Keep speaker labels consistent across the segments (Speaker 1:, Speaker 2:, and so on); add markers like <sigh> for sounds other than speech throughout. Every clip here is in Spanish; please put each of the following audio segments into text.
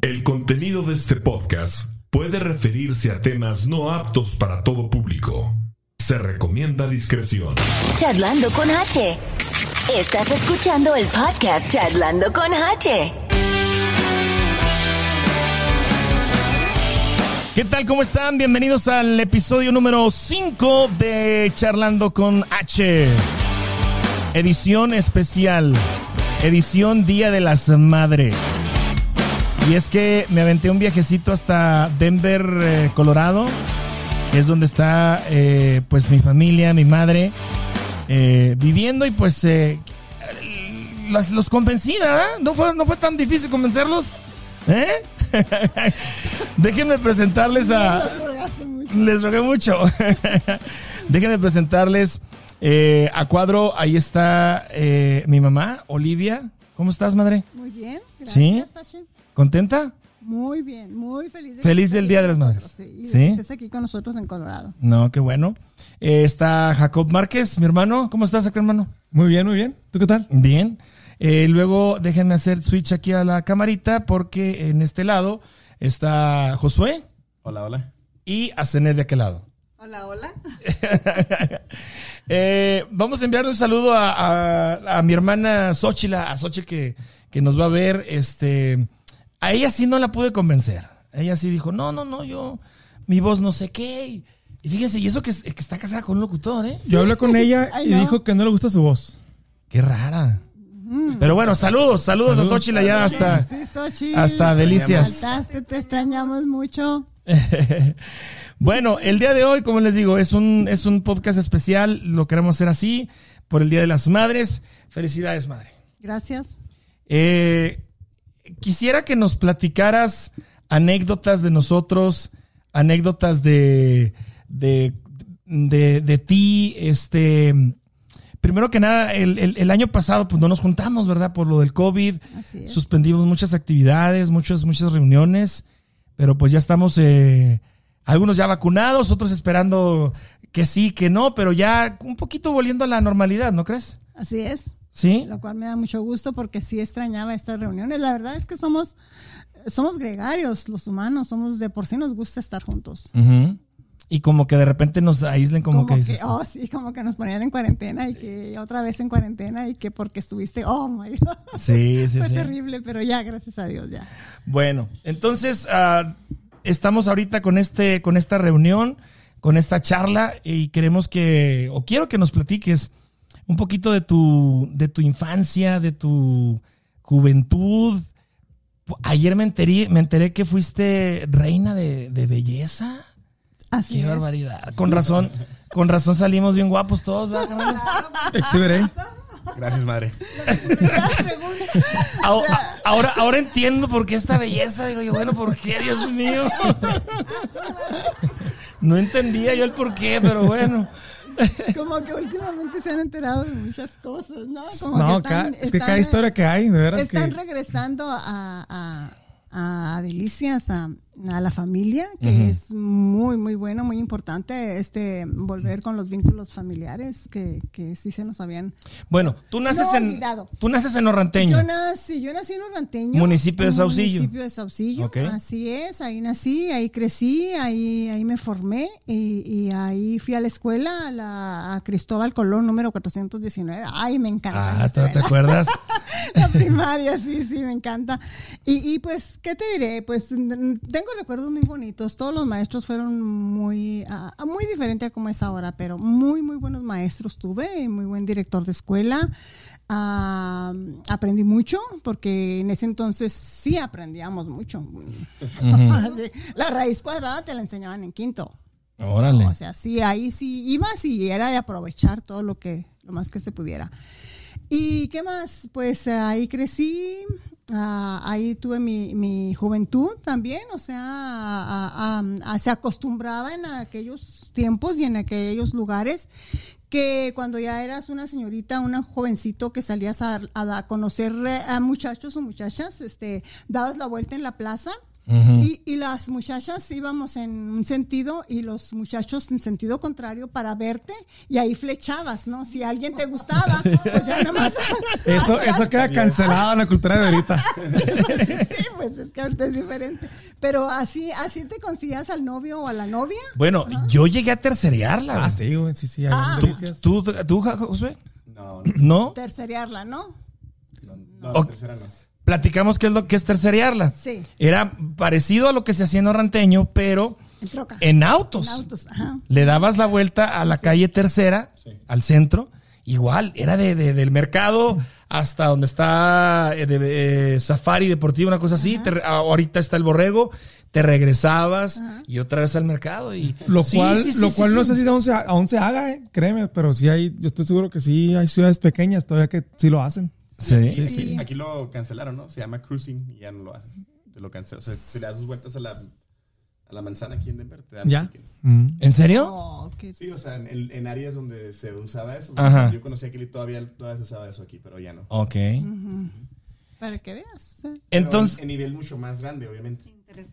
Speaker 1: El contenido de este podcast puede referirse a temas no aptos para todo público. Se recomienda discreción.
Speaker 2: Charlando con H. Estás escuchando el podcast Charlando con H.
Speaker 3: ¿Qué tal? ¿Cómo están? Bienvenidos al episodio número 5 de Charlando con H. Edición especial. Edición Día de las Madres. Y es que me aventé un viajecito hasta Denver, eh, Colorado, que es donde está eh, pues mi familia, mi madre, eh, viviendo y pues eh, las- los convencí, ¿verdad? No fue, no fue tan difícil convencerlos. ¿Eh? <laughs> Déjenme presentarles a... <laughs> Les rogué mucho. <laughs> Déjenme presentarles eh, a cuadro. Ahí está mi mamá, Olivia. ¿Cómo estás, madre?
Speaker 4: Muy bien, gracias,
Speaker 3: ¿Sí? ¿Contenta?
Speaker 4: Muy bien, muy feliz. de
Speaker 3: Feliz del Día de las Madres.
Speaker 4: nosotros, Sí, y
Speaker 3: ¿Sí?
Speaker 4: estés aquí con nosotros en Colorado.
Speaker 3: No, qué bueno. Eh, está Jacob Márquez, mi hermano. ¿Cómo estás acá, hermano?
Speaker 5: Muy bien, muy bien. ¿Tú qué tal?
Speaker 3: Bien. Eh, luego déjenme hacer switch aquí a la camarita porque en este lado está Josué
Speaker 5: Hola, hola.
Speaker 3: y Azenet de aquel lado.
Speaker 4: Hola, hola. <laughs>
Speaker 3: Eh, vamos a enviarle un saludo a, a- a mi hermana Xochitl, a Xochitl que, que nos va a ver. Este, a ella sí no la pude convencer. Ella sí dijo, no, no, no, yo, mi voz no sé qué. Y, y fíjense, y eso que, que está casada con un locutor, ¿eh?
Speaker 5: Yo hablé con ella y dijo que no le gusta su voz.
Speaker 3: Qué rara. Pero bueno, saludos, saludos,
Speaker 5: Saludos.
Speaker 3: a Xochitl allá hasta...
Speaker 4: Sí, Xochitl,
Speaker 3: hasta
Speaker 4: te
Speaker 3: delicias.
Speaker 4: faltaste, te extrañamos mucho. <laughs>
Speaker 3: Bueno, el día de hoy, como les digo, es un, es un podcast especial. Lo queremos hacer así por el Día de las Madres. Felicidades, madre.
Speaker 4: Gracias.
Speaker 3: Eh, quisiera que nos platicaras anécdotas de nosotros, anécdotas de, de, de, de ti. Este, primero que nada, el, el- el año pasado pues no nos juntamos, ¿verdad? Por lo del COVID. Suspendimos muchas actividades, muchas, muchas reuniones, pero pues ya estamos, eh, algunos ya vacunados, otros esperando que sí, que no, pero ya un poquito volviendo a la normalidad, ¿no crees?
Speaker 4: Así es.
Speaker 3: Sí.
Speaker 4: Lo cual me da mucho gusto porque sí extrañaba estas reuniones. La verdad es que somos, somos gregarios, los humanos, somos de por sí nos gusta estar juntos.
Speaker 3: Y como que de repente nos aíslen, como,
Speaker 4: Como
Speaker 3: que,
Speaker 4: que, oh, sí, como que nos ponían en cuarentena y que otra vez en cuarentena y que porque estuviste, oh my God.
Speaker 3: Sí, <laughs> sí,
Speaker 4: Fue
Speaker 3: sí.
Speaker 4: terrible, pero ya, gracias a Dios, ya.
Speaker 3: Bueno, entonces ah, estamos ahorita con este, con esta reunión, con esta charla, y queremos que, o quiero que nos platiques un poquito de tu, de tu infancia, de tu juventud. Ayer me enteré, me enteré que fuiste reina de, de belleza.
Speaker 4: Así
Speaker 3: Qué
Speaker 4: es.
Speaker 3: barbaridad. Con razón, con razón salimos bien guapos todos, ¿verdad, carnales?
Speaker 5: Exhiberé.
Speaker 6: Gracias, madre.
Speaker 3: Ahora, ahora, ahora entiendo por qué esta belleza. Digo yo, bueno, ¿por qué, Dios mío? No entendía yo el por qué, pero bueno. <laughs>
Speaker 4: Como que últimamente se han enterado de muchas cosas, ¿no? Como
Speaker 5: No,
Speaker 4: que están,
Speaker 5: es que
Speaker 4: están-
Speaker 5: cada historia que hay, de veras
Speaker 4: Están
Speaker 5: que...
Speaker 4: regresando a, a, a Delicias, a, a la familia, que es muy, muy bueno, muy importante, este, volver con los vínculos familiares que, que sí se nos habían...
Speaker 3: Bueno, tú naces
Speaker 4: No,
Speaker 3: en.
Speaker 4: olvidado.
Speaker 3: Tú naces en Orranteño.
Speaker 4: Yo nací, yo nací en Organteño.
Speaker 3: Municipio de Saucillo.
Speaker 4: Municipio de Saucillo,
Speaker 3: Ok.
Speaker 4: así es, ahí nací, ahí crecí, ahí, ahí me formé y, y ahí fui a la escuela, a, la, a Cristóbal Colón, número 419. Ay, me encanta.
Speaker 3: Ah, ¿te, te acuerdas? <laughs>
Speaker 4: La primaria, sí, sí, me encanta. Y, y pues, ¿qué te diré? Pues mm, tengo recuerdos muy bonitos. Todos los maestros fueron muy, ah, muy diferente a como es ahora, pero muy, muy buenos maestros tuve, muy buen director de escuela. Ah, aprendí mucho porque en ese entonces sí aprendíamos mucho. <laughs> Sí, La raíz cuadrada te la enseñaban en quinto.
Speaker 3: Órale.
Speaker 4: O sea, sí, ahí sí ibas y era de aprovechar todo lo que, lo más que se pudiera. ¿Y qué más? Pues ahí crecí, ah, ahí tuve mi, mi juventud también, o sea, se acostumbraba en aquellos tiempos y en aquellos lugares que cuando ya eras una señorita, una jovencito que salías a conocer eh, a muchachos o muchachas, este, dabas la vuelta en la plaza y, y las muchachas íbamos en un sentido y los muchachos en sentido contrario para verte y ahí flechabas, ¿no? Si alguien te gustaba, pues ya nomás. <laughs>
Speaker 5: Eso,
Speaker 4: hacías-
Speaker 5: eso queda cancelado en la cultura de ahorita. <laughs>
Speaker 4: sí, pues es que ahorita es diferente. Pero así, así te conseguías al novio o a la novia.
Speaker 3: Bueno, yo llegué a tercerearla.
Speaker 5: Ah, sí, güey, sí, sí.
Speaker 4: Ah.
Speaker 3: ¿Tú, tú, Ja- Josué?
Speaker 6: No, <clears throat>
Speaker 3: ¿No?
Speaker 4: Tercerearla, ¿no?
Speaker 6: no, no, no.
Speaker 3: Platicamos qué es lo que es tercerearla.
Speaker 4: Sí.
Speaker 3: Era parecido a lo que se hacía en Orranteño, pero
Speaker 4: En troca.
Speaker 3: en autos.
Speaker 4: En autos, ajá.
Speaker 3: Le dabas la vuelta a la calle tercera,
Speaker 6: Sí.
Speaker 3: al centro. Igual, era de, de- del mercado hasta donde está eh, de, eh, Safari Deportivo, una cosa así. Te ahorita está el borrego. Te regresabas y otra vez al mercado. Y,
Speaker 5: Lo
Speaker 3: Sí,
Speaker 5: cual,
Speaker 3: sí, sí,
Speaker 5: lo
Speaker 3: sí,
Speaker 5: cual
Speaker 3: sí.
Speaker 5: no sé si aún se, aún se haga, eh, créeme, pero sí hay, yo estoy seguro que sí hay ciudades pequeñas todavía que sí lo hacen.
Speaker 3: Sí.
Speaker 6: Sí,
Speaker 4: Sí.
Speaker 6: Aquí lo cancelaron, ¿no? Se llama cruising y ya no lo haces. Te lo cancelas. O sea, si le das dos vueltas a la, a la manzana aquí en Denver, te dan
Speaker 5: ¿Ya? Mm.
Speaker 3: ¿En serio?
Speaker 4: Oh, qué-
Speaker 6: Sí, o sea, en, en- en áreas donde se usaba eso.
Speaker 3: Ajá.
Speaker 6: Yo conocí aquí todavía, todavía se usaba eso aquí, pero ya no.
Speaker 3: Ok.
Speaker 4: Para que veas. o sea,
Speaker 6: Pero
Speaker 3: Entonces,
Speaker 6: en, en nivel mucho más grande, obviamente.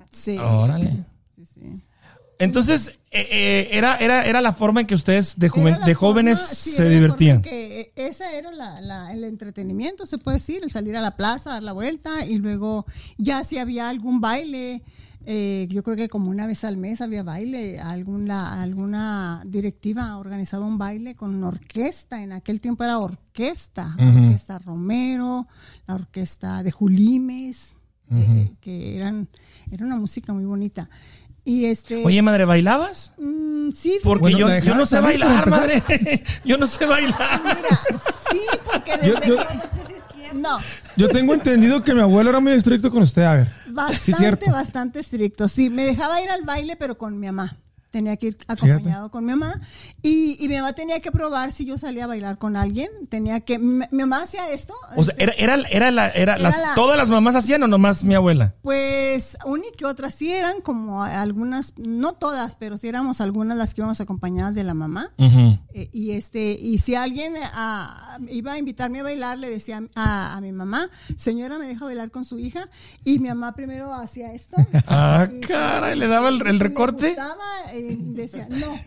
Speaker 4: Sí.
Speaker 3: órale.
Speaker 4: sí, sí.
Speaker 3: Entonces, eh, eh, era, era, era la forma en que ustedes de, joven- jóvenes
Speaker 4: forma- sí,
Speaker 3: se divertían.
Speaker 4: que, eh, esa era la, la- el entretenimiento, se puede decir, el salir a la plaza, dar la vuelta y luego ya si había algún baile, eh, yo creo que como una vez al mes había baile, alguna, alguna directiva organizaba un baile con una orquesta, en aquel tiempo era orquesta, la orquesta Romero, la orquesta de Julimes, eh, que eran, era una música muy bonita. Y este...
Speaker 3: Oye, madre, ¿bailabas?
Speaker 4: mm, sí,
Speaker 3: Porque
Speaker 5: Bueno,
Speaker 3: yo,
Speaker 5: ¿me
Speaker 3: yo no sé bailar,
Speaker 5: empezar?
Speaker 3: madre. <laughs> yo no sé bailar.
Speaker 4: Mira, sí, porque desde
Speaker 5: Yo- yo-
Speaker 4: que... <laughs> No,
Speaker 5: Yo tengo entendido que mi abuelo era muy estricto con usted, a ver.
Speaker 4: bastante,
Speaker 5: cierto.
Speaker 4: bastante estricto. Sí, me dejaba ir al baile, pero con mi mamá. Tenía que ir acompañado con mi mamá. Y, y mi mamá tenía que probar si yo salía a bailar con alguien. Tenía que... Mi, mi mamá hacía esto.
Speaker 3: O sea,
Speaker 4: este,
Speaker 3: era, era, era la, era
Speaker 4: Era
Speaker 3: las,
Speaker 4: la-
Speaker 3: ¿todas las mamás hacían o nomás mi abuela?
Speaker 4: Pues una y que otras sí eran como algunas, no todas, pero sí éramos algunas las que íbamos acompañadas de la mamá. Eh, y este y si alguien ah, iba a invitarme a bailar le decía a, a mi mamá señora me deja bailar con su hija y mi mamá primero hacía esto <laughs>
Speaker 3: Ah,
Speaker 4: Y si-
Speaker 3: caray, le daba el,
Speaker 4: le
Speaker 3: recorte.
Speaker 4: gustaba, eh, decía no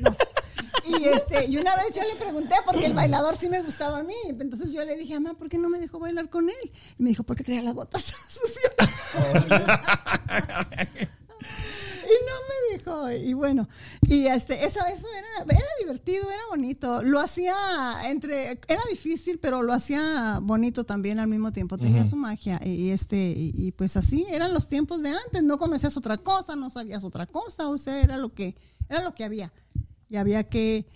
Speaker 4: no y este y una vez yo le pregunté porque el bailador sí me gustaba a mí entonces yo le dije mamá ¿por qué no me dejó bailar con él? y me dijo porque traía las botas <laughs> sucias <laughs> y no me dejó. Y bueno y este eso eso era era divertido era bonito. Lo hacía entre era difícil pero lo hacía bonito también al mismo tiempo. Tenía su magia. Y este y, y pues así eran los tiempos de antes. No conocías otra cosa no sabías otra cosa. O sea era lo que era lo que había. Y había que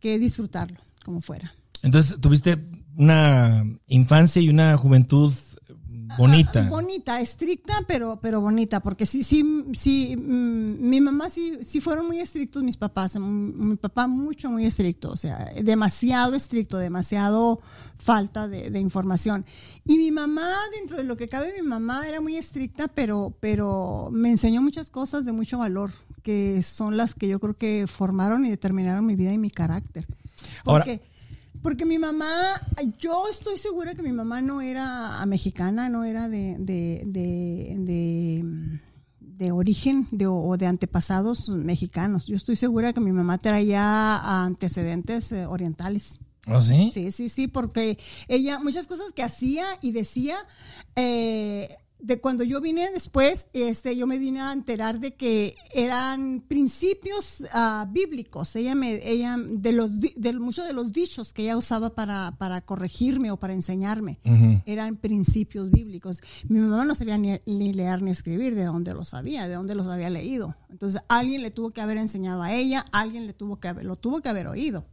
Speaker 4: que disfrutarlo como fuera.
Speaker 3: Entonces, tuviste una infancia y una juventud bonita.
Speaker 4: Ah, bonita, estricta, pero, pero bonita, porque sí, sí, sí, mm, mi mamá sí, sí fueron muy estrictos mis papás, mm, mi papá mucho, muy estricto, o sea, demasiado estricto, demasiado falta de, de información. Y mi mamá, dentro de lo que cabe, mi mamá era muy estricta, pero, pero me enseñó muchas cosas de mucho valor, que son las que yo creo que formaron y determinaron mi vida y mi carácter.
Speaker 3: Ahora-
Speaker 4: Porque mi mamá, yo estoy segura que mi mamá no era mexicana, no era de, de, de, de, de origen de, o de antepasados mexicanos. Yo estoy segura que mi mamá traía antecedentes eh, orientales.
Speaker 3: ¿Oh, sí?
Speaker 4: Sí, sí, sí, porque ella, muchas cosas que hacía y decía, eh, de cuando yo vine después, este, yo me vine a enterar de que eran principios ah, bíblicos. Ella me, ella, de los, de muchos de los dichos que ella usaba para, para corregirme o para enseñarme, eran principios bíblicos. Mi mamá no sabía ni, ni leer ni escribir, de dónde los sabía, de dónde los había leído. Entonces, alguien le tuvo que haber enseñado a ella, alguien le tuvo que haber, lo tuvo que haber oído.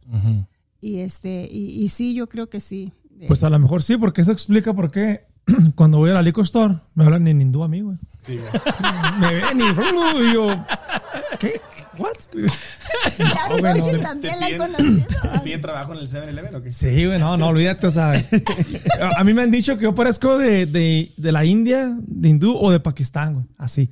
Speaker 4: Y este, y, y sí, yo creo que sí.
Speaker 5: Pues a lo mejor sí, porque eso explica por qué <clears throat> cuando voy a la liquor store me hablan en hindú a mí, güey.
Speaker 6: Sí, güey.
Speaker 5: Me ven y, y yo, ¿qué? ¿What? <laughs>
Speaker 4: Ya
Speaker 5: No,
Speaker 4: también
Speaker 6: ¿Te
Speaker 4: la he conocido.
Speaker 6: ¿Te piden trabajo en el 7-Eleven o qué?
Speaker 5: Sí, güey, no, no, olvídate, o sea. A, <laughs> a mí me han dicho que yo parezco de, de, de la India, de hindú o de Pakistán, güey. Así.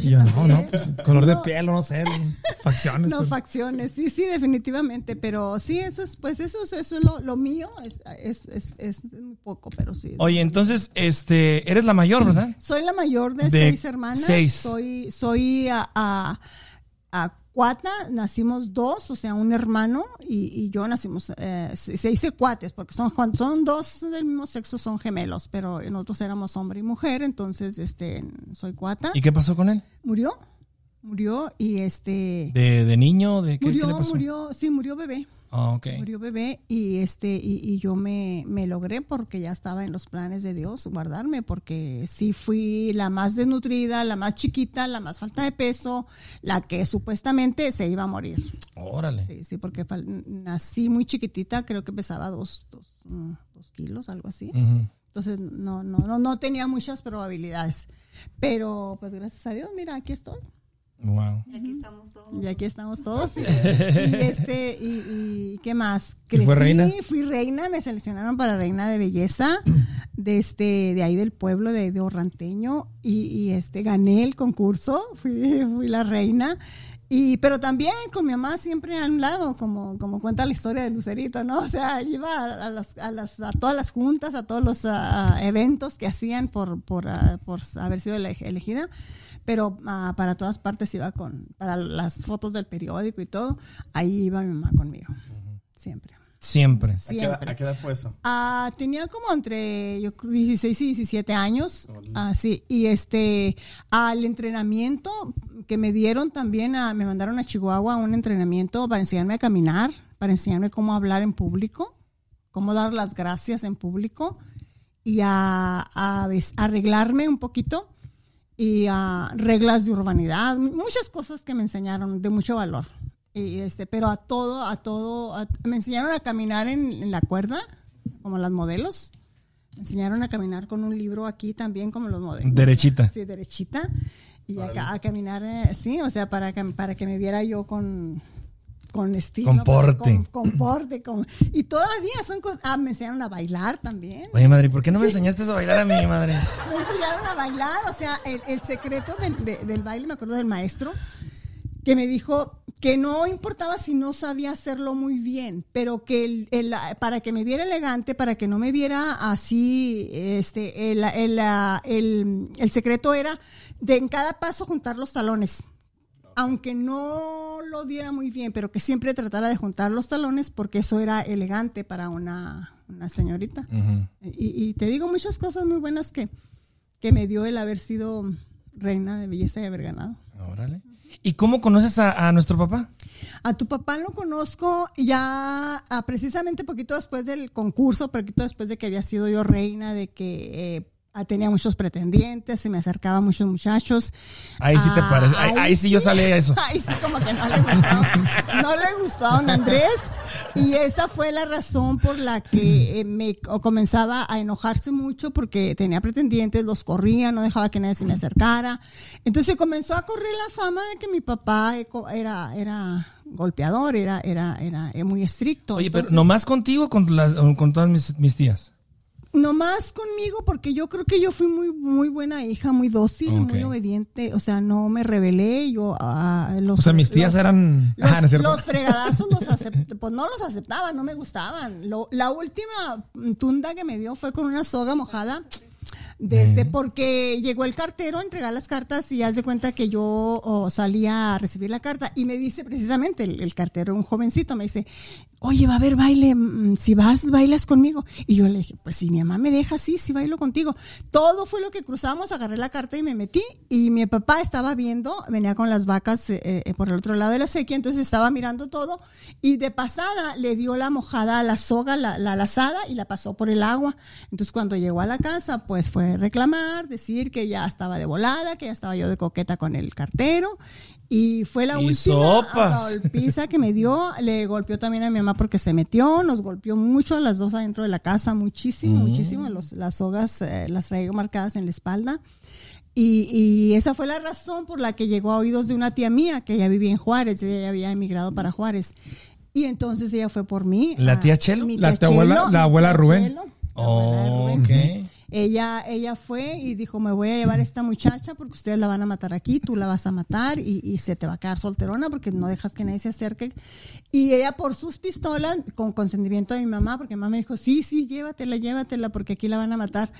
Speaker 4: Sí,
Speaker 5: yo, no, no, pues color de piel, o no sé, <laughs> facciones.
Speaker 4: No,
Speaker 5: pero-
Speaker 4: facciones, sí, sí, definitivamente, pero sí, eso es, pues eso es, eso es lo, lo mío, es, es, es, es muy poco, pero sí.
Speaker 3: Oye, entonces, este, eres la mayor, ¿verdad?
Speaker 4: Soy la mayor de,
Speaker 3: De
Speaker 4: seis hermanas.
Speaker 3: seis.
Speaker 4: Soy, soy a, a, a cuata, nacimos dos, o sea, un hermano y, y yo nacimos, eh, se, dice cuates, porque son, cuando son dos del mismo sexo son gemelos, pero nosotros éramos hombre y mujer, entonces, este, soy cuata.
Speaker 3: ¿Y qué pasó con él?
Speaker 4: Murió, murió y este,
Speaker 3: ¿De, de niño? ¿De qué, qué
Speaker 4: murió,
Speaker 3: le pasó?
Speaker 4: murió, sí, murió bebé.
Speaker 3: Ah.
Speaker 4: Murió bebé y este y, y yo me, me logré porque ya estaba en los planes de Dios guardarme porque sí fui la más desnutrida, la más chiquita, la más falta de peso, la que supuestamente se iba a morir.
Speaker 3: Órale.
Speaker 4: Sí, sí, porque nací muy chiquitita, creo que pesaba dos, dos, mm, dos kilos, algo así. Entonces no, no, no, no tenía muchas probabilidades. Pero pues gracias a Dios, mira, aquí estoy.
Speaker 3: Wow.
Speaker 4: Y aquí estamos todos. Y, y este, y, y ¿qué más?
Speaker 5: ¿Y fue reina?
Speaker 4: Fui reina, me seleccionaron para reina de belleza <clears throat> de este, de ahí del pueblo de, de Orranteño. Y, y, este, gané el concurso, fui, fui la reina. Y, pero también con mi mamá siempre a un lado, como, como cuenta la historia de Lucerito, ¿no? O sea, iba a, a las, a, las, a todas las juntas, a todos los ah, eventos que hacían por, por, por haber sido ele- elegida pero ah, para todas partes iba con, para las fotos del periódico y todo, ahí iba mi mamá conmigo, siempre.
Speaker 3: Siempre.
Speaker 6: ¿A qué, edad,
Speaker 4: Siempre.
Speaker 6: a qué edad fue eso?
Speaker 4: Ah, tenía como entre yo creo 16 y 17 años.
Speaker 6: Órale.
Speaker 4: Ah, sí. Y este, al entrenamiento que me dieron también, a- me mandaron a Chihuahua a un entrenamiento para enseñarme a caminar, para enseñarme cómo hablar en público, cómo dar las gracias en público y a, a ves- arreglarme un poquito y a reglas de urbanidad, muchas cosas que me enseñaron de mucho valor. Y este, pero a todo, a todo, a- me enseñaron a caminar en, en la cuerda, como las modelos. Me enseñaron a caminar con un libro aquí también, como los modelos.
Speaker 3: Derechita.
Speaker 4: Sí, derechita. Y acá a caminar, eh, sí, o sea, para que, para que me viera yo con, con estilo.
Speaker 3: Con porte.
Speaker 4: Con, con porte. con- y todavía son cosas. Ah, me enseñaron a bailar también.
Speaker 3: Oye, madre, ¿por qué no me enseñaste a bailar a mí, madre? <laughs>
Speaker 4: Me enseñaron a bailar, o sea, el, el secreto del, de- del baile, me acuerdo del maestro, que me dijo que no importaba si no sabía hacerlo muy bien, pero que el, el- para que me viera elegante, para que no me viera así, este, el, el, el- el secreto era de en cada paso juntar los talones. Aunque no lo diera muy bien, pero que siempre tratara de juntar los talones porque eso era elegante para una, una señorita. Y, y te digo muchas cosas muy buenas que, que me dio el haber sido reina de belleza y haber ganado.
Speaker 3: Órale. ¿Y cómo conoces a, a nuestro papá?
Speaker 4: A tu papá lo conozco ya ah, precisamente poquito después del concurso, poquito después de que había sido yo reina, de que eh, tenía muchos pretendientes, se me acercaban muchos muchachos.
Speaker 3: Ahí sí te
Speaker 4: Ah,
Speaker 3: parece. Ahí, ahí sí yo salí a eso. <laughs>
Speaker 4: Ahí sí como que no le gustó. No le gustó a don Andrés. Y esa fue la razón por la que eh, me comenzaba a enojarse mucho porque tenía pretendientes, los corría, no dejaba que nadie se me acercara. Entonces comenzó a correr la fama de que mi papá eh, era, era golpeador, era, era, era eh, muy estricto.
Speaker 3: Oye, pero
Speaker 4: Entonces,
Speaker 3: nomás contigo o con, las, con todas mis, mis tías.
Speaker 4: Nomás conmigo porque yo creo que yo fui muy muy buena hija, muy dócil, muy obediente, o sea, no me rebelé, yo ah, los
Speaker 5: O sea, mis tías
Speaker 4: los-
Speaker 5: eran.
Speaker 4: los, <laughs>
Speaker 5: Ah, no
Speaker 4: los fregadazos los acept- pues no los aceptaba, no me gustaban. Lo- la última tunda que me dio fue con una soga mojada. De este, porque llegó el cartero a entregar las cartas y haz de cuenta que yo oh, salía a recibir la carta y me dice precisamente el, el cartero, un jovencito, me dice, oye, va a haber baile, mm, si vas, bailas conmigo. Y yo le dije, pues si mi mamá me deja, sí, sí bailo contigo. Todo fue lo que cruzamos, agarré la carta y me metí y mi papá estaba viendo, venía con las vacas eh, eh, por el otro lado de la sequía, entonces estaba mirando todo y de pasada le dio la mojada a la soga, la, la lazada y la pasó por el agua. Entonces cuando llegó a la casa, pues fue reclamar, decir que ya estaba de volada, que ya estaba yo de coqueta con el cartero. Y fue la
Speaker 3: Y
Speaker 4: última golpiza que me dio. Le golpeó también a mi mamá porque se metió. Nos golpeó mucho a las dos adentro de la casa. Muchísimo,
Speaker 3: Mm.
Speaker 4: muchísimo. Los- las sogas eh, las traigo marcadas en la espalda. Y, y esa fue la razón por la que llegó a oídos de una tía mía que ya vivía en Juárez. Ella ya había emigrado para Juárez. Y entonces ella fue por mí.
Speaker 3: ¿La tía Chelo?
Speaker 5: La
Speaker 4: tía
Speaker 5: abuela- la abuela Rubén.
Speaker 4: Chelo, la abuela
Speaker 3: Oh,
Speaker 4: Rubén,
Speaker 3: ok.
Speaker 4: sí. Ella, ella fue y dijo, me voy a llevar a esta muchacha porque ustedes la van a matar aquí, tú la vas a matar y, y se te va a quedar solterona porque no dejas que nadie se acerque. Y ella por sus pistolas, con consentimiento de mi mamá, porque mi mamá me dijo, sí, sí, llévatela, llévatela, porque aquí la van a matar.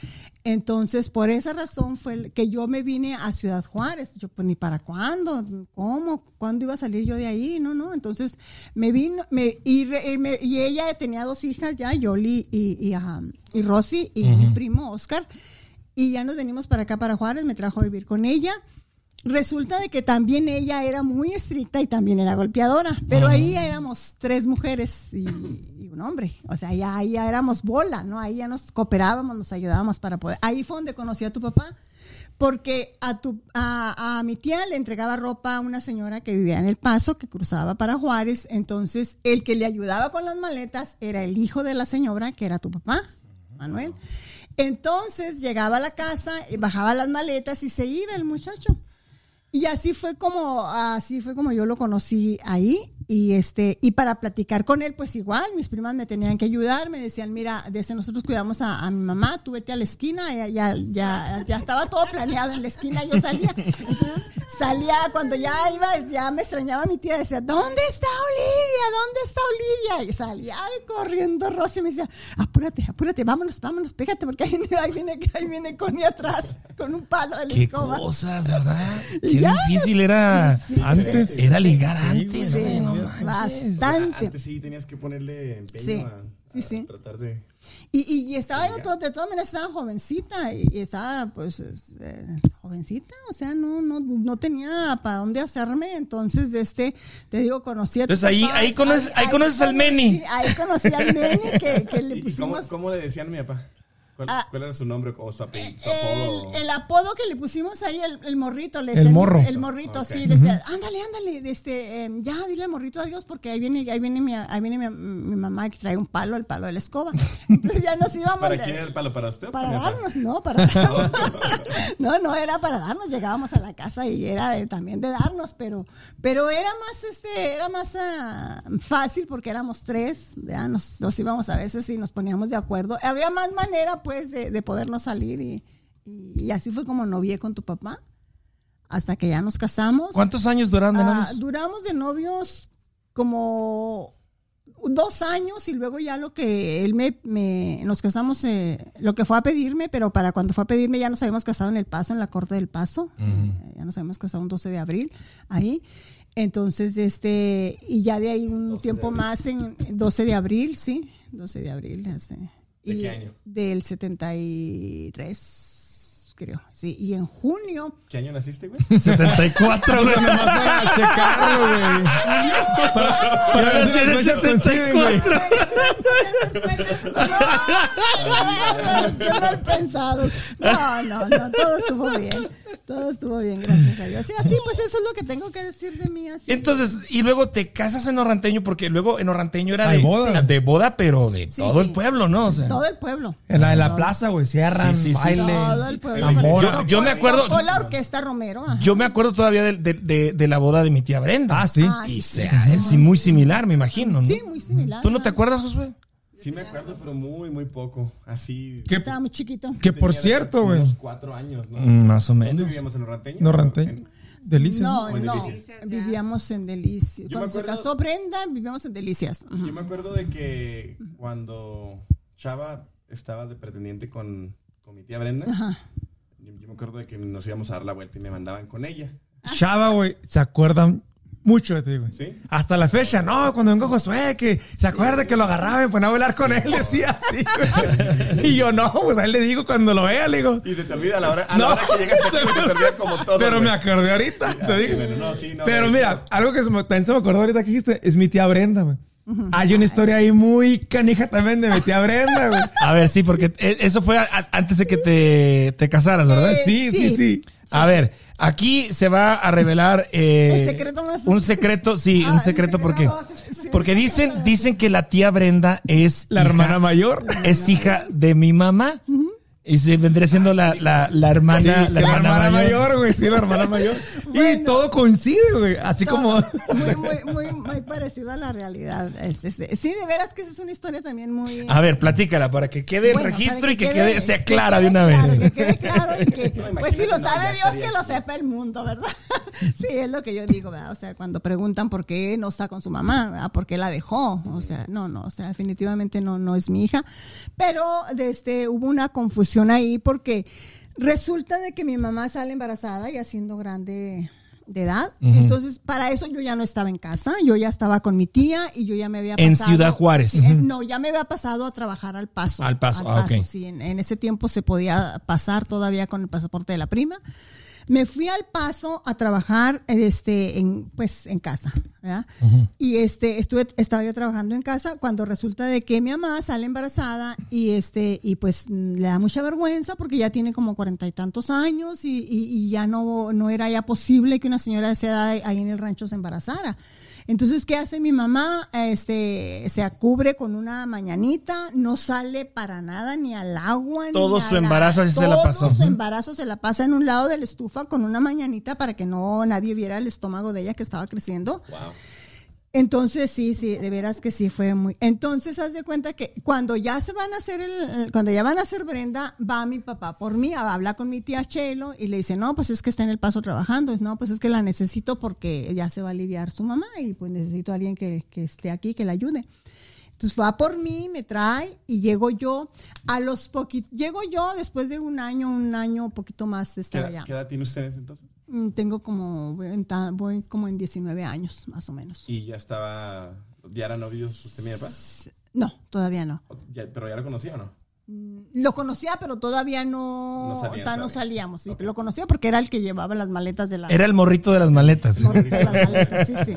Speaker 4: Entonces, por esa razón fue que yo me vine a Ciudad Juárez. Yo, pues, ni para cuándo, ¿cómo? ¿Cuándo iba a salir yo de ahí? No, no. Entonces, me vino, me, y, re- y me- y ella tenía dos hijas ya, Yoli y, y, ajá, y Rosy, y mi primo Oscar. Y ya nos venimos para acá, para Juárez, me trajo a vivir con ella. Resulta de que también ella era muy estricta y también era golpeadora, pero ahí ya éramos tres mujeres y, y un hombre, o sea, ya, ahí ya éramos bola, ¿no? Ahí ya nos cooperábamos, nos ayudábamos para poder. Ahí fue donde conocí a tu papá, porque a, tu, a, a mi tía le entregaba ropa a una señora que vivía en El Paso, que cruzaba para Juárez, entonces el que le ayudaba con las maletas era el hijo de la señora, que era tu papá, Manuel. Entonces llegaba a la casa, y bajaba las maletas y se iba el muchacho. Y así fue como, así fue como yo lo conocí ahí. Y este, y para platicar con él, pues igual, mis primas me tenían que ayudar, me decían, mira, desde nosotros cuidamos a, a mi mamá, tú vete a la esquina, ya, ya, ya, ya estaba todo planeado en la esquina, yo salía. Entonces salía, cuando ya iba, ya me extrañaba mi tía, decía, ¿dónde está Olivia? ¿Dónde está Olivia? Y salía corriendo Rosy y me decía, apúrate, apúrate, vámonos, vámonos, pégate, porque ahí viene, ahí viene, ahí viene Connie atrás, con un palo de la
Speaker 3: Qué
Speaker 4: escoba.
Speaker 3: cosas, ¿verdad? Qué
Speaker 4: ya.
Speaker 3: difícil era
Speaker 5: Antes.
Speaker 3: era ligar
Speaker 5: Sí,
Speaker 3: antes,
Speaker 5: güey,
Speaker 4: Bastante.
Speaker 6: Antes sí tenías que ponerle empeño
Speaker 4: Sí,
Speaker 6: a,
Speaker 4: sí,
Speaker 6: a
Speaker 4: sí.
Speaker 6: tratar de...
Speaker 4: Y, y, y estaba yo, to- de todas maneras, estaba jovencita y, y estaba, pues, es, eh, jovencita, o sea, no, no, no tenía para dónde hacerme. Entonces, este, te digo, conocí a
Speaker 3: Entonces, ahí-
Speaker 4: papás,
Speaker 3: ahí conoces- ahí conoces al Meni.
Speaker 4: Ahí conocí al Meni, que, que le
Speaker 6: ¿Y <laughs> y cómo,
Speaker 4: pusimos.
Speaker 6: cómo le decían a mi papá? ¿Cuál,
Speaker 4: Ah.
Speaker 6: cuál era su nombre o su apellido? Su
Speaker 4: El,
Speaker 6: apodo?
Speaker 4: el apodo que le pusimos ahí, el, el morrito, le
Speaker 5: El
Speaker 4: decía,
Speaker 5: morro.
Speaker 4: El morrito, sí, le decía, ándale, ándale, este, em, ya, dile al morrito adiós, porque ahí viene, ahí viene, mi, ahí viene mi, mi mamá que trae un palo, el palo de la escoba. <laughs> Entonces ya nos íbamos.
Speaker 6: ¿Para quién era el palo? ¿Para usted?
Speaker 4: Para darnos, no, para <laughs> darnos. <laughs> No, no era para darnos, llegábamos a la casa y era de- también de darnos, pero, pero era más, este, era más ah, fácil porque éramos tres, ya nos, nos íbamos a veces y nos poníamos de acuerdo. Había más manera, pues, de, de podernos salir y, y, y así fue como novié con tu papá hasta que ya nos casamos.
Speaker 3: ¿Cuántos años duraron de
Speaker 4: Ah,
Speaker 3: novios?
Speaker 4: duramos de novios como dos años y luego ya lo que él me, me- nos casamos, eh, lo que fue a pedirme, pero para cuando fue a pedirme ya nos habíamos casado en El Paso, en la Corte del Paso, Eh, ya nos habíamos casado un 12 de abril ahí. Entonces, este, y ya de ahí un tiempo más en 12 de abril, sí, 12 de abril. este,
Speaker 6: ¿De
Speaker 4: y
Speaker 6: qué año?
Speaker 4: Del 73, creo, sí. Y en junio,
Speaker 6: ¿Qué año naciste, güey? <laughs>
Speaker 3: 74, güey.
Speaker 5: Nomás para <laughs> checarlo, güey. Para, para
Speaker 3: sí
Speaker 5: coinciden, güey.
Speaker 3: 74.
Speaker 4: Qué mal pensado. No, no, no, todo estuvo bien. Todo estuvo bien, gracias a Dios. Sí, así, pues eso es lo que tengo que decir de mí. Así.
Speaker 3: Entonces, y luego te casas en Orranteño, porque luego en Orranteño era de
Speaker 5: boda.
Speaker 3: de boda, pero de
Speaker 4: Sí,
Speaker 3: todo
Speaker 4: sí.
Speaker 3: el pueblo, ¿no? O sea,
Speaker 4: Todo el pueblo.
Speaker 5: En la, en la plaza, güey, cierran,
Speaker 3: Sí, sí, sí,
Speaker 5: baile.
Speaker 4: Todo el pueblo.
Speaker 3: Yo- yo me acuerdo-
Speaker 4: Con la orquesta Romero. ajá.
Speaker 3: yo me acuerdo todavía de, de- de- de la boda de mi tía Brenda.
Speaker 5: Ah, sí.
Speaker 4: Ah,
Speaker 3: Y
Speaker 4: sí,
Speaker 3: sea, es sí, muy similar, me imagino, ¿no?
Speaker 4: Sí, muy similar.
Speaker 3: ¿Tú no te acuerdas, Josué?
Speaker 6: Sí me acuerdo, pero muy, muy poco. Así...
Speaker 5: Que,
Speaker 4: Estaba muy chiquito.
Speaker 5: que por cierto, güey.
Speaker 6: Unos cuatro años, ¿no?
Speaker 3: Mm, Más o
Speaker 6: ¿Dónde
Speaker 3: menos.
Speaker 6: vivíamos? ¿En Orranteño?
Speaker 5: No renté.
Speaker 6: En-
Speaker 5: Delicia.
Speaker 4: No, no.
Speaker 6: Delicias.
Speaker 4: Vivíamos en Delicias.
Speaker 6: Yo
Speaker 4: Cuando se casó Brenda, vivíamos en Delicias. Ajá.
Speaker 6: Yo me acuerdo de que cuando Chava estaba de pretendiente con, con mi tía Brenda,
Speaker 4: Ajá.
Speaker 6: Yo, yo me acuerdo de que nos íbamos a dar la vuelta y me mandaban con ella.
Speaker 5: Chava, güey, se acuerdan mucho de ti, güey.
Speaker 6: ¿Sí?
Speaker 5: Hasta la fecha, no, cuando vengo Josué, que se acuerda que lo agarraba y me ponía a bailar con él, decía así, güey. Y yo, no, pues a él le digo cuando lo vea, le digo.
Speaker 6: Y se te olvida a la hora, a la
Speaker 5: No,
Speaker 6: hora que llegas <laughs>
Speaker 5: se
Speaker 6: te olvida como todo.
Speaker 5: Pero
Speaker 6: güey.
Speaker 5: me acordé ahorita, te digo.
Speaker 6: bueno, no, sí, no,
Speaker 5: Pero mira, algo que se me, también se me acordó ahorita que dijiste es mi tía Brenda, güey. Hay una historia ahí muy canija también de mi tía Brenda, güey.
Speaker 3: A ver, sí, porque e- eso fue antes de que te, te casaras, ¿verdad?
Speaker 4: Eh,
Speaker 5: Sí, sí,
Speaker 4: sí.
Speaker 5: sí.
Speaker 3: A ver, aquí se va a revelar eh,
Speaker 4: El secreto más-
Speaker 3: un secreto, sí,
Speaker 4: Ah,
Speaker 3: un secreto porque <laughs> porque dicen dicen que la tía Brenda es
Speaker 5: La
Speaker 3: hija-
Speaker 5: hermana mayor.
Speaker 3: es hija de mi mamá y se vendría siendo la, la, la hermana
Speaker 5: Sí,
Speaker 3: la
Speaker 5: que
Speaker 3: hermana, mayor.
Speaker 5: Güey. sí, la hermana mayor. <laughs> Y todo coincide, güey. Así como.
Speaker 4: Muy, muy, muy, muy parecido a la realidad. Es- es- sí, de veras que esa es una historia también muy...
Speaker 3: A ver, platícala para que quede el
Speaker 4: Bueno,
Speaker 3: registro y que quede, sea
Speaker 4: que
Speaker 3: clara
Speaker 4: quede
Speaker 3: de una
Speaker 4: claro,
Speaker 3: vez.
Speaker 4: Que quede claro y que, <laughs>
Speaker 6: No,
Speaker 4: pues si lo
Speaker 6: no,
Speaker 4: sabe Dios,
Speaker 6: estaría
Speaker 4: que lo sepa el mundo, ¿verdad? <laughs> Sí, es lo que yo digo, ¿verdad? O sea, cuando preguntan por qué no está con su mamá, ¿verdad? ¿por qué la dejó? O sea, no, no, o sea, definitivamente no, no es mi hija. Pero este, hubo una confusión ahí porque resulta de que mi mamá sale embarazada ya siendo grande de edad. Entonces, para eso yo ya no estaba en casa, yo ya estaba con mi tía y yo ya me había
Speaker 3: En
Speaker 4: pasado-
Speaker 3: Ciudad Juárez.
Speaker 4: Sí, eh, no, ya me había pasado a trabajar al paso.
Speaker 3: Al Paso, ah, ok.
Speaker 4: sí, en, en ese tiempo se podía pasar todavía con el pasaporte de la prima. Me fui al paso a trabajar este en pues en casa, ¿verdad? Y este estuve estaba yo trabajando en casa cuando resulta de que mi mamá sale embarazada y este y pues le da mucha vergüenza porque ya tiene como cuarenta y tantos años y, y- y ya no no era ya posible que una señora de esa edad ahí en el rancho se embarazara. Entonces, ¿qué hace mi mamá? Este, se cubre con una mañanita, no sale para nada ni al agua. ni
Speaker 3: Todo
Speaker 4: a
Speaker 3: su
Speaker 4: la-
Speaker 3: embarazo así se la
Speaker 4: todo
Speaker 3: pasó.
Speaker 4: su embarazo se la pasa en un lado de la estufa con una mañanita para que no nadie viera el estómago de ella que estaba creciendo.
Speaker 6: Wow.
Speaker 4: Entonces, sí, sí, de veras que sí fue muy. Entonces, haz de cuenta que cuando ya se van a hacer el, cuando ya van a hacer Brenda, va mi papá por mí, habla con mi tía Chelo y le dice, no, pues es que está en el paso trabajando. No, pues es que la necesito porque ya se va a aliviar su mamá y pues necesito a alguien que, que esté aquí, que la ayude. Entonces va por mí, me trae y llego yo a los poquitos, llego yo después de un año, un año, un poquito más de
Speaker 6: ¿Qué,
Speaker 4: estar
Speaker 6: edad-
Speaker 4: allá.
Speaker 6: qué edad tiene usted en ese entonces?
Speaker 4: Mm, Tengo como, voy en ta- voy como en 19 años, más o menos.
Speaker 6: Y ya estaba. ¿Ya eran novios usted mi papá?
Speaker 4: No, todavía no.
Speaker 6: ¿Pero ya lo conocía o no?
Speaker 4: Lo conocía, pero todavía no,
Speaker 6: No salían
Speaker 4: no salíamos. Sí. Lo conocía porque era el que llevaba las maletas de la.
Speaker 3: Era el morrito de las maletas.
Speaker 4: morrito de las maletas, sí, sí.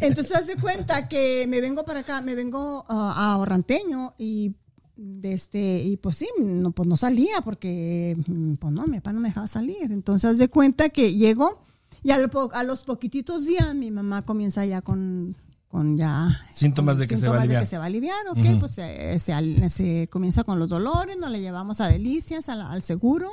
Speaker 4: Entonces, haz de cuenta que me vengo para acá, me vengo ah, a Orranteño y de este y pues sí, no, pues no salía porque mm, pues no, mi papá no me dejaba salir. Entonces, de cuenta que llego y a, lo a los poquititos días mi mamá comienza ya con con ya
Speaker 3: Síntomas de que se
Speaker 4: síntomas
Speaker 3: va a aliviar.
Speaker 4: que se va a aliviar, ok, pues se, se se comienza con los dolores, nos la llevamos a Delicias, a la- al seguro,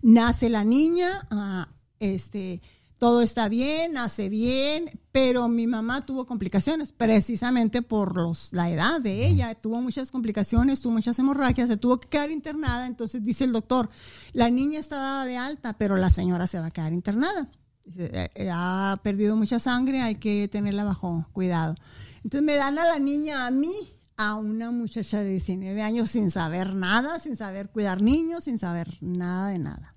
Speaker 4: nace la niña, ah, este, todo está bien, nace bien, pero mi mamá tuvo complicaciones, precisamente por los, la edad de ella, tuvo muchas complicaciones, tuvo muchas hemorragias, se tuvo que quedar internada, entonces dice el doctor, la niña está dada de alta, pero la señora se va a quedar internada. "Eh, eh, ha perdido mucha sangre, hay que tenerla bajo cuidado. Entonces me dan a la niña a mí, a una muchacha de 19 años sin saber nada, sin saber cuidar niños, sin saber nada de nada.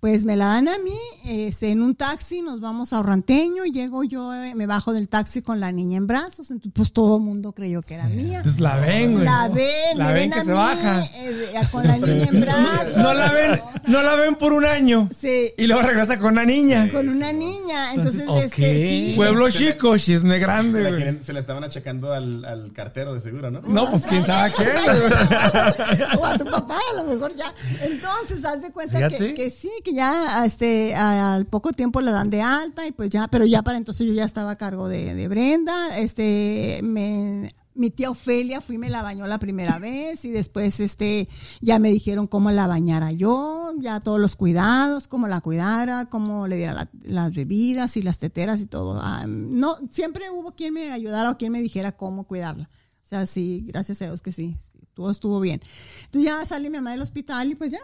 Speaker 4: Pues me la dan a mí, este, en un taxi, nos vamos a Orranteño, llego yo, eh, me bajo del taxi con la niña en brazos, entonces pues todo el mundo creyó que era mía.
Speaker 5: Entonces la ven, güey.
Speaker 4: La ven,
Speaker 5: La
Speaker 4: me
Speaker 5: ven
Speaker 4: ven
Speaker 5: que
Speaker 4: a
Speaker 5: se
Speaker 4: mí,
Speaker 5: baja.
Speaker 4: eh, con la niña en <laughs> brazos.
Speaker 5: No la ven, no la ven por un año.
Speaker 4: Sí.
Speaker 5: Y luego regresa con una niña.
Speaker 4: Con una niña, entonces,
Speaker 3: Entonces,
Speaker 4: este, sí.
Speaker 5: Pueblo chico, chisme grande,
Speaker 6: Se la, quieren- se la estaban achacando al, al cartero de seguro, ¿no?
Speaker 5: No, pues quién sabe qué. güey. <laughs>
Speaker 4: o a tu papá, a lo mejor ya. Entonces, haz de cuenta
Speaker 3: Fíjate.
Speaker 4: que, que sí, que ya este, al poco tiempo le dan de alta y pues ya, pero ya para entonces yo ya estaba a cargo de, de Brenda. Este, me, mi tía Ofelia fui, me la bañó la primera vez y después este, ya me dijeron cómo la bañara yo, ya todos los cuidados, cómo la cuidara, cómo le diera la- las bebidas y las teteras y todo. Ah, no, siempre hubo quien me ayudara o quien me dijera cómo cuidarla. O sea, sí, gracias a Dios que sí, sí, todo estuvo bien. Entonces ya sale mi mamá del hospital y pues ya.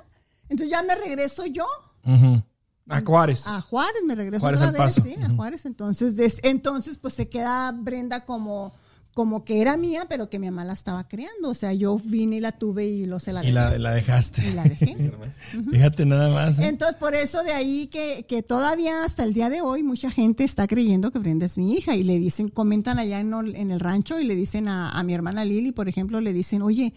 Speaker 4: Entonces ya me regreso yo
Speaker 3: A Juárez.
Speaker 4: a Juárez, me regreso
Speaker 3: Juárez
Speaker 4: otra vez,
Speaker 3: Paso.
Speaker 4: sí, a Juárez. Entonces, des- entonces pues se queda Brenda como como que era mía, pero que mi mamá la estaba creando. O sea, yo vine y la tuve y lo se la
Speaker 3: Y
Speaker 4: dejé.
Speaker 3: la, la dejaste.
Speaker 4: Y la dejé. <laughs>
Speaker 3: Fíjate nada más. ¿eh?
Speaker 4: Entonces, por eso de ahí que, que todavía hasta el día de hoy mucha gente está creyendo que Brenda es mi hija y le dicen, comentan allá en el rancho y le dicen a, a mi hermana Lili, por ejemplo, le dicen, oye,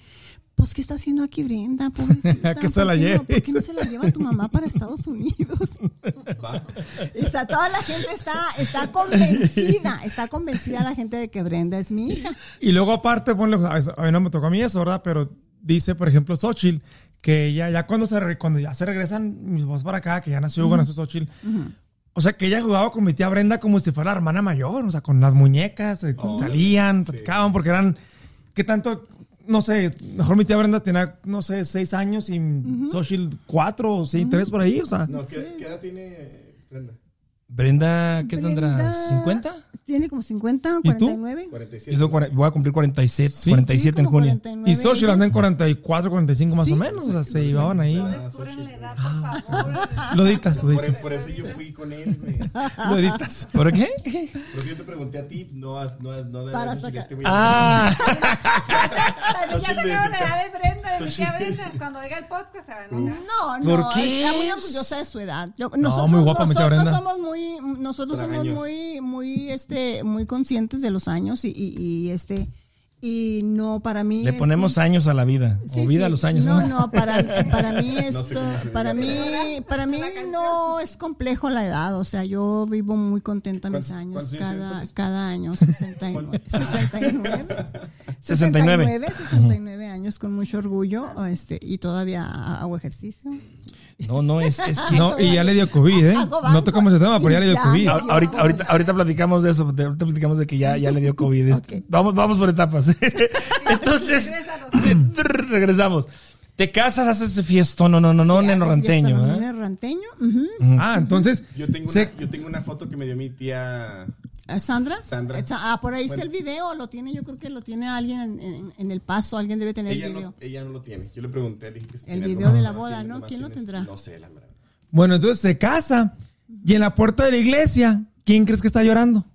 Speaker 4: pues, ¿qué está haciendo aquí Brenda? Pobrecita. <laughs>
Speaker 5: Que se
Speaker 4: ¿Por
Speaker 5: la
Speaker 4: qué no-
Speaker 5: lleve.
Speaker 4: ¿Por qué no se la lleva tu mamá para Estados Unidos? <laughs> Está, toda la gente está, está convencida, está convencida la gente de que Brenda es mi hija.
Speaker 5: Y luego aparte, ponle, a mí no me tocó a mí eso, ¿verdad? Pero dice, por ejemplo, Xochitl, que ella ya cuando se cuando ya se regresan mis papás para acá, que ya nació Hugo, nació Xochitl, o sea, que ella jugaba con mi tía Brenda como si fuera la hermana mayor, o sea, con las muñecas, eh,
Speaker 6: Oh,
Speaker 5: salían,
Speaker 6: sí.
Speaker 5: platicaban, porque eran, ¿qué tanto? No sé, mejor mi tía Brenda tenía, no sé, seis años y Xochitl cuatro o sí, tres por ahí, o sea.
Speaker 6: No, ¿qué, qué edad tiene Brenda?
Speaker 3: Brenda, ¿qué tendrá?
Speaker 4: Brenda
Speaker 3: ¿50?
Speaker 4: Tiene como 50,
Speaker 5: ¿Y tú?
Speaker 4: 49.
Speaker 3: Yo
Speaker 6: 47.
Speaker 3: tengo cuare- voy a cumplir 47,
Speaker 5: Sí.
Speaker 3: 47 en
Speaker 4: como
Speaker 3: junio.
Speaker 4: 49
Speaker 5: Y
Speaker 4: ella.
Speaker 5: anda en 44, 45 más
Speaker 4: Sí.
Speaker 5: o menos, o sea, se llevaban ahí.
Speaker 7: Descubren la edad, por favor.
Speaker 5: Lo editas, lo
Speaker 6: Por,
Speaker 5: editas.
Speaker 6: por eso yo fui con él, güey.
Speaker 5: Lo editas.
Speaker 3: ¿Por qué?
Speaker 6: Por eso yo te pregunté a ti, no has, no has, no le
Speaker 4: Para sacar-
Speaker 6: este
Speaker 3: Ah, <laughs>
Speaker 7: Ya sacaron la edad de Brenda, de mi tía Brenda. Cuando oiga el podcast se va a enojar.
Speaker 4: No, no,
Speaker 3: ¿Por qué?
Speaker 4: está muy orgullosa de su edad. Yo- nosotros,
Speaker 5: muy guapa mi tía
Speaker 4: nosotros
Speaker 5: Brenda.
Speaker 4: somos muy, nosotros somos muy, muy, este, muy conscientes de los años y, y, y, este, y no para mí.
Speaker 3: le ponemos años a la vida.
Speaker 4: Sí,
Speaker 3: o vida
Speaker 4: sí.
Speaker 3: a los años.
Speaker 4: No,
Speaker 3: ¿no?
Speaker 4: no, para, para mí <laughs>
Speaker 6: No sé
Speaker 4: esto,
Speaker 6: cómo se
Speaker 4: para mí, para mí no es complejo la edad. O sea, yo vivo muy contenta mis
Speaker 6: ¿Cuántos-
Speaker 4: años, cada, cada año, 69, 69,
Speaker 3: 69.
Speaker 4: 69, 69 años con mucho orgullo, este, y todavía hago ejercicio.
Speaker 3: No, no, es, es <laughs> que.
Speaker 5: No, y ya le dio COVID, ¿eh? No tocamos ese tema, pero ya le dio COVID.
Speaker 3: Ahorita, ahorita, ahorita platicamos de eso, ahorita platicamos de que ya, ya le dio COVID. Este, Vamos, vamos por etapas. <laughs> Entonces, regresamos. Te casas, haces ese fiestón, no, no, no, no,
Speaker 4: Sí,
Speaker 3: neno
Speaker 4: hago
Speaker 3: ranteño, ¿eh?
Speaker 4: neno ranteño.
Speaker 5: Ah, entonces.
Speaker 6: Yo tengo,
Speaker 5: se-
Speaker 6: una, yo tengo una foto que me dio mi tía.
Speaker 4: ¿Eh, ¿Sandra?
Speaker 6: Sandra.
Speaker 4: Ah, por ahí está el video, lo tiene, yo creo que lo tiene alguien en, en- en el paso, alguien debe tener
Speaker 6: Ella
Speaker 4: el video.
Speaker 6: no, ella no lo tiene. Yo le pregunté, le dije que
Speaker 4: El video de la boda, ¿no? ¿Quién lo tendrá?
Speaker 6: No sé, la verdad.
Speaker 5: Bueno, entonces se casa. Y en la puerta de la iglesia, ¿quién crees que está llorando?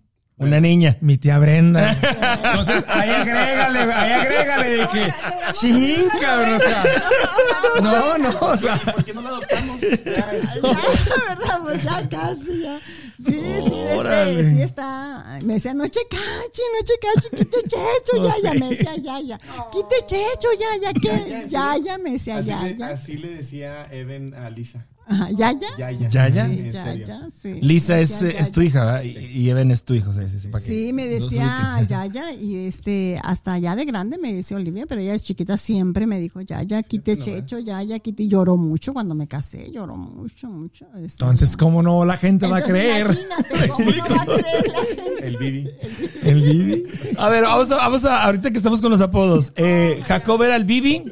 Speaker 3: Una niña.
Speaker 5: Mi tía Brenda. <laughs> Entonces, ahí agrégale, ahí agrégale de que. Ching, cabrón, o sea. No, no, o sea.
Speaker 6: ¿Por qué no la adoptamos? Ya, <laughs>
Speaker 4: Ya, <laughs> ¿verdad? Pues ya casi, ya. Sí, sí, este, sí está. Me decía, no checachi, no checachi, quite checho, ya, ya, me decía, ya, ya. Quite checho, ya, ya, que, ya, ya, me decía,
Speaker 6: así,
Speaker 4: ya,
Speaker 6: le,
Speaker 4: ya.
Speaker 6: así le decía Evan a Lisa.
Speaker 4: Ajá, ya, ya.
Speaker 6: Ya, ya.
Speaker 3: ¿Yaya?
Speaker 4: Sí,
Speaker 6: En
Speaker 4: ya,
Speaker 6: serio.
Speaker 4: ya, sí.
Speaker 3: Lisa es, eh, es tu hija, ¿verdad? Y, y Even es tu hijo. Sí, sí, sí, para que
Speaker 4: Sí, me decía. <laughs> Yaya y este, hasta ya de grande me decía Olivia, pero ella es chiquita siempre me dijo Yaya, quite checho, Yaya, quite. Y lloró mucho cuando me casé, lloró mucho, mucho. este,
Speaker 5: Entonces, ¿cómo no la gente va a creer?
Speaker 4: Imagínate, <laughs> ¿cómo no va a creer la gente?
Speaker 6: El Bibi.
Speaker 5: El Bibi.
Speaker 3: A ver, vamos a, vamos a, ahorita que estamos con los apodos. Eh, Jacob era el Bibi.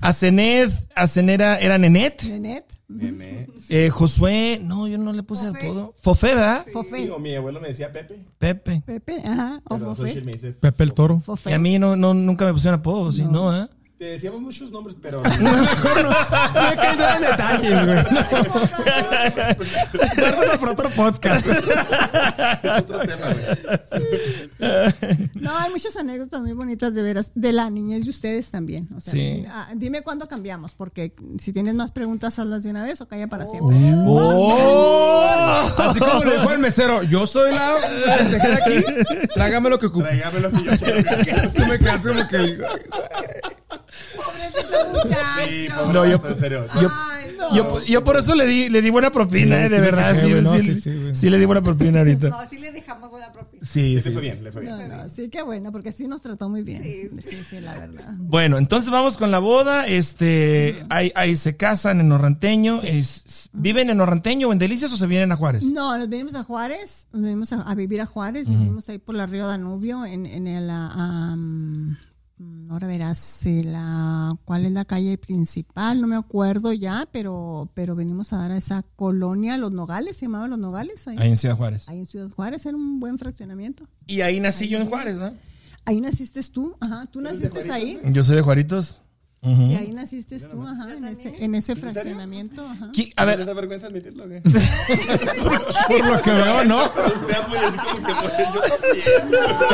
Speaker 3: Asened, Asenera era Nenet.
Speaker 4: Nenet,
Speaker 6: Nene. <laughs>
Speaker 3: Eh, Josué, no, yo no le puse
Speaker 7: Fofé.
Speaker 3: apodo. Fofé, ¿verdad?
Speaker 4: Fofé,
Speaker 6: Sí, o mi abuelo me decía Pepe.
Speaker 3: Pepe.
Speaker 4: Pepe, ajá, o
Speaker 6: Pero
Speaker 4: Fofé.
Speaker 6: me dice.
Speaker 5: Pepe el toro.
Speaker 3: Y
Speaker 4: Fofé.
Speaker 3: a mí no, no, nunca me pusieron apodo, ¿sí? No, ¿eh?
Speaker 6: Te decíamos muchos nombres, pero. <laughs>
Speaker 5: No hay que entrar en detalles, güey. <laughs> Guárdalo para otro podcast. <laughs>
Speaker 6: otro tema, güey.
Speaker 4: No, hay muchas anécdotas muy bonitas de veras, de la niñez de ustedes también. O sea,
Speaker 3: Sí.
Speaker 4: ah, dime cuándo cambiamos, porque si tienes más preguntas, hazlas de una vez o calla para siempre.
Speaker 3: ¡Oh!
Speaker 5: Así como le dijo el mesero, yo soy la aquí, trágame lo que ocupe.
Speaker 6: Tráigame lo que yo quiero.
Speaker 5: Me quedas como que...
Speaker 7: Pobrecito muchacho.
Speaker 6: Sí,
Speaker 3: No,
Speaker 6: no,
Speaker 3: yo-
Speaker 6: yo. En serio.
Speaker 3: Yo,
Speaker 7: Ay,
Speaker 3: yo, yo por eso le di, le di buena propina,
Speaker 5: Sí,
Speaker 3: eh, de
Speaker 5: sí,
Speaker 3: verdad.
Speaker 5: sí,
Speaker 3: Sí,
Speaker 5: güey, no,
Speaker 3: sí,
Speaker 5: sí,
Speaker 3: sí,
Speaker 5: sí,
Speaker 3: sí le di buena propina ahorita.
Speaker 7: No, sí le dejamos buena propina.
Speaker 3: Sí,
Speaker 6: Sí,
Speaker 3: sí.
Speaker 6: le fue bien, le fue
Speaker 4: No,
Speaker 6: bien.
Speaker 4: no, sí, qué bueno, porque sí nos trató muy bien. Sí, sí, la verdad.
Speaker 3: Bueno, entonces vamos con la boda. Este, ahí, ahí se casan en Orranteño. Es- ¿Viven en Orranteño o en Delicias o se vienen a Juárez?
Speaker 4: No, nos venimos a Juárez, nos venimos a, a vivir a Juárez, vivimos ahí por la Río Danubio, en, en el, am, ahora verás, la, cuál es la calle principal, no me acuerdo ya, pero, pero venimos a dar a esa colonia, Los Nogales, se llamaba Los Nogales, ahí,
Speaker 3: Ahí en Ciudad Juárez.
Speaker 4: ahí en Ciudad Juárez, era un buen fraccionamiento.
Speaker 3: Y ahí nací yo en Juárez, ¿no?
Speaker 4: Ahí naciste tú, ajá, tú naciste ahí,
Speaker 3: Yo soy de Juaritos. Ujú.
Speaker 4: y ahí naciste tú, ajá, en ese, en ese fraccionamiento, ajá.
Speaker 3: ¿Qui- A
Speaker 6: ¿No
Speaker 3: ver,
Speaker 6: da vergüenza admitirlo, güey?
Speaker 5: Por lo que veo, no.
Speaker 6: Pues.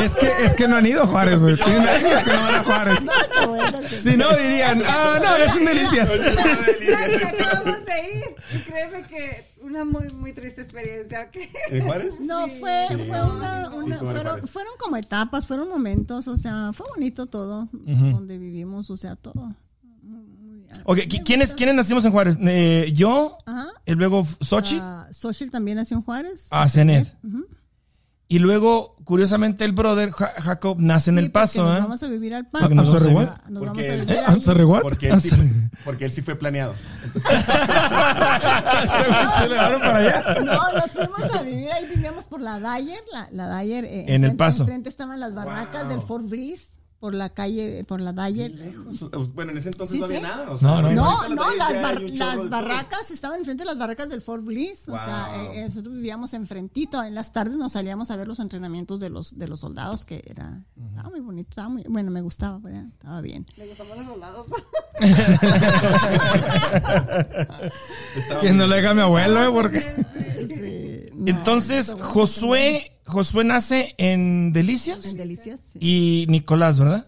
Speaker 5: Es que, es que no han ido a Juárez, güey. Tienen años que no van a Juárez.
Speaker 4: Qué bueno
Speaker 5: Si no, dirían, ah, no, es un delicias.
Speaker 7: Ay, acabamos de ir. Y créeme que una muy, muy triste experiencia.
Speaker 6: ¿En Juárez? <laughs>
Speaker 4: No, fue,
Speaker 6: Sí.
Speaker 4: fue una, una- fueron, fueron como etapas, fueron momentos, o sea, fue bonito todo, donde vivimos, o sea, todo.
Speaker 3: Ok, ¿qui- ¿quiénes, ¿quiénes nacimos en Juárez? Eh, yo,
Speaker 4: Ajá.
Speaker 3: y luego Sochi,
Speaker 4: Ah, Xochitl también nació en Juárez.
Speaker 3: a Zenet.
Speaker 4: Ujú.
Speaker 3: Y luego, curiosamente, el brother Ja- Jacob nace en
Speaker 4: Sí,
Speaker 3: El Paso,
Speaker 4: porque
Speaker 3: ¿eh?
Speaker 4: Nos vamos a vivir al
Speaker 5: ¿Para
Speaker 4: paso.
Speaker 5: nos
Speaker 3: Nos
Speaker 5: sorry,
Speaker 3: vamos
Speaker 5: what?
Speaker 4: Nos
Speaker 6: Porque
Speaker 4: vamos a vivir.
Speaker 5: I'm sorry, what?
Speaker 6: Porque <laughs> él, sí, porque él sí fue planeado. Entonces,
Speaker 5: Se le daron para allá.
Speaker 4: No, nos fuimos a vivir ahí, vivíamos por la Dyer, la, la Dyer. eh,
Speaker 3: En El
Speaker 4: enfrente-
Speaker 3: Paso.
Speaker 4: Enfrente estaban las barracas del Fort Bliss. Por la calle, por la Dalle.
Speaker 6: Lejos. Bueno, en ese entonces
Speaker 4: Sí,
Speaker 6: no había
Speaker 4: sí.
Speaker 6: nada. o
Speaker 5: No,
Speaker 6: sea,
Speaker 5: no.
Speaker 6: ahorita
Speaker 4: No,
Speaker 6: la
Speaker 4: no,
Speaker 6: Dalle
Speaker 4: las, bar- las barracas estaban enfrente de las barracas del Fort Bliss. O sea,
Speaker 6: Wow.
Speaker 4: eh, eh, nosotros vivíamos enfrentito. En las tardes nos salíamos a ver los entrenamientos de los, de los soldados, que era, estaba muy bonito, estaba muy, bueno, me gustaba, pues, ya, estaba bien.
Speaker 7: Le gustamos los soldados. <laughs>
Speaker 6: Muy
Speaker 5: no le diga a mi abuelo, eh, porque.
Speaker 4: Sí, no,
Speaker 3: Entonces, Josué, Josué nace en Delicias
Speaker 4: En Delicias. sí.
Speaker 3: y Nicolás, ¿verdad?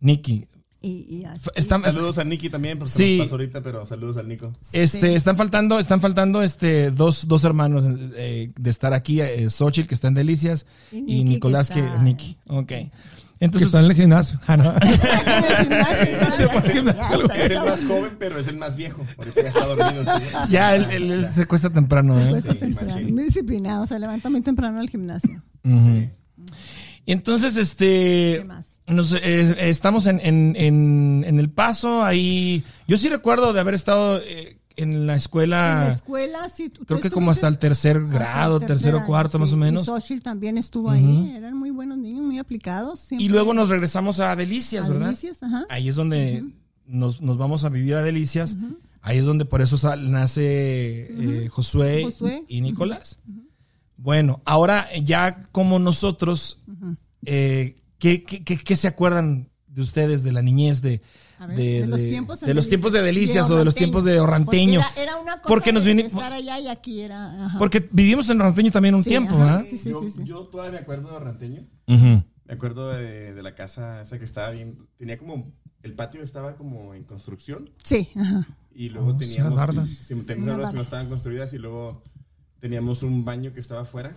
Speaker 3: Nicky.
Speaker 4: Y,
Speaker 6: Saludos a Nicky también, porque
Speaker 3: Sí.
Speaker 6: se nos pasó ahorita, pero saludos al Nico.
Speaker 3: este,
Speaker 4: Sí.
Speaker 3: están faltando, están faltando este dos, dos hermanos eh, de estar aquí, eh, Xochitl, que está en Delicias,
Speaker 4: Y
Speaker 3: Nicolás,
Speaker 4: que
Speaker 3: que,
Speaker 4: está-
Speaker 3: Nicky. Ok.
Speaker 5: Que
Speaker 3: Entonces,
Speaker 5: está en el gimnasio. Ah, no.
Speaker 6: Es el más joven, pero es el más viejo. Ahorita ya está dormido. sí.
Speaker 3: ya él, él- él se cuesta temprano, ¿eh?
Speaker 4: Cuesta
Speaker 6: Sí,
Speaker 4: temprano,
Speaker 6: machín.
Speaker 4: muy disciplinado, se levanta muy temprano al gimnasio.
Speaker 3: Y entonces, este,
Speaker 4: ¿Qué más?
Speaker 3: nos, eh, estamos en, en, en, en el paso, ahí, yo sí recuerdo de haber estado eh, en la escuela,
Speaker 4: En la escuela, sí. tú-
Speaker 3: creo
Speaker 4: tú
Speaker 3: que como hasta el tercer
Speaker 4: el
Speaker 3: grado,
Speaker 4: tercer
Speaker 3: tercero,
Speaker 4: año,
Speaker 3: cuarto, más
Speaker 4: sí.
Speaker 3: o menos.
Speaker 4: Y Xochitl también estuvo ahí. Eran muy buenos niños, muy aplicados. siempre.
Speaker 3: Y luego nos regresamos a Delicias,
Speaker 4: A
Speaker 3: ¿verdad?
Speaker 4: Delicias, ajá.
Speaker 3: Ahí es donde nos, nos vamos a vivir a Delicias. Ahí es donde por eso sal- nace eh, Josué,
Speaker 4: Josué.
Speaker 3: y Nicolás. Bueno, ahora ya como nosotros, eh, ¿qué, qué, qué- qué se acuerdan de ustedes de la niñez de,
Speaker 4: ver,
Speaker 3: de,
Speaker 4: de los
Speaker 3: de-
Speaker 4: tiempos
Speaker 3: de los
Speaker 4: Delicias,
Speaker 3: tiempos de Delicias o de los
Speaker 4: Orranteño.
Speaker 3: tiempos de Orranteño?
Speaker 4: Porque era, era una cosa
Speaker 3: Porque nos vinimos-
Speaker 4: estar allá y aquí era. ajá.
Speaker 3: Porque vivimos en Orranteño también un
Speaker 4: Sí,
Speaker 3: tiempo,
Speaker 4: ajá.
Speaker 3: ¿verdad?
Speaker 4: Sí, sí,
Speaker 6: yo,
Speaker 4: sí, sí.
Speaker 6: yo todavía me acuerdo de Ranteño.
Speaker 3: Ujú.
Speaker 6: Me acuerdo de, de la casa esa que estaba bien. Tenía como. El patio estaba como en construcción.
Speaker 4: Sí, ajá.
Speaker 6: Y luego
Speaker 5: Oh,
Speaker 6: teníamos.
Speaker 5: las bardas.
Speaker 6: sí, teníamos bardas que no estaban construidas y luego teníamos un baño que estaba afuera.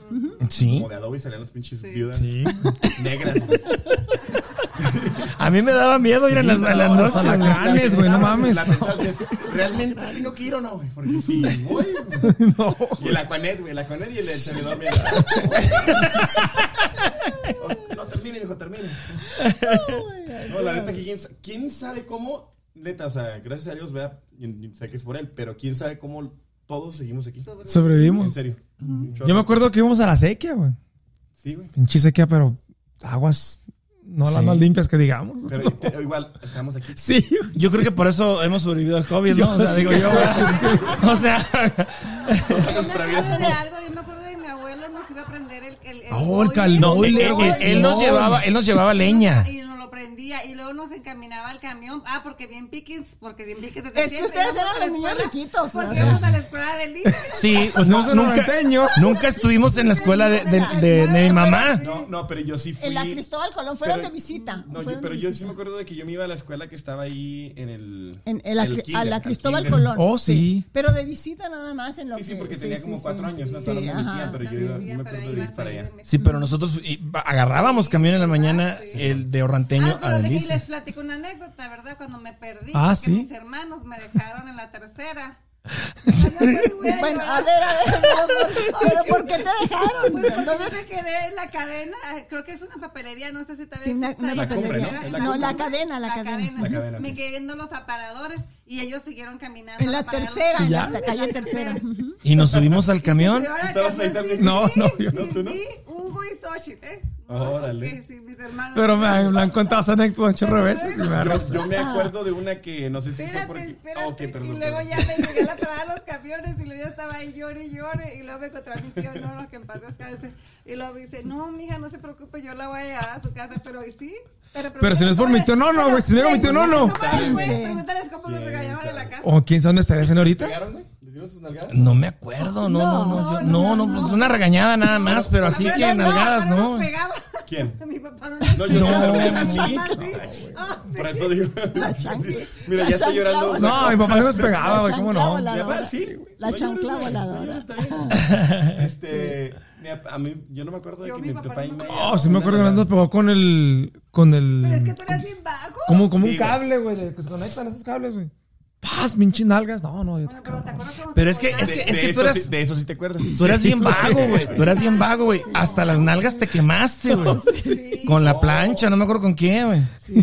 Speaker 3: Sí.
Speaker 6: Como de adobe y salían las pinches viudas
Speaker 5: Sí.
Speaker 6: negras. <laughs>
Speaker 3: A mí me daba miedo ir a las, a las
Speaker 5: no,
Speaker 3: noches.
Speaker 5: los alacranes, güey, no mames.
Speaker 6: La pensabas, es, Realmente tengo que ir o no, güey. Porque si voy. <laughs>
Speaker 5: No.
Speaker 6: Y el Aquanet, güey. El Aquanet y el mira. <laughs> Oh, No termine, hijo, termine. No, la neta, que quién, sa- quién sabe cómo. Neta, o sea, gracias a Dios, vea. Sé que es por él, pero quién sabe cómo todos seguimos aquí. En
Speaker 5: Sobrevivimos.
Speaker 6: serio.
Speaker 5: Yo me acuerdo que íbamos a la sequía, güey.
Speaker 6: Sí, güey.
Speaker 5: Pinche sequía, pero aguas no las
Speaker 3: Sí.
Speaker 5: más limpias que digamos.
Speaker 6: Pero te- igual, estamos aquí.
Speaker 5: Sí.
Speaker 3: Yo creo que por eso hemos sobrevivido al COVID, ¿no? O sea, digo yo. <laughs> O sea,
Speaker 7: Yo me
Speaker 6: Nuestra vida
Speaker 7: acuerdo de
Speaker 6: somos-
Speaker 7: algo, yo me acuerdo de mi abuelo nos iba a prender el, el, el
Speaker 5: Oh, el
Speaker 3: no, él, nos llevaba, él nos llevaba leña.
Speaker 7: Y lo prendía y luego nos encaminaba al camión. Ah, porque bien piquis, porque bien piquis.
Speaker 4: Es que ustedes eran los niños riquitos.
Speaker 7: Porque
Speaker 4: o sea,
Speaker 7: íbamos a la escuela de Liz.
Speaker 3: Sí,
Speaker 5: Pues no
Speaker 3: nunca, nunca estuvimos en la escuela de, de- de- de mi mamá.
Speaker 6: No, no, pero yo sí fui.
Speaker 4: En la Cristóbal Colón fueron
Speaker 6: pero-
Speaker 4: de visita.
Speaker 6: No, yo- pero yo
Speaker 4: visita.
Speaker 6: sí me acuerdo de que yo me iba a la escuela que estaba ahí en el.
Speaker 4: En, en la,
Speaker 6: el kinder,
Speaker 4: a la
Speaker 6: al
Speaker 4: Cristóbal
Speaker 6: kinder.
Speaker 4: Colón.
Speaker 5: Oh, sí.
Speaker 4: Pero de visita nada más en lo
Speaker 6: Sí, sí,
Speaker 4: que-
Speaker 6: porque tenía como
Speaker 4: sí,
Speaker 6: cuatro
Speaker 4: sí.
Speaker 6: años, ¿no?
Speaker 4: Sí,
Speaker 6: tía,
Speaker 4: ajá,
Speaker 6: pero yo
Speaker 4: sí.
Speaker 6: iba- yo me acuerdo de ir para allá.
Speaker 3: Sí, pero nosotros agarrábamos camión en la mañana el de Orranteño
Speaker 7: Ah,
Speaker 3: a
Speaker 7: pero de- y les platico una anécdota, ¿verdad? Cuando me perdí.
Speaker 5: Ah,
Speaker 7: porque
Speaker 5: ¿sí?
Speaker 7: Mis hermanos me dejaron en la tercera. <laughs>
Speaker 4: Bueno, a ver, a ver, pero, por- pero ¿por qué te dejaron?
Speaker 7: Pues porque
Speaker 4: ¿Dónde-
Speaker 7: yo me quedé en la cadena, creo que es una papelería, no sé si todavía
Speaker 4: Sí, una-.
Speaker 6: La cumbre, ¿no?
Speaker 4: La cadena, la cadena.
Speaker 6: La cadena,
Speaker 7: Me quedé viendo los aparadores y ellos siguieron caminando.
Speaker 4: En la
Speaker 7: los-
Speaker 4: tercera, en la calle tercera. <laughs>
Speaker 3: Y nos subimos al camión.
Speaker 7: Y ahora
Speaker 6: ¿Estabas ahí
Speaker 7: sí,
Speaker 6: también?
Speaker 5: No, no, <laughs> yo-
Speaker 6: ¿No, tú no?
Speaker 7: Hugo y Xochitl, ¿eh?
Speaker 6: Órale.
Speaker 7: Que sí, mis hermanos.
Speaker 5: Pero me, han- me han contado esa anécdota de veces
Speaker 6: Yo, me acuerdo de una que no sé si fue
Speaker 7: Espérate,
Speaker 6: porque.
Speaker 7: espérate.
Speaker 6: Ah, perdón.
Speaker 7: y luego
Speaker 6: perdón.
Speaker 7: ya me llegué a la parada de los camiones y luego ya estaba ahí llore y llore. Y luego me encontré a mi tío, no, no, que en paz descanse. Y luego me dice, no, mija, no se preocupe, yo la voy a llevar a su casa. Pero ¿y sí?
Speaker 5: Pero si no es por mi tío, no, no, güey, si no era mi tío, no, no.
Speaker 7: Pregúntales, güey, cómo nos
Speaker 6: ¿Quién
Speaker 7: regañaban en la casa.
Speaker 5: O quién sabe dónde estaría haciendo ahorita.
Speaker 6: ¿Pegaron, güey? ¿Les dieron sus nalgadas?
Speaker 3: No me acuerdo, no, no, no, yo- no, no, pues una regañada nada más, pero así
Speaker 7: Pero
Speaker 3: que
Speaker 7: no,
Speaker 3: nalgadas,
Speaker 7: pero
Speaker 3: no.
Speaker 7: nos pegaba.
Speaker 6: ¿Quién? <laughs>
Speaker 7: Mi papá no
Speaker 6: No, yo
Speaker 3: No,
Speaker 6: sé, pero
Speaker 3: no.
Speaker 6: sí.
Speaker 7: Sí. Ah, sí.
Speaker 6: Por eso digo.
Speaker 4: chancla- <laughs>
Speaker 6: Mira,
Speaker 4: la
Speaker 6: ya estoy
Speaker 4: chancla
Speaker 6: llorando.
Speaker 5: No, mi papá se nos <laughs> pegaba,
Speaker 4: La
Speaker 5: güey, ¿cómo no?
Speaker 4: voladora.
Speaker 6: Mi papá, sí, güey.
Speaker 4: La
Speaker 6: No llores,
Speaker 4: chancla
Speaker 6: güey.
Speaker 4: voladora.
Speaker 6: No está bien. Este, a mí, yo no me acuerdo de
Speaker 7: Yo,
Speaker 6: que
Speaker 7: mi
Speaker 6: mi
Speaker 7: papá
Speaker 6: papá y
Speaker 7: no me
Speaker 5: Oh, sí me acuerdo que Nando pegó con el. Con el.
Speaker 7: Pero es que tú eras bien vago.
Speaker 5: Como, como
Speaker 6: Sí,
Speaker 5: un
Speaker 6: güey.
Speaker 5: cable, güey, de que se conectan esos cables, güey. Paz, pinches nalgas. No, no, yo
Speaker 7: Bueno, pero ¿te acuerdas cómo
Speaker 3: Pero
Speaker 7: te
Speaker 3: es que- es
Speaker 6: De,
Speaker 3: que- es que tú eras-
Speaker 6: sí- de eso sí te acuerdas.
Speaker 3: Tú eras bien vago, güey. Tú eras bien vago, güey. Hasta las nalgas te quemaste, güey. Con la plancha, no me acuerdo con qué, güey.
Speaker 5: Sí.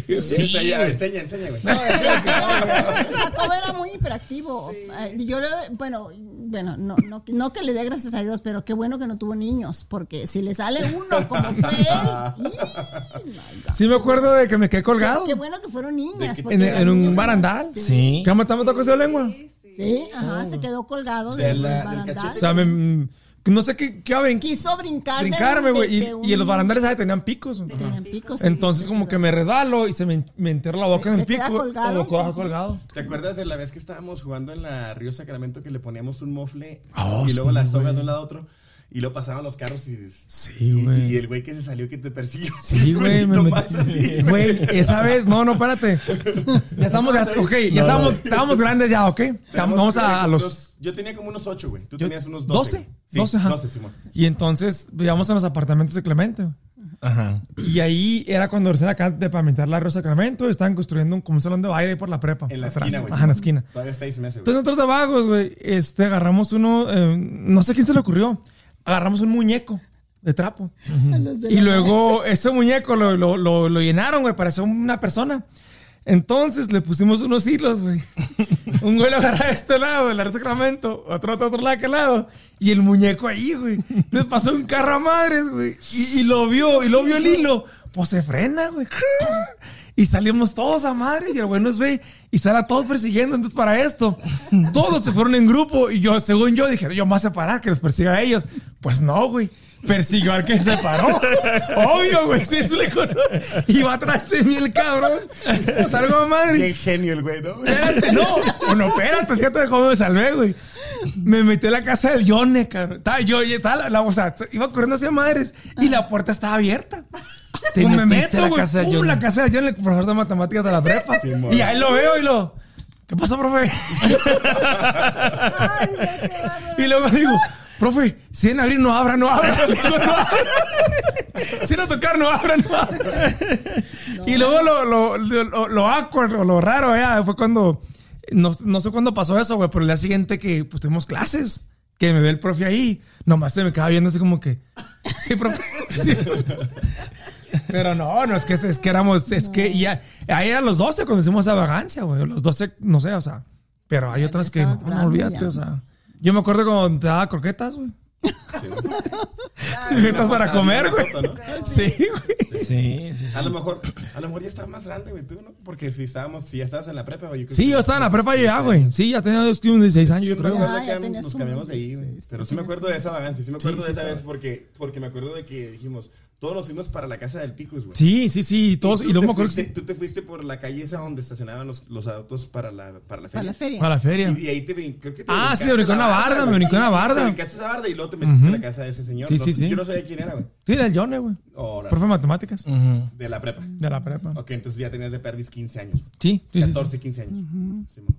Speaker 3: Sí, güey.
Speaker 6: enseña, enseña, güey.
Speaker 4: Jacob <laughs> era muy hiperactivo. Yo, le- bueno, bueno, no, no, no que le dé gracias a Dios, pero qué bueno que no tuvo niños, porque si le sale uno como fue él. <laughs>
Speaker 5: Sí me acuerdo de que me quedé colgado.
Speaker 4: qué bueno que fueron niñas.
Speaker 5: En, un
Speaker 4: niñas-
Speaker 5: barandal.
Speaker 3: Sí.
Speaker 5: ¿Qué me tocó esa lengua?
Speaker 4: Sí, ajá, se quedó colgado
Speaker 6: De
Speaker 4: del barandal.
Speaker 5: O sea, me- no sé qué, qué había
Speaker 4: Quiso brincar.
Speaker 5: brincarme, güey. Y,
Speaker 4: un-
Speaker 5: y en los barandales, ¿sabes? Tenían picos.
Speaker 4: Tenían picos,
Speaker 5: Entonces,
Speaker 4: sí,
Speaker 5: como que me resbalo y se me, me entierra la boca
Speaker 4: Se-
Speaker 5: en el pico.
Speaker 4: colgado.
Speaker 5: O quedo colgado.
Speaker 6: ¿Te acuerdas de la vez que estábamos jugando en la Río Sacramento que le poníamos un mofle
Speaker 5: Oh,
Speaker 6: y luego
Speaker 5: sí,
Speaker 6: la soga de un lado a otro? Y lo pasaban los carros y...
Speaker 5: Sí,
Speaker 6: y-
Speaker 5: güey.
Speaker 6: Y, el güey que se salió que te persiguió.
Speaker 5: Sí, güey, <laughs> me metí. <laughs> Güey, esa vez, no, no, espérate. <laughs> Ya estamos, ya, ok, ya estábamos, estábamos grandes ya, ok.
Speaker 6: Tenemos,
Speaker 5: Vamos a, a los.
Speaker 6: Yo tenía como unos 8, güey. Tú
Speaker 5: yo-
Speaker 6: tenías unos 12.
Speaker 5: 12,
Speaker 6: Sí,
Speaker 5: 12, ajá.
Speaker 6: 12, Simón.
Speaker 5: Y entonces, íbamos a los apartamentos de Clemente. güey.
Speaker 3: Ajá.
Speaker 5: Y ahí era cuando recién acaban de pavimentar la Río Sacramento. y Estaban construyendo un, como un salón de baile ahí por la prepa.
Speaker 6: En la
Speaker 5: atrás.
Speaker 6: esquina, güey.
Speaker 5: Ajá, en la esquina.
Speaker 6: Todavía está ahí, se me hace, güey.
Speaker 5: Entonces nosotros de vagos, güey, este, agarramos uno, eh, no sé quién se le ocurrió, agarramos un muñeco de trapo.
Speaker 4: De
Speaker 5: Y
Speaker 4: la
Speaker 5: luego ese <laughs> muñeco lo, lo, lo, lo llenaron, güey, parecía una persona. Entonces le pusimos unos hilos, güey. <laughs> Un güey lo agarra de este lado, del Sacramento, otro de otro lado, aquel lado. Y el muñeco ahí, güey. Entonces pasó un carro a madres, güey. Y, y lo vio, y lo vio el hilo. Pues se frena, güey. Y salimos todos a madre y el güey nos ve y sale a todos persiguiendo. Entonces, para esto, <laughs> todos se fueron en grupo y yo, según yo, dije, yo me voy a separar, que los persiga a ellos. Pues no, güey. Persiguió al que se paró. <laughs> Obvio, güey. Sí, eso le conoce. Iba atrás de mí el cabrón. Pues algo a madre.
Speaker 6: Qué genio el güey, ¿no?
Speaker 5: Espérate, no. Bueno, espérate, fíjate de cómo me salvé, güey. Me metí a la casa del Yone, cabrón. Estaba yo, y estaba la, la- o sea, iba corriendo hacia madres y la puerta estaba abierta.
Speaker 3: Te
Speaker 5: Pues me meto,
Speaker 3: la
Speaker 5: güey. pum,
Speaker 3: Yone.
Speaker 5: la casa del Yone, el profesor de matemáticas de la prepa. y ahí lo veo y lo... ¿Qué pasa, profe?
Speaker 7: Ay.
Speaker 5: Y luego digo, profe, si en abrir no abra, no abra. <laughs> Digo, no abra. Si no tocar, no abra, no abra. Y luego lo, lo, lo, lo awkward o lo raro ya fue cuando, no, no sé cuándo pasó eso, güey, pero el día siguiente que pues tuvimos clases, que me ve el profe ahí, nomás se me quedaba viendo así como que, sí, profe, <laughs> sí. Pero no, no, es que, es que éramos, es que ya, ahí eran los 12 cuando hicimos esa vagancia, güey, los 12, no sé, o sea, pero hay
Speaker 4: Ya,
Speaker 5: otras que no, no, olvídate,
Speaker 4: ya.
Speaker 5: o sea. Yo me acuerdo cuando te daba croquetas, güey. <laughs> Croquetas para comer, güey.
Speaker 6: foto, ¿no? <laughs>
Speaker 5: Sí, güey.
Speaker 3: Sí, sí, sí.
Speaker 6: A lo mejor, a lo mejor ya estaba más grande, güey, tú, ¿no? Porque si estábamos, si ya estabas en la prepa, güey. creo
Speaker 5: Sí, yo estaba en la prepa ya, güey. Sí, ya tenía unos 16 años, yo creo.
Speaker 4: Ya, ya
Speaker 6: que nos cambiamos de ahí, güey.
Speaker 4: 16,
Speaker 6: Pero sí me acuerdo de esa vagancia, sí me acuerdo
Speaker 5: Sí,
Speaker 6: de
Speaker 5: sí,
Speaker 6: esa
Speaker 5: sí.
Speaker 6: vez porque, porque me acuerdo de que dijimos, todos nos fuimos para la casa del Picus, güey.
Speaker 5: Sí, sí, sí. Todos,
Speaker 6: tú
Speaker 5: y luego
Speaker 6: te fuiste-
Speaker 5: que-
Speaker 6: Tú te fuiste por la calle esa donde estacionaban los, los autos para la, para la feria.
Speaker 4: Para la feria.
Speaker 5: para la feria.
Speaker 6: Y, y ahí te creo que te
Speaker 5: Ah, sí, te brincó en la barda, me
Speaker 6: güey.
Speaker 5: brincó en la barda.
Speaker 6: Te brincaste esa barda y luego te metiste
Speaker 5: Ujú.
Speaker 6: a la casa de ese señor.
Speaker 5: Sí,
Speaker 6: No
Speaker 5: sí, sí.
Speaker 6: Yo no sabía quién era, güey.
Speaker 5: Sí, del Yone, güey.
Speaker 6: Ahora,
Speaker 5: Profe de matemáticas.
Speaker 3: Ujú.
Speaker 6: de la prepa.
Speaker 5: De la prepa.
Speaker 6: Ok, entonces ya tenías de perdis 15 años. güey.
Speaker 5: Sí, sí, sí, sí.
Speaker 6: 14, 15 años. Simón.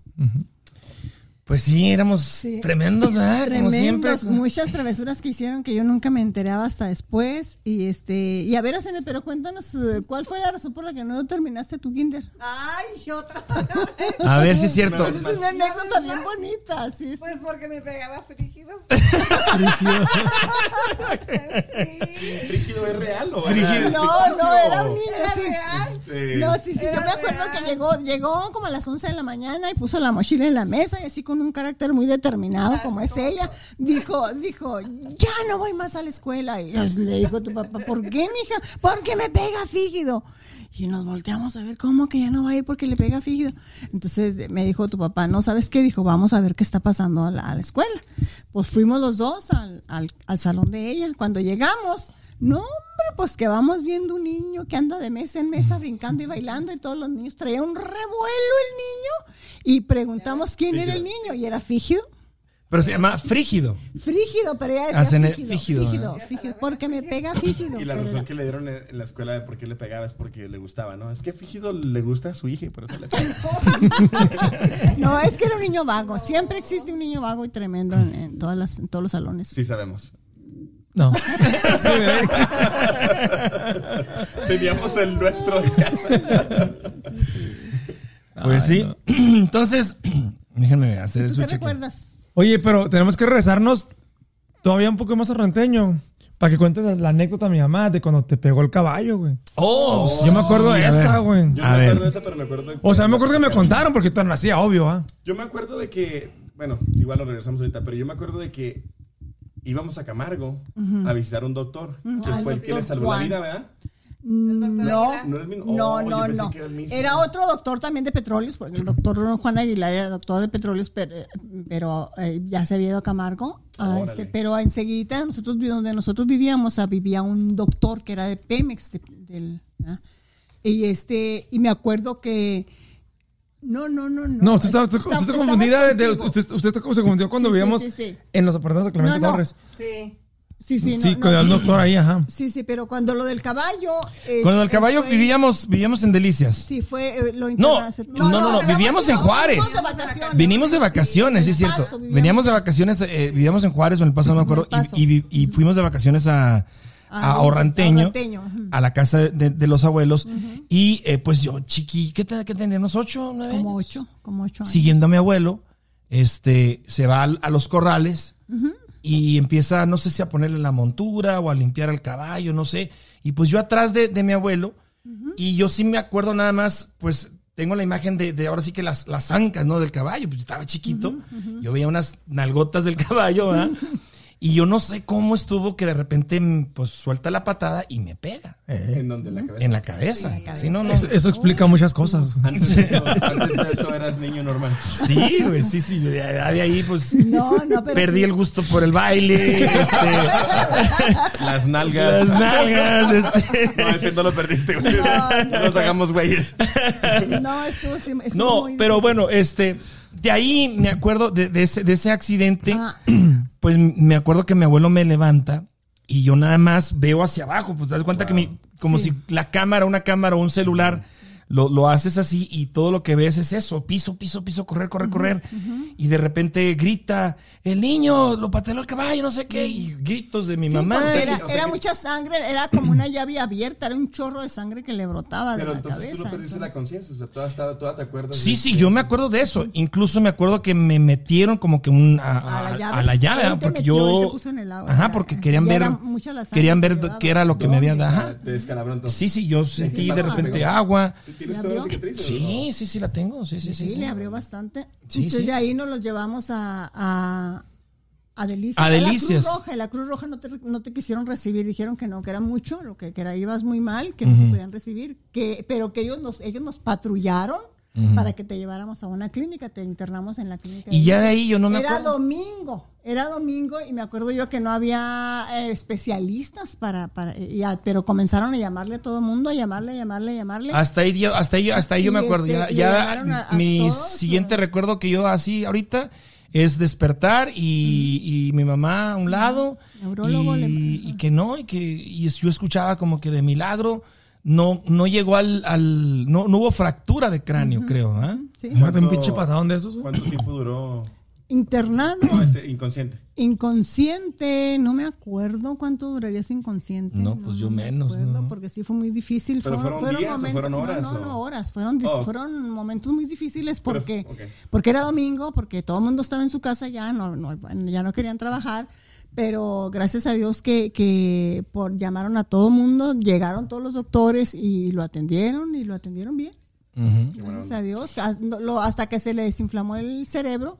Speaker 3: Pues sí, éramos
Speaker 4: Sí.
Speaker 3: tremendos, ¿verdad? <laughs> Como siempre.
Speaker 4: Tremendos, muchas travesuras que hicieron que yo nunca me enteraba hasta después. Y este, y a ver, Araceli, pero cuéntanos, eh, ¿cuál fue la razón por la que no terminaste tu kinder?
Speaker 7: Ay, otra. <laughs>
Speaker 3: A ver si es cierto.
Speaker 4: Es una anécdota bien bonita, sí, sí.
Speaker 7: Pues porque me pegaba frígido. <laughs> sí.
Speaker 6: ¿Frígido es real o
Speaker 3: Frígido.
Speaker 4: No, no, era un niño,
Speaker 7: Era
Speaker 4: sí.
Speaker 7: real.
Speaker 6: Este,
Speaker 4: No, sí, sí, yo
Speaker 7: Era
Speaker 4: me acuerdo
Speaker 7: real.
Speaker 4: que llegó, llegó como a las 11 de la mañana y puso la mochila en la mesa y así con un carácter muy determinado como es ella, dijo, dijo, ya no voy más a la escuela. Y le dijo a tu papá, ¿por qué, mija? Porque me pega fígido. Y nos volteamos a ver cómo que ya no va a ir porque le pega fígido. Entonces me dijo tu papá, ¿no sabes qué? Dijo, vamos a ver qué está pasando a la, a la escuela. Pues fuimos los dos al, al, al salón de ella. Cuando llegamos, no, hombre, pues que vamos viendo un niño que anda de mesa en mesa brincando y bailando y todos los niños traía un revuelo el niño y preguntamos quién era el niño y era Fígido.
Speaker 3: Pero se llama Frígido.
Speaker 4: Frígido, pero ella decía
Speaker 3: Hacen el
Speaker 4: fígido,
Speaker 3: fígido,
Speaker 4: fígido, fígido, porque me pega Fígido.
Speaker 6: Y la razón
Speaker 4: era-
Speaker 6: que le dieron en en la escuela de por qué le pegaba es porque le gustaba, ¿no? Es que Fígido le gusta a su hija y por eso le pega. <laughs>
Speaker 4: No, es que era un niño vago. Siempre existe un niño vago y tremendo en, en todas las, en todos los salones.
Speaker 6: Sí sabemos.
Speaker 5: No. <laughs>
Speaker 6: Teníamos el nuestro en casa.
Speaker 3: Pues
Speaker 5: Ay,
Speaker 3: sí.
Speaker 5: no. <clears throat>
Speaker 3: Entonces, <clears throat> déjenme hacer el
Speaker 4: ¿Tú qué
Speaker 3: switch aquí.
Speaker 4: recuerdas?
Speaker 5: Oye, pero tenemos que regresarnos todavía un poco más a Renteño. Para que cuentes la anécdota a mi mamá de cuando te pegó el caballo, güey.
Speaker 3: Oh,
Speaker 5: Yo me acuerdo de esa, güey.
Speaker 6: Yo
Speaker 3: A
Speaker 6: me
Speaker 3: ver.
Speaker 6: acuerdo de eso, pero me acuerdo.
Speaker 5: O sea, me acuerdo que me contaron porque tú no hacía, obvio, ¿ah?
Speaker 6: Yo me acuerdo de que bueno, igual nos regresamos ahorita, pero yo me acuerdo de que íbamos a Camargo a visitar a un doctor, que fue el que le salvó
Speaker 4: Juan.
Speaker 6: la vida, ¿verdad?
Speaker 4: No,
Speaker 7: Aguilar?
Speaker 6: No era el mismo.
Speaker 4: no,
Speaker 6: Oh,
Speaker 4: no, no.
Speaker 6: era el
Speaker 4: otro doctor también de petróleos, porque el doctor Juan Aguilar era doctor de petróleos, pero, pero, eh, ya se había ido a Camargo. ah, este, pero enseguida, nosotros donde nosotros vivíamos, ah, vivía un doctor que era de Pemex. de- del. Y este, y me acuerdo que. No, no, no, no.
Speaker 5: No, usted está, usted,
Speaker 4: Está-
Speaker 5: usted está
Speaker 4: estamos
Speaker 5: confundida. de- usted, usted está como se confundió cuando
Speaker 4: Sí,
Speaker 5: vivíamos
Speaker 4: sí, sí.
Speaker 5: en los apartamentos de Clemente
Speaker 4: No, no.
Speaker 5: Torres.
Speaker 7: Sí.
Speaker 4: Sí, sí, no,
Speaker 5: Sí,
Speaker 4: no.
Speaker 5: con el doctor ahí, ajá.
Speaker 4: Sí, sí, pero cuando lo del caballo. eh,
Speaker 3: Con el caballo
Speaker 4: fue-
Speaker 3: vivíamos, vivíamos en Delicias.
Speaker 4: Sí, fue eh, lo
Speaker 3: No, no, no, no, vivíamos en Juárez.
Speaker 4: Vinimos de vacaciones.
Speaker 3: Vinimos de vacaciones, sí es cierto.
Speaker 4: Paso vivíamos.
Speaker 3: Veníamos de vacaciones, eh, vivíamos en Juárez o en El Paso, no me acuerdo, y, y fuimos de vacaciones a, a Orranteño,
Speaker 4: Orranteño, ujú.
Speaker 3: a la casa de, de los abuelos, y eh, pues yo, chiqui, ¿qué, te- qué teníamos? ¿Ocho, nueve
Speaker 4: Como
Speaker 3: años?
Speaker 4: ocho, como ocho años.
Speaker 3: Siguiendo a mi abuelo, este, se va a, los corrales y empieza, no sé si a ponerle la montura o a limpiar al caballo, no sé. Y pues yo atrás de, de mi abuelo, y yo sí me acuerdo nada más, pues tengo la imagen de, de ahora sí que las, las ancas, ¿no? Del caballo, pues yo estaba chiquito, yo veía unas nalgotas del <laughs> caballo, ¿verdad? Y yo no sé cómo estuvo que de repente, mm, pues suelta la patada y me pega
Speaker 6: ¿En donde la cabeza?
Speaker 3: en la cabeza. Sí, no, no.
Speaker 5: Eso, eso explica muchas cosas.
Speaker 6: Antes de, eso, <laughs> antes de eso eras niño normal.
Speaker 3: Sí, güey, sí, sí. De, de ahí, pues.
Speaker 4: No, no, pero
Speaker 3: Perdí
Speaker 4: sí.
Speaker 3: el gusto por el baile, este, <laughs>
Speaker 6: Las nalgas.
Speaker 3: las nalgas, este. <laughs>
Speaker 6: No, ese no lo perdiste, güey. No, nos hagamos güeyes.
Speaker 4: No, estuvo, sí, estuvo
Speaker 3: No,
Speaker 4: muy
Speaker 3: pero bueno, este, de ahí me acuerdo de, de ese, de ese accidente,
Speaker 4: Ah. <clears throat>
Speaker 3: pues me acuerdo que mi abuelo me levanta y yo nada más veo hacia abajo, pues te das cuenta que mi, como
Speaker 4: Sí.
Speaker 3: si la cámara, una cámara o un celular, lo, lo haces así y todo lo que ves es eso, piso, piso, piso, correr, correr, correr. Y de repente grita, el niño lo pateó el caballo, no sé qué, y gritos de mi
Speaker 4: Sí,
Speaker 3: mamá.
Speaker 4: era,
Speaker 6: o sea
Speaker 4: era
Speaker 6: que-
Speaker 4: mucha sangre, era como una llave abierta, era un chorro de sangre que le brotaba
Speaker 6: Pero
Speaker 4: de la
Speaker 6: entonces
Speaker 4: cabeza.
Speaker 6: tú no perdiste la conciencia. O sea, toda, estaba- toda te acuerdas.
Speaker 3: Sí, sí, yo me acuerdo de eso. Incluso me acuerdo que me metieron como que un, a,
Speaker 4: A la llave.
Speaker 3: porque
Speaker 4: metió,
Speaker 3: yo...
Speaker 4: te puso en el agua.
Speaker 3: Ajá, porque querían ver, querían
Speaker 4: que
Speaker 3: ver qué era lo que me había
Speaker 4: ¿Dónde?
Speaker 3: dado.
Speaker 6: Te.
Speaker 3: Sí, sí, yo sentí de repente agua.
Speaker 6: ¿Tú ¿Tienes
Speaker 4: ¿Le
Speaker 6: toda la cicatriz?
Speaker 3: Sí, sí, sí la tengo. Sí, sí, sí.
Speaker 4: Sí,
Speaker 3: sí.
Speaker 4: le abrió bastante.
Speaker 3: Sí,
Speaker 4: Entonces
Speaker 3: sí.
Speaker 4: de ahí nos los llevamos a, a, a Delicias.
Speaker 3: A Delicias.
Speaker 4: La Cruz Roja, la Cruz Roja no te, no te quisieron recibir, dijeron que no, que era mucho, lo que, que era, ibas muy mal, que no te podían recibir, que, pero que ellos nos, ellos nos patrullaron para que te lleváramos a una clínica, te internamos en la clínica.
Speaker 3: Y ya de ahí yo no me
Speaker 4: era
Speaker 3: acuerdo.
Speaker 4: domingo, era domingo y me acuerdo yo que no había eh, especialistas para, para y a- pero comenzaron a llamarle a todo el mundo, a llamarle, a llamarle, a llamarle.
Speaker 3: Hasta ahí, yo- hasta ahí, hasta ahí yo me acuerdo.
Speaker 4: este,
Speaker 3: ya, ya
Speaker 4: a-
Speaker 3: mi
Speaker 4: todos,
Speaker 3: siguiente recuerdo que yo así ahorita es despertar y, y mi mamá a un lado
Speaker 4: Neurólogo
Speaker 3: y,
Speaker 4: le-
Speaker 3: y que no y que y yo escuchaba como que de milagro no no llegó al, al no, no hubo fractura de cráneo creo ¿ah?
Speaker 4: Sí.
Speaker 5: Un pinche patadón de esos.
Speaker 6: ¿Cuánto tiempo duró
Speaker 4: Internado,
Speaker 6: no, este, inconsciente?
Speaker 4: inconsciente, no me acuerdo cuánto duraría ese inconsciente.
Speaker 3: No, pues yo
Speaker 4: me
Speaker 3: menos,
Speaker 4: acuerdo,
Speaker 3: ¿no?
Speaker 4: Porque sí fue muy difícil.
Speaker 6: ¿Pero fueron días o fueron horas,
Speaker 4: No, no, horas. Fueron,
Speaker 6: Oh.
Speaker 4: fueron momentos muy difíciles
Speaker 6: Pero-
Speaker 4: porque, porque era domingo, porque todo el mundo estaba en su casa ya, no, no, ya no querían trabajar. Pero gracias a Dios que, que por llamaron a todo mundo, llegaron todos los doctores y lo atendieron y lo atendieron bien. Gracias a Dios. lo- Hasta que se le desinflamó el cerebro,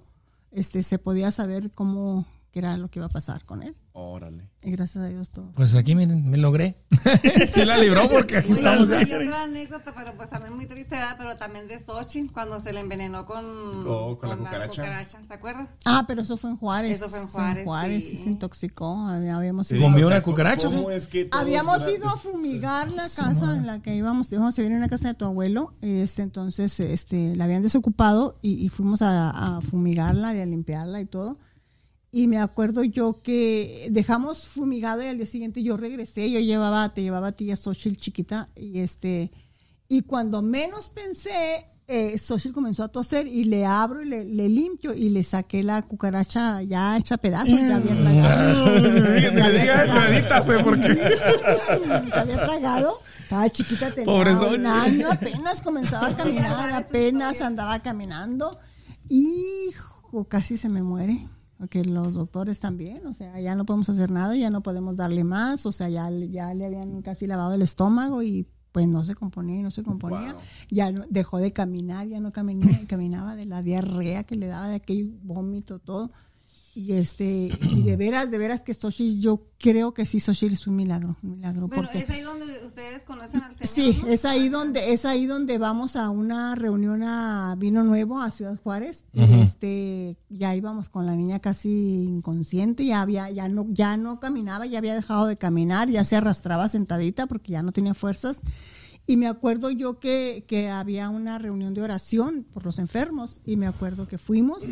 Speaker 4: este, se podía saber cómo qué era lo que iba a pasar con él.
Speaker 6: Órale.
Speaker 4: Y gracias a Dios todo.
Speaker 3: pues aquí miren me logré <laughs>
Speaker 5: Sí la libró porque aquí
Speaker 7: Oye,
Speaker 5: estamos.
Speaker 7: y otra anécdota, pero pues también muy triste, ¿verdad? pero también de Xochitl, cuando se le envenenó con,
Speaker 6: Oh, con la cucaracha.
Speaker 7: ¿Se acuerda?
Speaker 4: Ah, pero eso fue en Juárez.
Speaker 7: Eso fue en Juárez,
Speaker 4: sí.
Speaker 7: sí.
Speaker 4: se intoxicó. había- Habíamos
Speaker 6: Sí,
Speaker 4: ido,
Speaker 3: ¿Comió
Speaker 6: o
Speaker 3: una
Speaker 6: ¿cómo-
Speaker 3: cucaracha,
Speaker 6: ¿Cómo es que
Speaker 4: habíamos
Speaker 6: era-
Speaker 4: ido a fumigar la <laughs> casa en la que íbamos. Íbamos a vivir en una casa de tu abuelo. Este, entonces, este, la habían desocupado y, y fuimos a, a fumigarla y a limpiarla y todo. Y me acuerdo yo que dejamos fumigado y al día siguiente yo regresé, yo llevaba, te llevaba a ti a Xochitl chiquita y este, y cuando menos pensé, eh, Xochitl comenzó a toser y le abro y le, le limpio y le saqué la cucaracha ya hecha pedazos, ya había tragado.
Speaker 5: Editas, güey, porque.
Speaker 4: Ya había tragado, estaba chiquita, tenía
Speaker 5: Pobre
Speaker 4: un año, apenas comenzaba a caminar, apenas andaba caminando, hijo, casi se me muere. Porque los doctores también, o sea, ya no podemos hacer nada, ya no podemos darle más, o sea, ya, le- ya le habían casi lavado el estómago y pues no se componía y no se componía.
Speaker 6: Wow.
Speaker 4: Ya no- dejó de caminar, ya no caminaba, caminaba de la diarrea que le daba de aquel vómito, todo. Y este, y de veras, de veras que Xochitl, yo creo que sí, Xochitl es un milagro, un milagro.
Speaker 7: Bueno,
Speaker 4: porque
Speaker 7: es ahí donde ustedes conocen al Señor.
Speaker 4: Sí,
Speaker 7: ¿no?
Speaker 4: es ahí donde es ahí donde vamos a una reunión a Vino Nuevo a Ciudad Juárez. este ya íbamos con la niña casi inconsciente, ya había ya no ya no caminaba, ya había dejado de caminar, ya se arrastraba sentadita porque ya no tenía fuerzas. Y me acuerdo yo que, que había una reunión de oración por los enfermos y me acuerdo que fuimos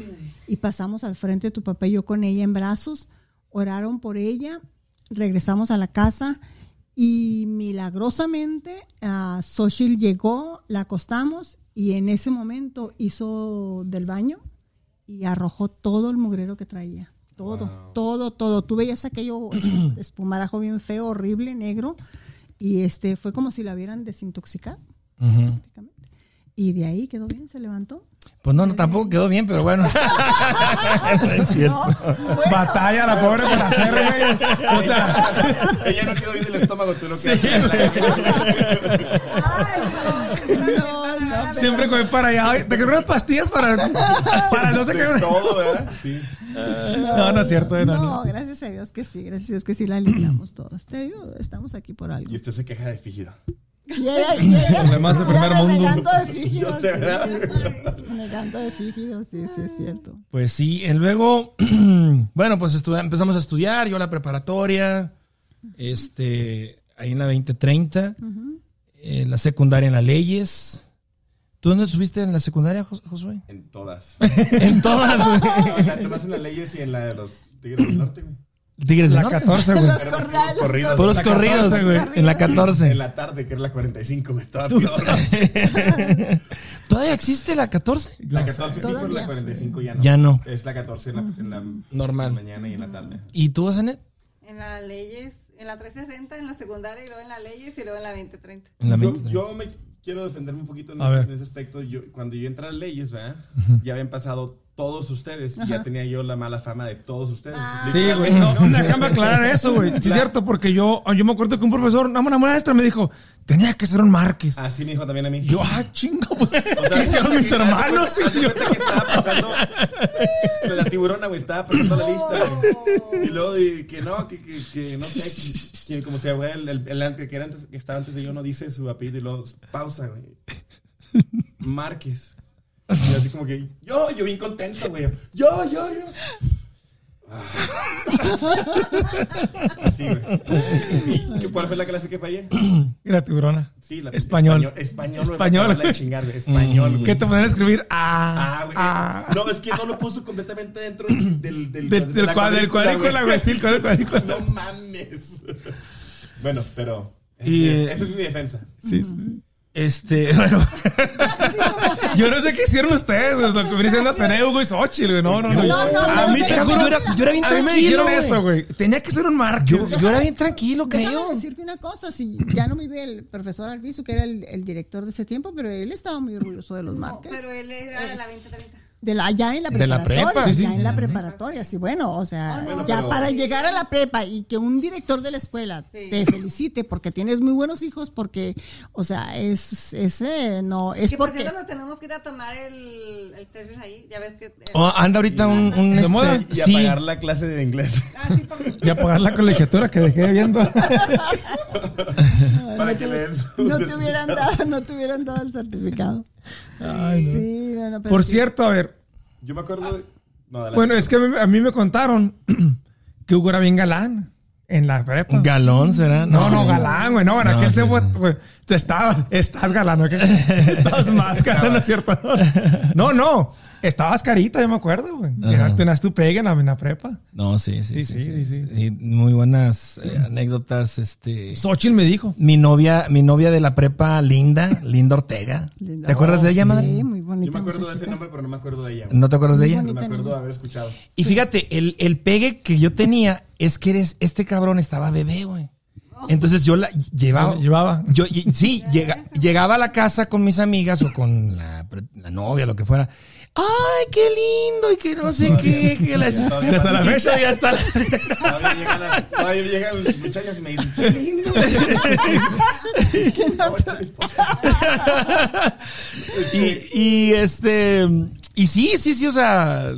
Speaker 4: y pasamos al frente de tu papá y yo con ella en brazos, oraron por ella, regresamos a la casa y milagrosamente a Xochitl llegó, la acostamos y en ese momento hizo del baño y arrojó todo el mugrero que traía. Todo, todo, todo. Tú veías aquello es- <coughs> espumarajo bien feo, horrible, negro. Y este fue como si la hubieran desintoxicado. prácticamente. Y de ahí quedó bien, se levantó.
Speaker 3: Pues no, no, tampoco quedó bien, pero bueno. <laughs> No es cierto.
Speaker 5: Batalla la pobre para hacer, güey. O sea,
Speaker 6: Ella no quedó bien del estómago, tú bien.
Speaker 4: No, no, <laughs>
Speaker 5: siempre comer para allá. ¿Te quedaron unas pastillas para, <laughs> para no sé qué?
Speaker 6: todo, ¿verdad? Sí.
Speaker 5: No, no es cierto. No,
Speaker 4: No,
Speaker 5: no.
Speaker 4: gracias a Dios que sí, gracias a Dios que sí la limpiamos <clears throat> todos. Te digo, estamos aquí por algo.
Speaker 6: Y usted se queja de Fígido.
Speaker 4: Y ella- y ella-
Speaker 5: Problemas de primer mundo.
Speaker 4: renegando de Fígido,
Speaker 6: Yo sé,
Speaker 4: de Fígido, sí, sí, es cierto.
Speaker 3: Pues sí, y luego, <clears throat> bueno, pues empezamos a estudiar, yo la preparatoria, este, ahí en la 2030, eh, la secundaria en las leyes. ¿Tú dónde estuviste en la secundaria, Jos- Josué?
Speaker 6: En todas. <laughs>
Speaker 3: En todas, güey.
Speaker 6: No, Nomás en las leyes y en la de los Tigres del Norte, güey.
Speaker 3: Tigres del
Speaker 5: La
Speaker 3: Norte.
Speaker 5: 14, güey.
Speaker 4: Los corrales.
Speaker 6: corridos.
Speaker 3: Puros
Speaker 5: La
Speaker 3: corridos,
Speaker 5: 14, güey.
Speaker 3: En la 14.
Speaker 6: En la tarde, que era la 45, güey. Estaba peor. <laughs>
Speaker 3: ¿Todavía existe la 14?
Speaker 6: La 14 sí, pero
Speaker 4: Todavía.
Speaker 6: la 45 ya no.
Speaker 3: Ya no.
Speaker 6: Es la 14 en la, en la
Speaker 3: Normal.
Speaker 6: mañana y en la tarde.
Speaker 3: ¿Y tú, Zenet?
Speaker 7: En las leyes, en la 360, en la secundaria y luego en las leyes y luego en la 2030.
Speaker 3: En la
Speaker 6: Yo,
Speaker 3: 20.
Speaker 6: yo me quiero defenderme un poquito en, ese, en ese aspecto. Yo, cuando yo entré a las leyes, ¿verdad? Ya habían pasado todos ustedes y ya tenía yo la mala fama de todos ustedes.
Speaker 5: Sí, güey. No, déjame <laughs> aclarar eso, güey. Sí, es cierto, porque yo, yo me acuerdo que un profesor, una, una maestra me dijo, tenía que ser un Márquez.
Speaker 6: Así me dijo también a mí.
Speaker 5: Yo, ah, chingo, pues, <laughs>
Speaker 6: O sea,
Speaker 5: ¿qué hicieron mis hermanos?
Speaker 6: que estaba pasando la tiburona, güey, estaba pasando la lista, güey. Y luego que no, que, que, que no sé, que, que como se llama el, el, el antes, que, era antes, que estaba antes de yo, no dice su apellido y luego pausa, güey. Márquez. Y así como que, yo, yo bien contento, güey. Yo, yo, yo. Ah. Así, güey. ¿Y qué- cuál fue la clase que fallé? <clears throat>
Speaker 5: Mira, tiburona.
Speaker 6: Sí, la
Speaker 5: Español.
Speaker 6: Español, español,
Speaker 5: Español.
Speaker 6: güey, güey. Español, güey.
Speaker 5: ¿Qué te ponen a escribir? Ah,
Speaker 6: Ah, güey.
Speaker 5: ah.
Speaker 6: No, es que no lo puso completamente dentro del, del, de
Speaker 5: del del cuadrícula, güey, sí, el cuad- cuadrícula.
Speaker 6: No mames. Bueno, pero. esa
Speaker 3: Y,
Speaker 6: es mi- esa es mi defensa.
Speaker 5: Sí, sí.
Speaker 3: Este, <laughs> bueno.
Speaker 5: Yo no sé qué hicieron ustedes, lo que viene siendo Ceneu, güey, Xochitl, güey. No, no, no.
Speaker 4: No, no,
Speaker 5: a
Speaker 4: no,
Speaker 5: mí
Speaker 4: no,
Speaker 5: te
Speaker 4: no,
Speaker 5: juro,
Speaker 3: yo era- yo era bien
Speaker 5: a mí me
Speaker 3: tranquilo,
Speaker 5: dijeron
Speaker 3: güey.
Speaker 5: eso, güey. Tenía que ser un Márquez.
Speaker 3: Yo, yo era bien tranquilo, creo.
Speaker 4: Déjame decirte una cosa, si ya no vive el profesor Alviso, que era el, el director de ese tiempo, pero él estaba muy orgulloso de los
Speaker 7: No,
Speaker 4: Márquez.
Speaker 7: pero él era de la 2030.
Speaker 4: De la, ya en la
Speaker 3: De la
Speaker 4: preparatoria.
Speaker 3: prepa.
Speaker 5: Sí, sí.
Speaker 4: Ya en la preparatoria, sí, bueno, o sea,
Speaker 6: Bueno,
Speaker 4: ya
Speaker 6: pero-
Speaker 4: para llegar a la prepa y que un director de la escuela
Speaker 7: Sí.
Speaker 4: te felicite porque tienes muy buenos hijos, porque, o sea, es, ese, no, es
Speaker 7: que por
Speaker 4: porque...
Speaker 7: cierto nos tenemos que ir a tomar el, el service ahí. Ya ves que. el-
Speaker 3: Oh, anda ahorita un, un,
Speaker 5: ¿De
Speaker 3: este,
Speaker 5: moda?
Speaker 6: Y
Speaker 3: sí.
Speaker 6: apagar la clase de inglés.
Speaker 7: Ah, sí, por-
Speaker 5: Y a pagar la colegiatura que dejé viendo. <laughs>
Speaker 6: para que leer su
Speaker 4: no te hubieran dado, no te hubieran dado el certificado. Sí, bueno, pero
Speaker 5: Por
Speaker 4: sí.
Speaker 5: cierto, a ver.
Speaker 6: Yo me acuerdo de.
Speaker 5: Bueno, es que a mí, me contaron <clears throat> que Hugo era bien galán en la prepa.
Speaker 3: Galón será.
Speaker 5: No, no, galán, güey. No, en
Speaker 3: No,
Speaker 5: aquel
Speaker 3: sí,
Speaker 5: tiempo,
Speaker 3: sí.
Speaker 5: güey, te estabas, estás galán, ¿ok? <laughs> Estabas más galán, ¿no es cierto? <laughs> No, no. Estabas carita, yo me acuerdo, güey.
Speaker 3: Ajá.
Speaker 5: Tenías tu pegue en la, en la prepa.
Speaker 3: No, sí, sí,
Speaker 5: Sí,
Speaker 3: sí.
Speaker 5: sí,
Speaker 3: sí,
Speaker 5: sí,
Speaker 3: sí. Muy buenas eh, anécdotas. Este.
Speaker 5: Xochitl me dijo.
Speaker 3: Mi novia, mi novia de la prepa, Linda, Linda Ortega.
Speaker 4: Linda.
Speaker 3: ¿Te acuerdas de ella,
Speaker 4: Sí,
Speaker 3: madre?
Speaker 4: muy bonita.
Speaker 6: Yo me acuerdo de ese nombre, pero no me acuerdo de ella. güey.
Speaker 3: ¿No te acuerdas de ella?
Speaker 6: Pero me acuerdo de haber escuchado.
Speaker 3: Y fíjate, el, el pegue que yo tenía es que eres, este cabrón estaba bebé, güey. Entonces yo la llevaba.
Speaker 5: Llevaba.
Speaker 3: Yo, y- sí, llega- llegaba a la casa con mis amigas o con la novia, lo que fuera, ay, qué lindo y que no sé qué. que la ch-
Speaker 6: Todavía
Speaker 5: Hasta la fecha.
Speaker 3: y hasta la-
Speaker 6: Todavía llegan, las- todavía llegan los muchachos y me dicen, qué lindo. <laughs> Es <laughs>
Speaker 3: y, y este, y sí, sí, sí, o sea,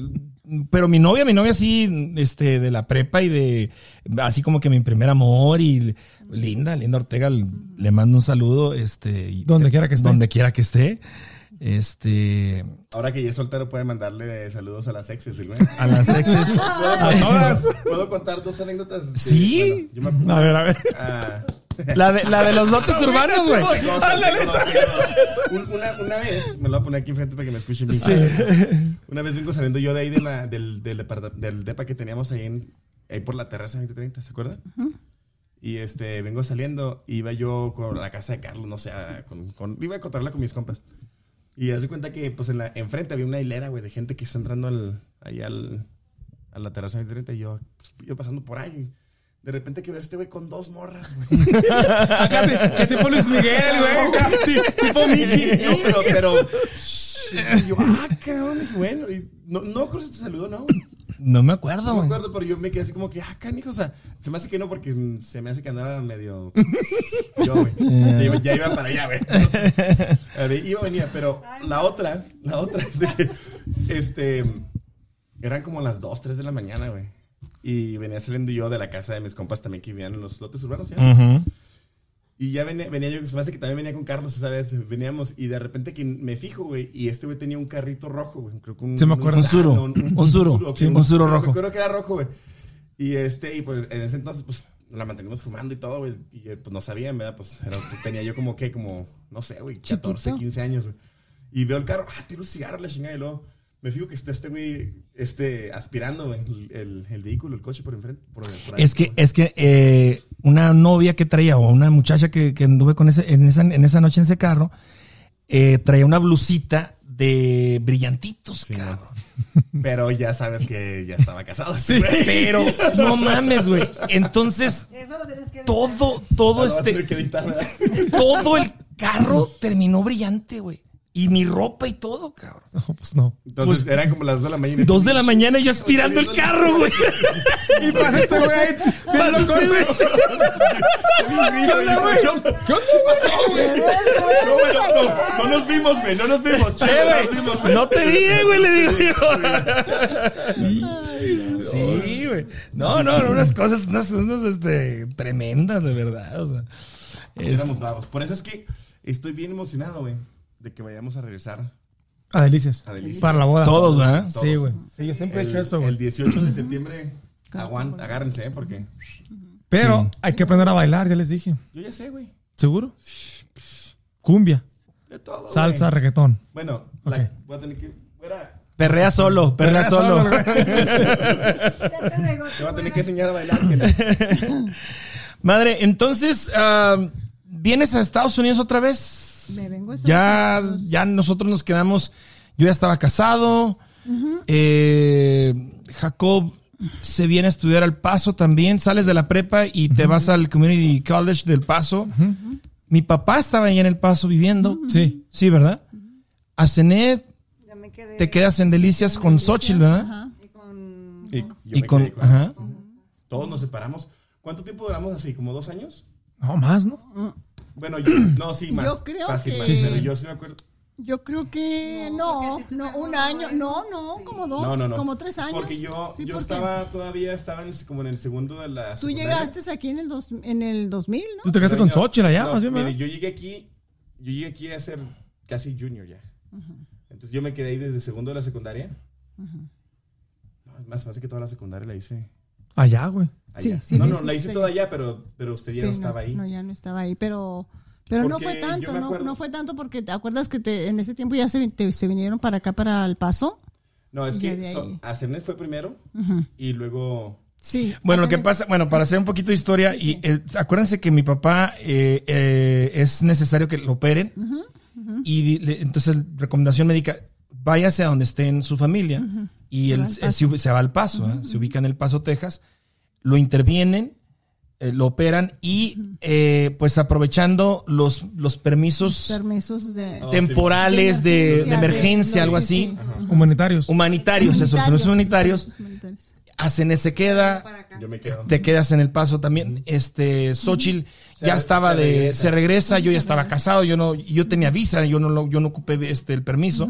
Speaker 3: pero mi novia, mi novia sí, este, de la prepa y de, así como que mi primer amor y linda, linda Ortega, le mando un saludo, este.
Speaker 5: Donde quiera que esté.
Speaker 3: Donde quiera que esté. Este,
Speaker 6: Ahora que ya es soltero puede mandarle saludos a las exes, el güey. <laughs>
Speaker 3: a las exes.
Speaker 6: ¿Puedo,
Speaker 5: A todas.
Speaker 6: ¿Puedo contar dos anécdotas?
Speaker 3: Sí.
Speaker 6: Bueno, yo me
Speaker 5: A ver, a ver.
Speaker 6: Ah.
Speaker 3: La de, la de los lotes urbanos, güey.
Speaker 6: Una, una vez, me lo voy a poner aquí enfrente para que me escuchen bien. Una vez vengo saliendo yo de ahí de la, del, del, depa que teníamos ahí, en, ahí por la terraza 2030, ¿se acuerdan? Y este, vengo saliendo, iba yo con la casa de Carlos, no sé, con, con- iba a contarla con mis compas. Y hace cuenta que, pues, en la, enfrente había una hilera, güey, de gente que está entrando al, ahí al, a la terraza 2030 y yo, pues, yo pasando por ahí. De repente que veo a este güey con dos morras, güey. <laughs>
Speaker 5: Acá, ¿Qué tipo Luis Miguel, güey? Tipo Mickey. <laughs>
Speaker 6: No, pero, pero. Y yo, ah, cabrón, dije, bueno, y no, no creo te saludó, no.
Speaker 3: No me acuerdo,
Speaker 6: No me
Speaker 3: güey.
Speaker 6: acuerdo, pero yo me quedé así como que, ah, canijo, o sea, se me hace que no porque mm, se me hace que andaba medio. Yo, güey. <laughs> Ya, iba- ya iba para allá, güey. Iba, venía, pero la otra, la otra es de que, este, eran como las 2, 3 de la mañana, güey. Y venía saliendo yo de la casa de mis compas también que vivían en los lotes urbanos, ¿sí?
Speaker 3: Ujú.
Speaker 6: Y ya venía, venía yo, se me hace que también venía con Carlos esa vez, veníamos, y de repente que me fijo, güey, y este güey tenía un carrito rojo, güey, creo que un...
Speaker 5: Sí me acuerdo.
Speaker 3: Un Suro. Un Suro.
Speaker 6: ok,
Speaker 3: Sí, un Suro rojo.
Speaker 6: Me acuerdo que era rojo, güey. Y este, y pues en ese entonces, pues, la mantenimos fumando y todo, güey, y eh, pues no sabían, ¿verdad? Pues era- tenía yo como que, como, no sé, güey, 14,
Speaker 4: Chiquito.
Speaker 6: 15 años, güey. Y veo el carro, ah, tiro el cigarro, la chingada, y luego me fijo que está este güey, este, aspirando, el, el, el vehículo, el coche por enfrente. Por, por ahí.
Speaker 3: Es que, es que eh, una novia que traía o una muchacha que, que anduve con ese, en esa, en esa noche en ese carro, eh, traía una blusita de brillantitos, cabrón.
Speaker 6: Pero ya sabes que ya estaba casado. Sí,
Speaker 3: Pero no <laughs> mames, güey. Entonces,
Speaker 7: Eso lo tienes que
Speaker 3: todo, todo este,
Speaker 6: que editar, ¿verdad?
Speaker 3: todo el carro terminó brillante, güey. Y mi ropa y todo, cabrón.
Speaker 5: No, pues no.
Speaker 6: Entonces eran como las 2 de la mañana.
Speaker 3: Dos de la mañana y yo aspirando el carro, güey. <laughs>
Speaker 5: Y pasa este güey ahí. Bien loco, güey.
Speaker 6: ¿Qué onda, güey? ¿Qué pasó, güey? No, güey, no, no, no nos vimos, güey. No nos vimos. Che, no nos vimos, güey.
Speaker 3: No te dije, güey, le digo yo. Sí, güey. No, no, no, unas cosas, unas, unas, este, tremendas, de verdad. O sea, es-
Speaker 6: Éramos bravos. Por eso es que estoy bien emocionado, güey, de que vayamos a regresar
Speaker 5: A delicias.
Speaker 6: a Delicias.
Speaker 5: Para la boda.
Speaker 3: todos, ¿verdad?
Speaker 5: Sí, güey. Sí, yo siempre he
Speaker 6: El,
Speaker 5: hecho eso,
Speaker 6: el
Speaker 5: güey.
Speaker 6: 18 de septiembre, <coughs> aguant, agárrense, ¿eh? Porque
Speaker 5: Pero hay que aprender a bailar, ya les dije.
Speaker 6: yo ya sé, güey.
Speaker 5: ¿Seguro? Cumbia,
Speaker 6: De todo, güey.
Speaker 5: salsa, reggaetón.
Speaker 6: Bueno, la- voy a tener que... fuera-
Speaker 3: Perrea solo, perrea, solo. <laughs>
Speaker 7: Ya te
Speaker 6: voy a tener que enseñar a bailar. que- <laughs>
Speaker 3: Madre, entonces, ah, ¿vienes a Estados Unidos otra vez?
Speaker 4: Me vengo a Estados
Speaker 3: Ya, ya nosotros nos quedamos. Yo ya estaba casado. Eh, Jacob se viene a estudiar al Paso también. Sales de la prepa y te vas al Community College del Paso. Mi papá estaba ahí en el Paso viviendo.
Speaker 5: Sí.
Speaker 3: Sí, ¿verdad? A Cenet
Speaker 7: quedé.
Speaker 3: te quedas en Delicias con Xochitl, ¿verdad?
Speaker 4: Ajá.
Speaker 7: Y con.
Speaker 6: Y, yo
Speaker 3: Y
Speaker 6: me
Speaker 3: con,
Speaker 6: quedé
Speaker 3: ajá.
Speaker 6: Todos nos separamos. ¿Cuánto tiempo duramos así? ¿Como dos años?
Speaker 5: No, más, ¿no?
Speaker 6: Bueno, yo, <clears throat> no, sí, más.
Speaker 4: Yo creo
Speaker 6: Fácil,
Speaker 4: que-
Speaker 6: más, pero yo sí me acuerdo.
Speaker 4: Yo creo que no, no, un año, no, no, como dos,
Speaker 6: No, no, no.
Speaker 4: como tres años.
Speaker 6: Porque yo,
Speaker 4: Sí,
Speaker 6: yo
Speaker 4: porque
Speaker 6: estaba todavía, estaba en, el- como en el segundo de la
Speaker 4: Tú llegaste aquí en el, dos, en el 2000, ¿no?
Speaker 5: Tú te quedaste con Xochitl allá,
Speaker 6: no,
Speaker 5: más bien,
Speaker 6: mire, yo llegué aquí, yo llegué aquí a ser casi junior ya. Entonces yo me quedé ahí desde segundo de la secundaria. No, es más, hace que toda la secundaria la hice
Speaker 5: Allá, güey.
Speaker 4: Sí,
Speaker 6: allá.
Speaker 4: sí,
Speaker 6: no,
Speaker 4: lo
Speaker 6: no, la hice toda
Speaker 4: allá.
Speaker 6: pero, pero usted ya
Speaker 4: Sí,
Speaker 6: no estaba ahí.
Speaker 4: No, ya no estaba ahí, pero pero no fue tanto, no, no fue tanto porque te acuerdas que te, en ese tiempo ya se, te- se vinieron para acá para el paso.
Speaker 6: No, es que so. Acernet fue primero y luego...
Speaker 4: Sí.
Speaker 3: Bueno, lo que pasa, bueno, para hacer un poquito de historia, y eh, acuérdense que mi papá eh, eh, es necesario que lo operen. Y le- entonces, recomendación médica, váyase a donde esté en su familia. Y
Speaker 4: Se
Speaker 3: él,
Speaker 4: va al
Speaker 3: él se, se va al paso, ¿eh? se ubica en El Paso, Texas. Lo intervienen eh, lo operan y eh, pues aprovechando los, los permisos
Speaker 4: Permisos de...
Speaker 6: Oh,
Speaker 3: temporales de, de emergencia, algo así,
Speaker 5: Humanitarios.
Speaker 3: humanitarios, esos permisos humanitarios,
Speaker 4: humanitarios.
Speaker 3: hacen se queda.
Speaker 6: Yo me quedo.
Speaker 3: te quedas en el paso también. Este, Xochitl
Speaker 6: Se
Speaker 3: ya estaba
Speaker 6: se
Speaker 3: de,
Speaker 6: regresa.
Speaker 3: se regresa, yo ya estaba casado, yo no, yo tenía visa, yo no, lo- yo no ocupé este el permiso,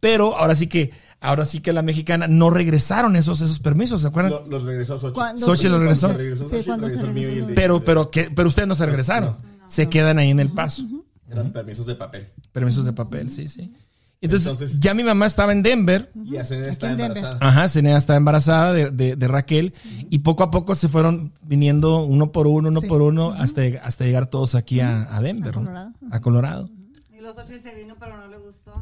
Speaker 3: pero ahora sí que, ahora sí que la mexicana no regresaron esos, esos permisos, ¿se acuerdan?
Speaker 6: Lo- los regresó Xochitl.
Speaker 4: Cuando
Speaker 3: Xochitl lo regresó.
Speaker 6: Y
Speaker 3: Pero, pero, que, pero ustedes no se regresaron, se quedan ahí en el paso.
Speaker 6: Eran permisos de papel.
Speaker 3: Permisos de papel, sí, sí. Entonces,
Speaker 6: Entonces-
Speaker 3: ya mi mamá estaba en Denver.
Speaker 6: Y Acenea estaba
Speaker 4: en Denver.
Speaker 6: embarazada.
Speaker 3: Ajá, Zenea estaba embarazada de, de- de Raquel y poco a poco se fueron viniendo uno por uno, uno
Speaker 4: Sí.
Speaker 3: por uno, hasta, hasta llegar todos aquí a, a Denver,
Speaker 4: A
Speaker 3: ¿no?
Speaker 4: Colorado.
Speaker 3: A Colorado.
Speaker 7: Y los ocho se vino, pero no le gustó.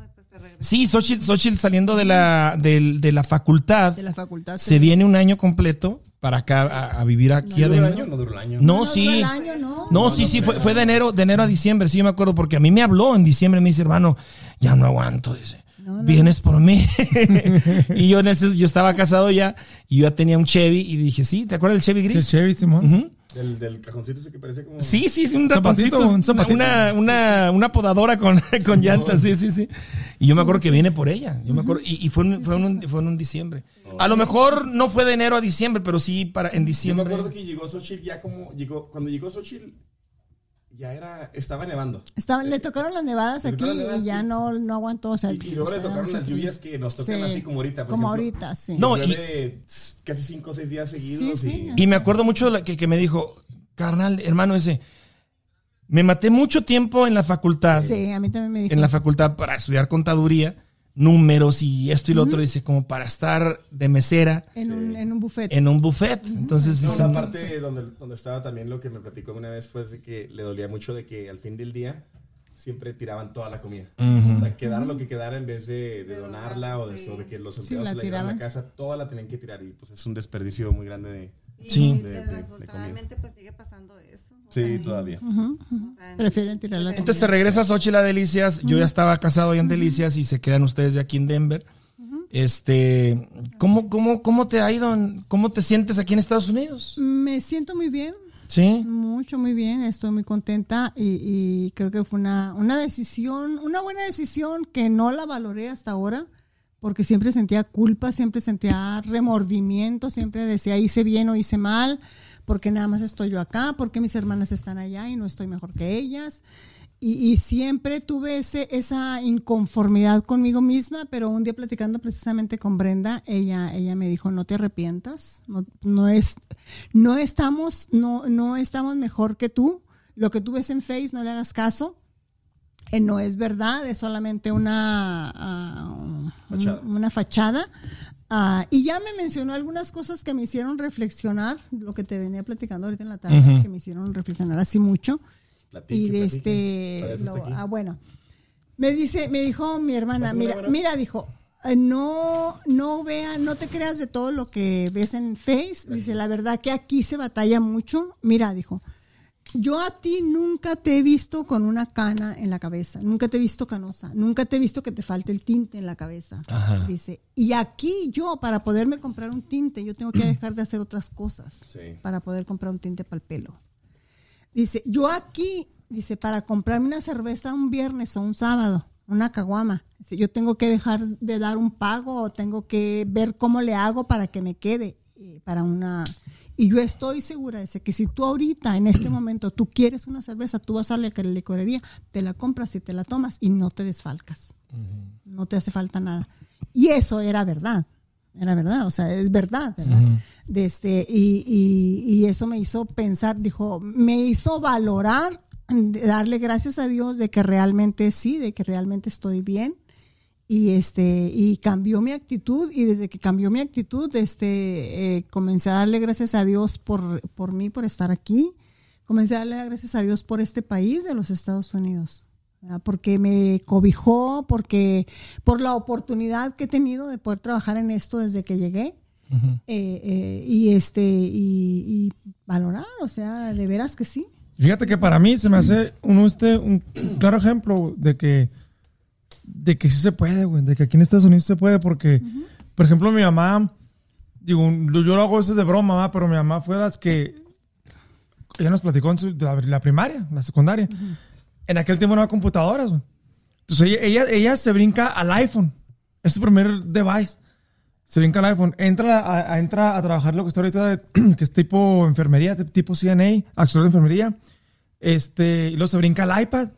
Speaker 3: Sí, Xochitl, Xochitl saliendo de la, de la facultad,
Speaker 4: De la facultad.
Speaker 3: se viene un año completo para acá a, a vivir aquí a
Speaker 6: ¿Duró el
Speaker 3: Denver.
Speaker 6: año? No duró el año.
Speaker 3: No,
Speaker 4: No,
Speaker 3: sí.
Speaker 4: duró el año, ¿no?
Speaker 3: No, sí, sí, fue, fue de enero, de enero a diciembre, sí, yo me acuerdo, porque a mí me habló en diciembre, me dice, hermano, ya no aguanto, dice, vienes por mí. <laughs> y yo, en ese- yo estaba casado ya, y yo ya tenía un Chevy, y dije, sí, ¿te acuerdas del Chevy
Speaker 5: Sí,
Speaker 3: gris?
Speaker 5: Chevy, Simón.
Speaker 6: Del, del cajoncito ese que parece como...
Speaker 3: Sí, sí, sí, un
Speaker 5: Zapatito,
Speaker 3: ratoncito,
Speaker 5: un zapatito.
Speaker 3: Una, una, una podadora con, <laughs> con llantas, sí, sí, sí. Y yo me acuerdo que viene por ella. Yo me acuerdo, y, y fue, en, fue, en un, fue en un diciembre. A lo mejor no fue de enero a diciembre, pero sí para en
Speaker 6: Yo me
Speaker 3: diciembre.
Speaker 6: acuerdo que llegó Xochitl ya como... Llegó, cuando llegó Xochitl, ya era... Estaba nevando.
Speaker 4: Estaban, le tocaron las nevadas aquí
Speaker 6: tocaron las nevadas
Speaker 4: y ya no, no aguantó. O sea,
Speaker 6: Y, y luego le
Speaker 4: sea,
Speaker 6: tocaron las lluvias que nos tocan
Speaker 4: Sí,
Speaker 6: así como ahorita. por
Speaker 4: Como
Speaker 6: ejemplo.
Speaker 4: ahorita, sí.
Speaker 3: No, y-
Speaker 6: casi cinco o seis días seguidos.
Speaker 4: sí.
Speaker 6: y-
Speaker 3: Y me acuerdo mucho la- que, que me dijo, carnal, hermano ese, me maté mucho tiempo en la facultad,
Speaker 4: Sí, a mí también me dijo.
Speaker 3: en la facultad para estudiar contaduría, números y esto y lo otro, dice, como para estar de mesera
Speaker 4: en, un, en un buffet.
Speaker 3: en un buffet. Entonces,
Speaker 6: No, la parte donde, donde estaba también lo que me platicó una vez fue de que le dolía mucho de que al fin del día siempre tiraban toda la comida. O sea, quedara lo que quedara en vez de, de donarla o de,
Speaker 7: Sí.
Speaker 6: que los
Speaker 4: Sí,
Speaker 6: empleados
Speaker 4: la
Speaker 6: se la casa, toda la tenían que tirar y pues es un desperdicio muy grande de...
Speaker 7: Y
Speaker 3: Sí.
Speaker 6: De- de-
Speaker 7: pues sigue pasando eso.
Speaker 6: Sí, todavía.
Speaker 7: O sea,
Speaker 4: Prefieren tirar la
Speaker 3: Entonces se regresa a Xochitl a Delicias. Yo ya estaba casado ya en Delicias y se quedan ustedes de aquí en Denver. Este, ¿cómo, cómo, ¿cómo te ha ido? ¿Cómo te sientes aquí en Estados Unidos?
Speaker 4: Me siento muy bien,
Speaker 3: Sí.
Speaker 4: mucho, muy bien. Estoy muy contenta y, y creo que fue una, una decisión, una buena decisión que no la valoré hasta ahora porque siempre sentía culpa, siempre sentía remordimiento, siempre decía hice bien o hice mal, porque nada más estoy yo acá, porque mis hermanas están allá y no estoy mejor que ellas. Y, y siempre tuve ese, esa inconformidad conmigo misma, pero un día platicando precisamente con Brenda, ella, ella me dijo, no te arrepientas, no, no, es, no, estamos, no, no estamos mejor que tú, lo que tú ves en Face no le hagas caso, eh, no es verdad, es solamente una, ah, un- una fachada. Ah, y ya me mencionó algunas cosas que me hicieron reflexionar, lo que te venía platicando ahorita en la tarde, que me hicieron reflexionar así mucho.
Speaker 6: Platique,
Speaker 4: y de
Speaker 6: platique.
Speaker 4: este, lo- ah, bueno, me dice, me dijo mi hermana, mira, mira, dijo, eh, no, no vea, no te creas de todo lo que ves en Face. Dice, la verdad que aquí se batalla mucho. Mira, dijo, yo a ti nunca te he visto con una cana en la cabeza, nunca te he visto canosa, nunca te he visto que te falte el tinte en la cabeza.
Speaker 3: Ajá.
Speaker 4: Dice, y aquí yo, para poderme comprar un tinte, yo tengo que <clears throat> dejar de hacer otras cosas
Speaker 6: Sí.
Speaker 4: para poder comprar un tinte para el pelo. Dice, yo aquí, dice, para comprarme una cerveza un viernes o un sábado, una caguama, dice, yo tengo que dejar de dar un pago o tengo que ver cómo le hago para que me quede eh, para una... Y yo estoy segura, dice, que si tú ahorita, en este <clears throat> momento, tú quieres una cerveza, tú vas a la licorería, te la compras y te la tomas y no te desfalcas. No te hace falta nada. Y eso era verdad. Era verdad, o sea, es verdad, ¿verdad? De este, y, y- y eso me hizo pensar, dijo, me hizo valorar, de darle gracias a Dios de que realmente sí, de que realmente estoy bien. Y este, y cambió mi actitud, y desde que cambió mi actitud, este, eh, comencé a darle gracias a Dios por, por mí, por estar aquí. Comencé a darle gracias a Dios por este país de los Estados Unidos. ¿verdad? porque me cobijó, porque por la oportunidad que he tenido de poder trabajar en esto desde que llegué. Eh, eh, y este y, y valorar, o sea, de veras que sí.
Speaker 5: Fíjate que para mí se me hace un, este, un claro ejemplo de que, de que sí se puede, güey. De que aquí en Estados Unidos se puede, porque, por ejemplo, mi mamá, digo, yo lo hago a veces de broma, ¿va? pero mi mamá fue las que ella nos platicó en su- la, la primaria, la secundaria. En aquel tiempo no había computadoras. güey. Entonces ella, ella, ella se brinca al iPhone. Es su primer device. Se brinca al iPhone. Entra a, a- entra a trabajar lo que está ahorita, de- <clears throat> que es tipo enfermería, tipo CNA, auxiliar de enfermería. Este, y luego se brinca al iPad.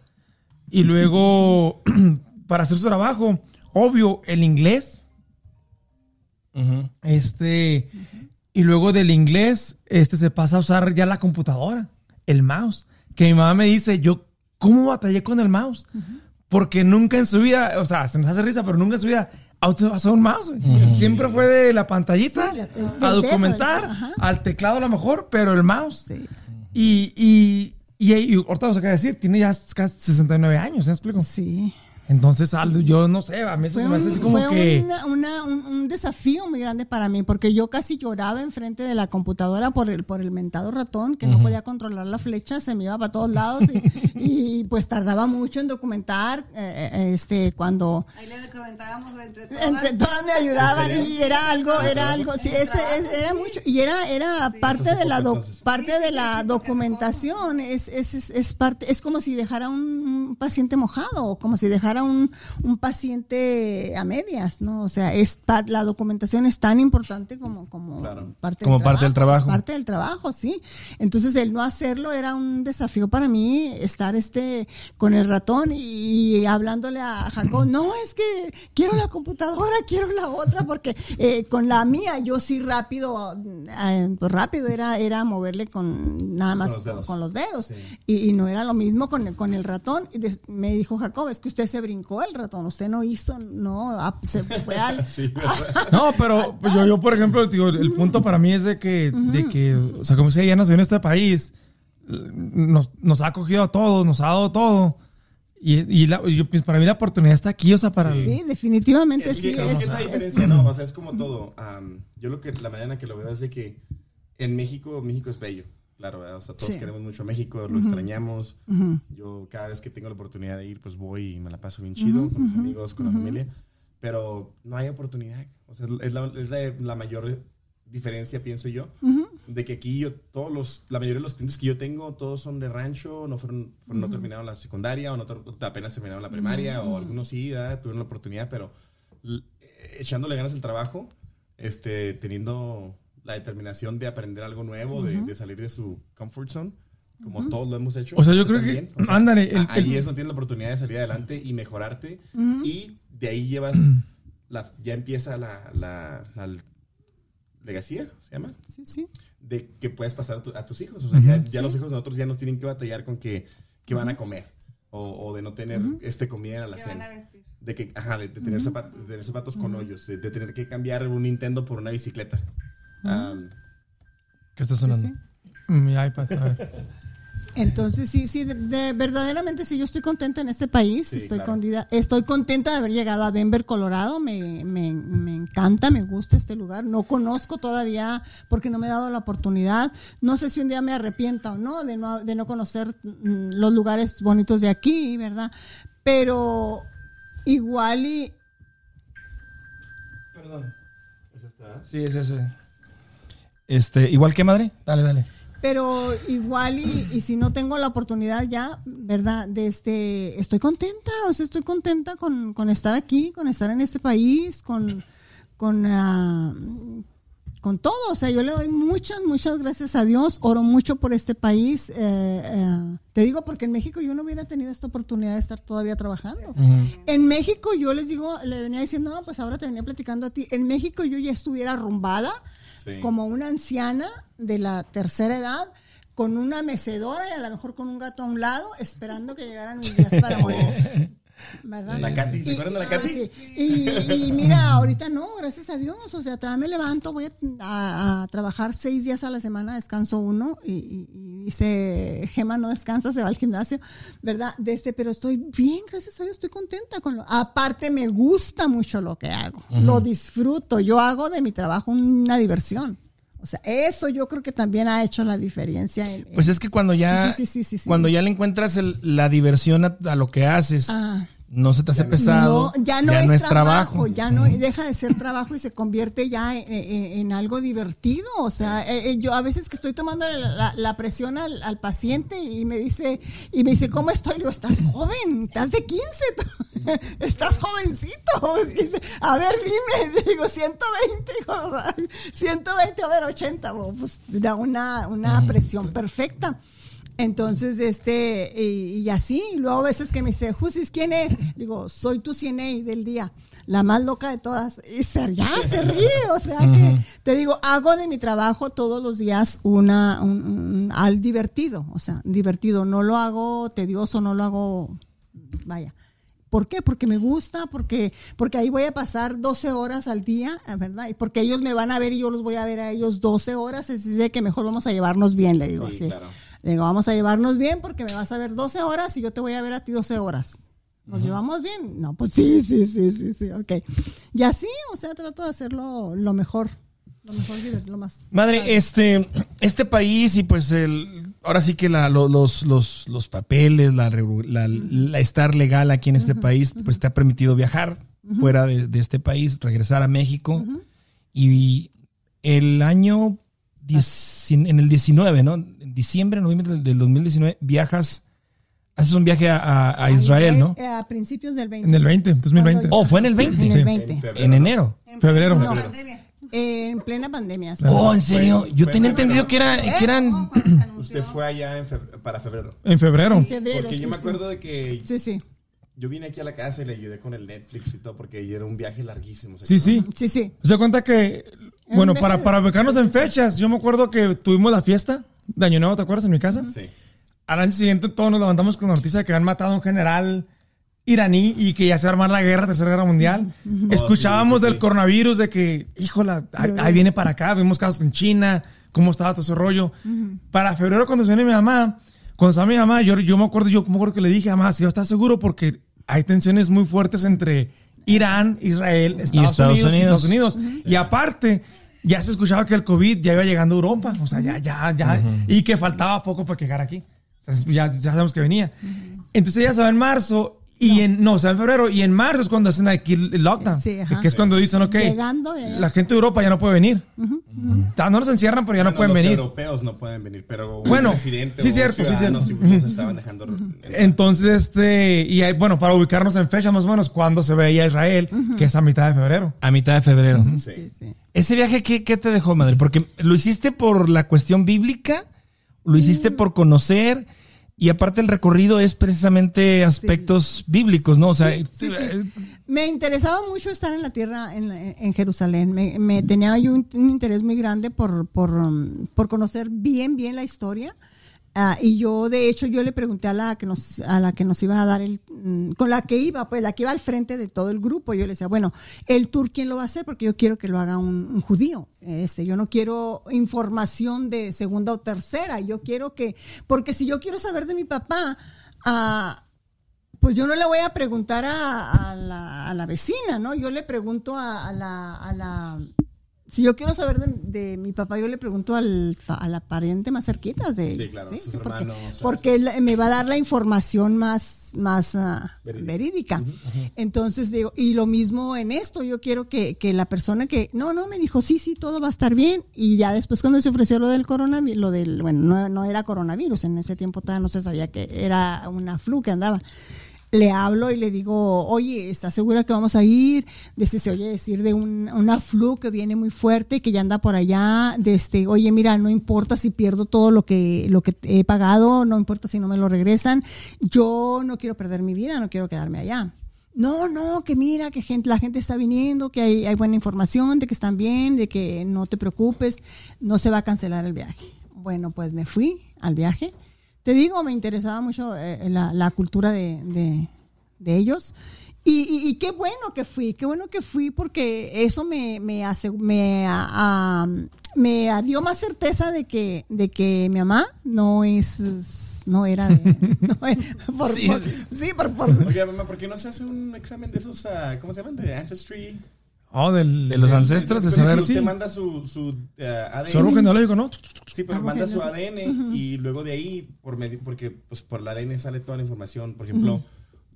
Speaker 5: Y luego, <clears throat> para hacer su trabajo, obvio, el inglés. Este, y luego del inglés, este se pasa a usar ya la computadora, el mouse. Que mi mamá me dice, yo, ¿cómo batallé con el mouse? Porque nunca en su vida, o sea, se nos hace risa, pero nunca en su vida ha usado un mouse. Siempre fue de la pantallita
Speaker 4: Sí,
Speaker 5: a documentar, al teclado a lo mejor, pero el mouse.
Speaker 4: Sí.
Speaker 5: Y, y, y, y ahorita nos acaba de decir, tiene ya casi 69 años, ¿me explico?
Speaker 4: Sí.
Speaker 5: Entonces, Aldo, yo no sé, a mí eso
Speaker 4: Fue,
Speaker 5: se me hace
Speaker 4: un,
Speaker 5: así como
Speaker 4: fue
Speaker 5: que...
Speaker 4: una- una- un, un desafío muy grande para mí, porque yo casi lloraba enfrente de la computadora por el, por el mentado ratón, que no podía controlar la flecha, se me iba para todos lados y, y, pues tardaba mucho en documentar, eh, eh, este, cuando
Speaker 7: Ahí le comentábamos entre todas.
Speaker 4: entre todas me ayudaban y era algo, era algo, sí, ese, ese- era mucho, y era, era parte
Speaker 6: Eso
Speaker 4: de la,
Speaker 6: entonces.
Speaker 4: parte de la documentación, es, es, es, es parte, es como si dejara un, un paciente mojado, como si dejara un, un paciente a medias, ¿no? O sea, es la documentación es tan importante como, como parte
Speaker 3: Como parte del trabajo.
Speaker 4: Parte del trabajo, sí. Entonces el no hacerlo era un desafío para mí, estar este con el ratón y, hablándole a Jacob, <clears throat> no, es que quiero la computadora, quiero la otra, porque eh, con la mía yo sí rápido, eh, pues rápido era, era moverle con nada más
Speaker 6: los dedos.
Speaker 4: con los dedos. Y, y no era lo mismo con el, con el ratón. Y des- me dijo Jacob, es que usted se brincó el ratón, usted no hizo, no, ah, se fue al... <laughs>
Speaker 6: Sí. <laughs>
Speaker 5: No, pero yo, yo, por ejemplo, digo, el punto para mí es de que, de que o sea, como decía, ya nació en este país, nos, nos ha acogido a todos, nos ha dado todo. Y, y la- yo, pues, para mí la oportunidad está aquí, o sea, para...
Speaker 4: Sí, definitivamente
Speaker 6: Es
Speaker 4: sí. es-
Speaker 6: es que es la
Speaker 4: es-
Speaker 6: diferencia, ¿no? O sea, es como todo. Am, yo lo que, la manera en que lo veo es de que en México, México es bello. Claro, ¿verdad? O sea, todos
Speaker 4: Sí.
Speaker 6: queremos mucho a México, lo extrañamos. Yo cada vez que tengo la oportunidad de ir, pues voy y me la paso bien chido con mis amigos, con la familia. Pero no hay oportunidad. O sea, es la, es la, la mayor diferencia, pienso yo, de que aquí yo, todos los, la mayoría de los clientes que yo tengo, todos son de rancho, no fueron, fueron- no terminaron la secundaria o no apenas terminaron la primaria o algunos sí, ¿verdad? tuvieron la oportunidad, pero echándole ganas al trabajo, este, teniendo la determinación de aprender algo nuevo, de, de salir de su comfort zone, como todos lo hemos hecho.
Speaker 5: O sea, yo creo que-
Speaker 6: también.
Speaker 5: ándale, el-
Speaker 6: a- ahí
Speaker 5: el-
Speaker 6: es donde tienes la oportunidad de salir adelante y mejorarte, y de ahí llevas, <clears throat> la, ya empieza la, la, la legacía, ¿se llama?
Speaker 4: Sí, sí.
Speaker 6: de que puedes pasar a, tu- a tus hijos. O sea, ya, ya los hijos de nosotros ya no tienen que batallar con que, que van a comer. O, o de no tener este comida en la
Speaker 7: Que van a
Speaker 6: cena.
Speaker 7: vestir.
Speaker 6: De que, ajá, de, de tener, zapat- de tener zapatos con hoyos. De, de tener que cambiar un Nintendo por una bicicleta.
Speaker 3: ¿Qué está sonando?
Speaker 4: Sí,
Speaker 5: Mi iPad, a ver.
Speaker 4: Entonces, sí, sí, de, de- verdaderamente sí, yo estoy contenta en este país.
Speaker 6: Sí,
Speaker 4: estoy,
Speaker 6: claro.
Speaker 4: condida- estoy contenta de haber llegado a Denver, Colorado. Me, me, me encanta, me gusta este lugar. No conozco todavía porque no me he dado la oportunidad. No sé si un día me arrepienta o no de no, de no conocer mm, los lugares bonitos de aquí, ¿verdad? Pero igual y...
Speaker 3: Perdón. Sí, es ese. Este, igual que madre. Dale, dale.
Speaker 4: Pero igual y, y si no tengo la oportunidad ya, ¿verdad? De este, estoy contenta, o sea, estoy contenta con, con estar aquí, con estar en este país, con, con, ah, con todo. O sea, yo le doy muchas, muchas gracias a Dios, oro mucho por este país. eh, eh, te digo porque en México yo no hubiera tenido esta oportunidad de estar todavía trabajando. En México yo les digo, le venía diciendo, no, pues ahora te venía platicando a ti, en México yo ya estuviera arrumbada
Speaker 6: Sí.
Speaker 4: como una anciana de la tercera edad, con una mecedora y a lo mejor con un gato a un lado, esperando que llegaran mis días para <laughs> morir. ¿Verdad?
Speaker 6: La Katy, ¿se
Speaker 4: Y-
Speaker 6: acuerdan de la
Speaker 4: y-
Speaker 6: Katy?
Speaker 4: sí. Y, y mira, ahorita no, gracias a Dios. O sea, todavía me levanto, voy a, trabajar seis días a la semana, descanso uno. Y, y- y dice, Gema no descansa, se va al gimnasio, ¿verdad? De este, pero estoy bien, gracias a Dios, estoy contenta con lo. Aparte, me gusta mucho lo que hago. Lo disfruto. Yo hago de mi trabajo una diversión. O sea, eso yo creo que también ha hecho la diferencia. En,
Speaker 3: Pues es que cuando ya,
Speaker 4: Sí, sí, sí, sí, sí.
Speaker 3: cuando ya le encuentras el- la diversión a, a lo que haces
Speaker 4: Ah,
Speaker 3: no se te hace pesado.
Speaker 4: No, ya no, es, trabajo, ya no deja de ser trabajo y se convierte ya en, en- en algo divertido. O sea, eh, eh, yo a veces que estoy tomando la, la presión al, al paciente y me dice, y me dice, ¿cómo estoy? Le digo, estás joven, estás de 15, <laughs> estás jovencito. Dice, a ver, dime, <laughs> digo, 120, digo, 120, a ver, 80, oh, pues da una, una presión perfecta. Entonces, este, y, y así, luego a veces que me dice, Jusis, ¿quién es? Digo, soy tu CNA del día, la más loca de todas. Y se, ya se ríe, o sea que, te digo, hago de mi trabajo todos los días una, un, un- al divertido, o sea, divertido, no lo hago tedioso, no lo hago, vaya. ¿Por qué? Porque me gusta, porque, porque ahí voy a pasar 12 horas al día, ¿verdad? Y porque ellos me van a ver y yo los voy a ver a ellos 12 horas, así que mejor vamos a llevarnos bien, le digo
Speaker 6: Sí,
Speaker 4: así.
Speaker 6: claro.
Speaker 4: Le digo, vamos a llevarnos bien porque me vas a ver 12 horas y yo te voy a ver a ti 12 horas. ¿Nos llevamos bien? No, pues sí, sí, sí, sí, sí, ok. Y así, o sea, trato de hacerlo lo mejor, lo mejor, lo más...
Speaker 3: Madre, este, este país y pues el, ahora sí que la- lo- los, los, los papeles, la, regu- la- la estar legal aquí en este país, pues te ha permitido viajar fuera de, de este país, regresar a México. Y el año, dieci- en el 19, ¿no? En diciembre, noviembre del- del 2019, viajas, haces un viaje a, a- a Israel, ¿no?
Speaker 4: Eh, A principios del 20.
Speaker 5: En el 20, 2020.
Speaker 3: Oh, fue en el 20.
Speaker 4: En
Speaker 5: Sí.
Speaker 4: el 20.
Speaker 6: febrero,
Speaker 3: En enero.
Speaker 5: Febrero.
Speaker 4: No. Eh, en plena pandemia. sí.
Speaker 3: Oh, en serio. Yo
Speaker 6: fue
Speaker 3: tenía
Speaker 6: en febrero.
Speaker 3: entendido que, era, que eran. <clears throat>
Speaker 6: Usted fue allá en feb- para febrero.
Speaker 5: En febrero.
Speaker 4: En febrero.
Speaker 6: Porque
Speaker 4: sí,
Speaker 6: yo me
Speaker 4: sí.
Speaker 6: acuerdo de que
Speaker 4: Sí, sí.
Speaker 6: yo vine aquí a la casa y le ayudé con el Netflix y todo porque era un viaje larguísimo.
Speaker 5: Sí, sí.
Speaker 4: Sí, sí.
Speaker 5: Se cuenta que, bueno, para, para ubicarnos en fechas, yo me acuerdo que tuvimos la fiesta de Año Nuevo, ¿te acuerdas? En mi casa.
Speaker 6: Sí.
Speaker 5: Al año siguiente todos nos levantamos con la noticia de que habían matado a un general iraní y que ya se va a armar la guerra, tercera guerra mundial. Escuchábamos
Speaker 6: Oh, sí, sí,
Speaker 5: del coronavirus, de que, híjola, ahí, ahí viene para acá, vimos casos en China, cómo estaba todo ese rollo. Para febrero, cuando se viene mi mamá, cuando estaba mi mamá, yo, yo me acuerdo, yo me acuerdo que le dije, mamá, si yo estás seguro porque hay tensiones muy fuertes entre Irán, Israel, Estados,
Speaker 3: Estados
Speaker 5: Unidos, y
Speaker 3: Unidos.
Speaker 5: Estados Unidos. Y aparte, ya se escuchaba que el COVID ya iba llegando a Europa. O sea, ya, ya, ya. Y que faltaba poco para llegar aquí. O sea, ya, ya sabemos que venía. Entonces ella se va en marzo. Y en, no, se va en febrero. Y en marzo es cuando hacen aquí el lockdown.
Speaker 4: Sí, ajá.
Speaker 5: que es cuando dicen, ok,
Speaker 4: Llegando de allá.
Speaker 5: la gente de Europa ya no puede venir. Ta- No nos encierran, pero ya no pueden
Speaker 6: los
Speaker 5: venir.
Speaker 6: europeos no pueden venir, pero
Speaker 5: Bueno,
Speaker 6: presidente
Speaker 5: sí,
Speaker 6: o
Speaker 5: cierto, sí, cierto.
Speaker 6: sí los estaban dejando.
Speaker 5: Entonces, este, y hay, bueno, para ubicarnos en fecha más o menos, cuando se veía Israel, que es a mitad de febrero.
Speaker 3: A mitad de febrero.
Speaker 6: Sí.
Speaker 4: Sí, sí.
Speaker 3: ¿Ese viaje qué, qué te dejó, madre? Porque lo hiciste por la cuestión bíblica, lo hiciste por conocer, y aparte el recorrido es precisamente aspectos bíblicos, ¿no? O sea,
Speaker 4: Sí, sí.
Speaker 3: eh,
Speaker 4: Me interesaba mucho estar en la tierra, en, en Jerusalén. Me, me tenía yo un, un interés muy grande por, por, um, por conocer bien, bien la historia. Ah, y yo, de hecho, yo le pregunté a la que nos, a la que nos iba a dar el, mm, con la que iba, pues la que iba al frente de todo el grupo. Yo le decía, bueno, el tour, ¿quién lo va a hacer? Porque yo quiero que lo haga un, judío. Este, yo no quiero información de segunda o tercera. Yo quiero que, porque si yo quiero saber de mi papá, ah, pues yo no le voy a preguntar a, la, vecina, ¿no? Yo le pregunto a, a la... Si yo quiero saber de, de mi papá, yo le pregunto al, a la pariente más cerquita de
Speaker 6: Sí, claro, sus
Speaker 4: porque,
Speaker 6: hermanos,
Speaker 4: porque él me va a dar la información más, más
Speaker 6: Verídica.
Speaker 4: verídica. Entonces digo, y lo mismo en esto, yo quiero que, que la persona que, no, no, me dijo, sí, sí, todo va a estar bien. Y ya después cuando se ofreció lo del coronavirus, lo del, bueno, no, no era coronavirus, en ese tiempo todavía no se sabía que era una flu que andaba le hablo y le digo, oye, ¿estás segura que vamos a ir? De si se oye decir de un- una flu que viene muy fuerte, que ya anda por allá, de este, oye, mira, no importa si pierdo todo lo que, lo que he pagado, no importa si no me lo regresan, yo no quiero perder mi vida, no quiero quedarme allá. No, no, que mira, que gente, la gente está viniendo, que hay, hay buena información, de que están bien, de que no te preocupes, no se va a cancelar el viaje. Bueno, pues me fui al viaje. Te digo, me interesaba mucho eh, la, la cultura de, de- de ellos. Y, y- y qué bueno que fui, qué bueno que fui porque eso me, me, hace, me, ah, ah, me dio más certeza de que, de que mi mamá no es, no era de... no <laughs> por-
Speaker 3: Sí,
Speaker 4: por- sí. por, por-
Speaker 6: Oye, mamá, ¿por qué no se hace un examen de esos, ah, ¿cómo se llaman? De Ancestry.
Speaker 5: Oh, del,
Speaker 3: de los ancestros, de saber.
Speaker 6: Si usted manda su, su ah, ADN.
Speaker 5: Su árbol genealógico, ¿no?
Speaker 6: Sí, pero manda su ADN y luego de ahí, por medi- porque pues por el ADN sale toda la información. Por ejemplo,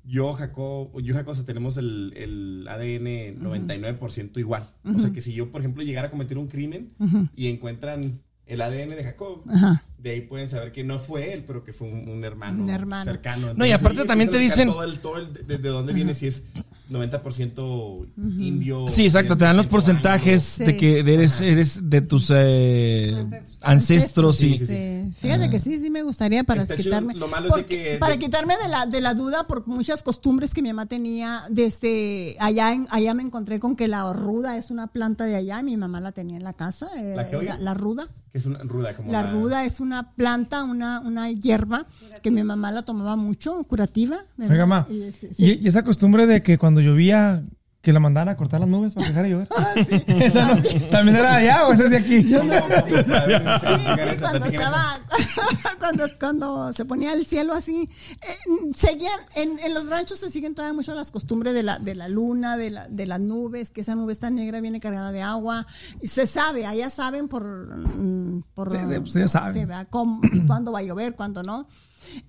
Speaker 6: yo, Jacob, yo y Jacob o sea, tenemos el, el ADN 99% igual. O sea, que si yo, por ejemplo, llegara a cometer un crimen y encuentran el ADN de Jacob,
Speaker 4: Ajá.
Speaker 6: de ahí pueden saber que no fue él, pero que fue un, un hermano,
Speaker 4: Un hermano.
Speaker 6: cercano.
Speaker 3: No, y aparte también te dicen-
Speaker 6: Todo el, todo el- de, de dónde viene, si es 90% indio.
Speaker 3: Sí, exacto, te dan los
Speaker 6: 10%
Speaker 3: porcentajes
Speaker 4: Sí.
Speaker 3: de que eres, eres de tus eh, ancestros y...
Speaker 6: Sí, sí, sí.
Speaker 4: Sí, Fíjate que sí, sí me gustaría para
Speaker 6: Está
Speaker 4: quitarme.
Speaker 6: Lo malo es de que-
Speaker 4: para
Speaker 6: de-
Speaker 4: quitarme de la, de la duda por muchas costumbres que mi mamá tenía desde allá en, allá me encontré con que la ruda es una planta de allá, mi mamá la tenía en la casa, eh,
Speaker 6: ¿La oiga?
Speaker 4: la, la ruda.
Speaker 6: Que es una ruda, como
Speaker 4: La ruda es una planta, una, una hierba que mi mamá la tomaba mucho, curativa.
Speaker 5: Oiga, ma.
Speaker 4: Y,
Speaker 5: Y,
Speaker 4: sí.
Speaker 5: y esa costumbre de que cuando llovía, que la mandaban a cortar las nubes para dejar de llover. <laughs> ¿Esa no- ¿También era de allá o esa es de aquí?
Speaker 6: Para-
Speaker 4: Sí, sí, cuando estaba, <laughs> cuando, cuando se ponía el cielo así, eh, seguían, en, en los ranchos se siguen todavía mucho las costumbres de la, de la luna, de, la, de las nubes, que esa nube está negra, viene cargada de agua, y se sabe, allá saben por, mm, por
Speaker 5: Sí, sí, pues
Speaker 4: se vea cómo- cuándo va a llover, cuándo no.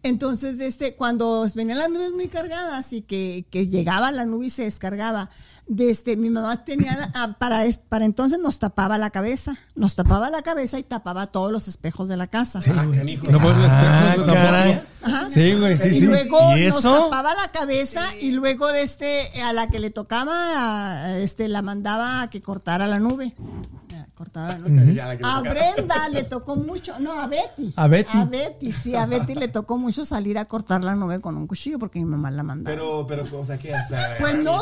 Speaker 4: Entonces, este, cuando venían las nubes muy cargadas y que, que llegaba la nube y se descargaba, desde mi mamá tenía la- ah, para para entonces nos tapaba la cabeza, nos tapaba la cabeza y tapaba todos los espejos de la casa.
Speaker 6: Ah, canijo.
Speaker 5: No puedes los
Speaker 3: Ah,
Speaker 5: espejos,
Speaker 3: caray.
Speaker 4: Ajá.
Speaker 5: Sí, güey, sí,
Speaker 4: y
Speaker 5: sí.
Speaker 4: luego
Speaker 3: ¿Y
Speaker 4: nos tapaba la cabeza y luego de este a la que le tocaba a- este la mandaba a que cortara la nube.
Speaker 6: Que me
Speaker 4: A. Brenda le tocó mucho, no, a Betty.
Speaker 5: A Betty.
Speaker 4: A Betty, sí, a Betty le tocó mucho salir a cortar la nube con un cuchillo porque mi mamá la mandaba.
Speaker 6: Pero, pero, o sea, ¿qué? O sea,
Speaker 4: pues no,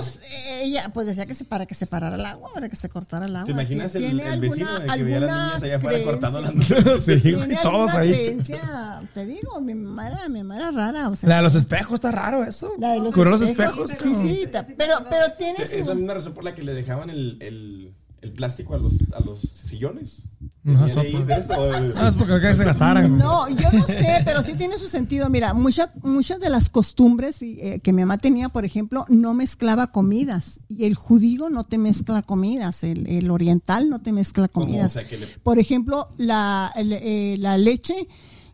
Speaker 4: ella pues decía que se para que se parara el agua, para que se cortara el agua.
Speaker 6: ¿Te imaginas el,
Speaker 4: ¿Tiene
Speaker 6: el vecino
Speaker 4: alguna-
Speaker 6: de que veía a las niñas allá afuera cortando las <laughs>
Speaker 4: creencia?
Speaker 6: nubes?
Speaker 5: Sí,
Speaker 4: ¿Tiene
Speaker 5: güey, todos
Speaker 4: alguna <laughs>
Speaker 5: ahí.
Speaker 4: creencia? Te digo, mi mamá era, mi mamá era rara, o sea.
Speaker 5: La de los espejos está raro eso.
Speaker 4: La de los
Speaker 5: Curó los
Speaker 4: espejos.
Speaker 5: espejos.
Speaker 4: Sí, sí, pero, pero tiene
Speaker 6: Es la misma razón por la que le dejaban el, el, plástico a los, a los sillones.
Speaker 5: Ajá,
Speaker 6: ¿Viene ahí
Speaker 5: sopa.
Speaker 6: de eso?
Speaker 5: Ah, es porque acá se gastaran.
Speaker 4: No, yo no sé, pero sí tiene su sentido. Mira, muchas muchas de las costumbres y, eh, que mi mamá tenía, por ejemplo, no mezclaba comidas. Y el judío no te mezcla comidas, el, el oriental no te mezcla comidas.
Speaker 6: O sea, que le-
Speaker 4: Por ejemplo, la, el- eh, la leche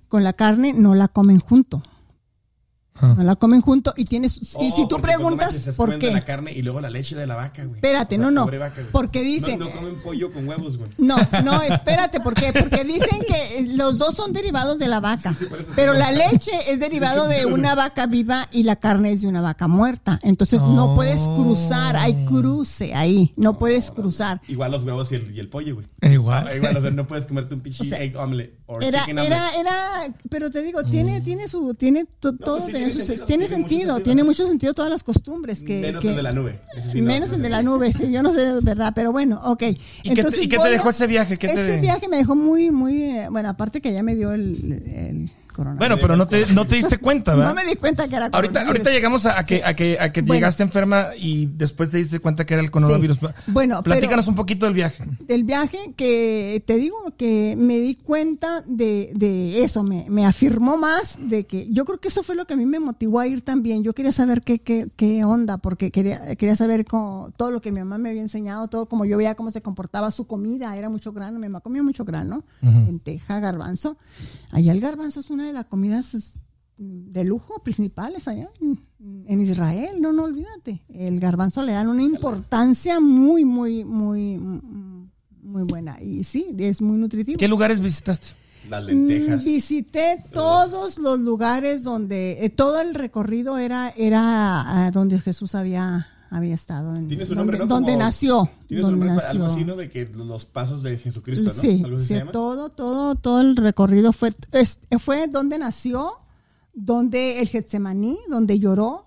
Speaker 4: con la carne no la comen junto.
Speaker 5: Ah.
Speaker 4: No la comen junto y tienes y
Speaker 6: Oh,
Speaker 4: si tú
Speaker 6: no
Speaker 4: preguntas
Speaker 6: manches,
Speaker 4: por qué.
Speaker 6: la carne y luego la leche de la vaca, güey.
Speaker 4: Espérate,
Speaker 6: O sea,
Speaker 4: no, no,
Speaker 6: pobre vaca, güey.
Speaker 4: porque dicen-
Speaker 6: No, no comen pollo con huevos, güey.
Speaker 4: No, no, espérate, ¿por qué? Porque dicen que los dos son derivados de la vaca,
Speaker 6: Sí, sí, por eso
Speaker 4: pero la leche es derivado de <laughs> una vaca viva y la carne es de una vaca muerta. Entonces no puedes cruzar, hay cruce ahí, no puedes cruzar.
Speaker 6: Igual los huevos y el, y el pollo, güey.
Speaker 5: Eh, Igual.
Speaker 6: Ah, Igual, o sea, no puedes comerte un pinche
Speaker 4: O sea,
Speaker 6: egg omelet o
Speaker 4: Era,
Speaker 6: chicken
Speaker 4: era, era, pero te digo, tiene, tiene su, tiene to- todo,
Speaker 6: pues sí,
Speaker 4: tiene, su-
Speaker 6: sentido,
Speaker 4: tiene
Speaker 6: mucho
Speaker 4: sentido,
Speaker 6: sentido.
Speaker 4: tiene mucho sentido todas las costumbres que,
Speaker 6: Menos
Speaker 4: que-
Speaker 6: el de la nube. Sí no,
Speaker 4: menos el de la nube, sí, yo no sé, ¿verdad? Pero bueno, ok.
Speaker 3: ¿Y qué te- y qué te
Speaker 4: voy
Speaker 3: dejó ese viaje? ¿Qué te-
Speaker 4: ese viaje me dejó muy, muy, eh, bueno, aparte que ya me dio el, el coronavirus.
Speaker 3: Bueno, pero no te, no te diste cuenta, ¿verdad? <laughs>
Speaker 4: no me di cuenta que era
Speaker 3: Ahorita,
Speaker 4: coronavirus.
Speaker 3: ahorita llegamos a, a que, a que, a que
Speaker 4: Bueno.
Speaker 3: llegaste enferma y después te diste cuenta que era el coronavirus.
Speaker 4: Sí. Bueno,
Speaker 3: platícanos
Speaker 4: pero-
Speaker 3: un poquito del viaje.
Speaker 4: del viaje que te digo que me di cuenta de, de eso, me, me afirmó más de que yo creo que eso fue lo que a mí me motivó a ir también. Yo quería saber qué, qué, qué onda, porque quería, quería saber cómo- todo lo que mi mamá me había enseñado, todo como yo veía cómo se comportaba su comida, era mucho grano, mi mamá comía mucho grano, lenteja, garbanzo. Allá el garbanzo es una de las comidas de lujo principales allá en- en Israel, no, no olvídate. El garbanzo le dan una importancia muy, muy, muy, mm, muy buena. Y sí, es muy nutritivo.
Speaker 3: ¿Qué lugares visitaste?
Speaker 6: Las
Speaker 4: Mm,
Speaker 6: lentejas.
Speaker 4: Visité todos los lugares donde, eh, todo el recorrido era, era ah, donde Jesús había, había estado. En,
Speaker 6: Tiene su
Speaker 4: donde, nació.
Speaker 6: Tiene su
Speaker 4: donde
Speaker 6: nombre para- algo
Speaker 4: nació.
Speaker 6: así, ¿no? De que los pasos de Jesucristo, ¿no?
Speaker 4: Sí,
Speaker 6: Algo
Speaker 4: sí,
Speaker 6: se llama.
Speaker 4: todo, todo, todo el recorrido fue, es- fue donde nació, donde el Getsemaní, donde lloró,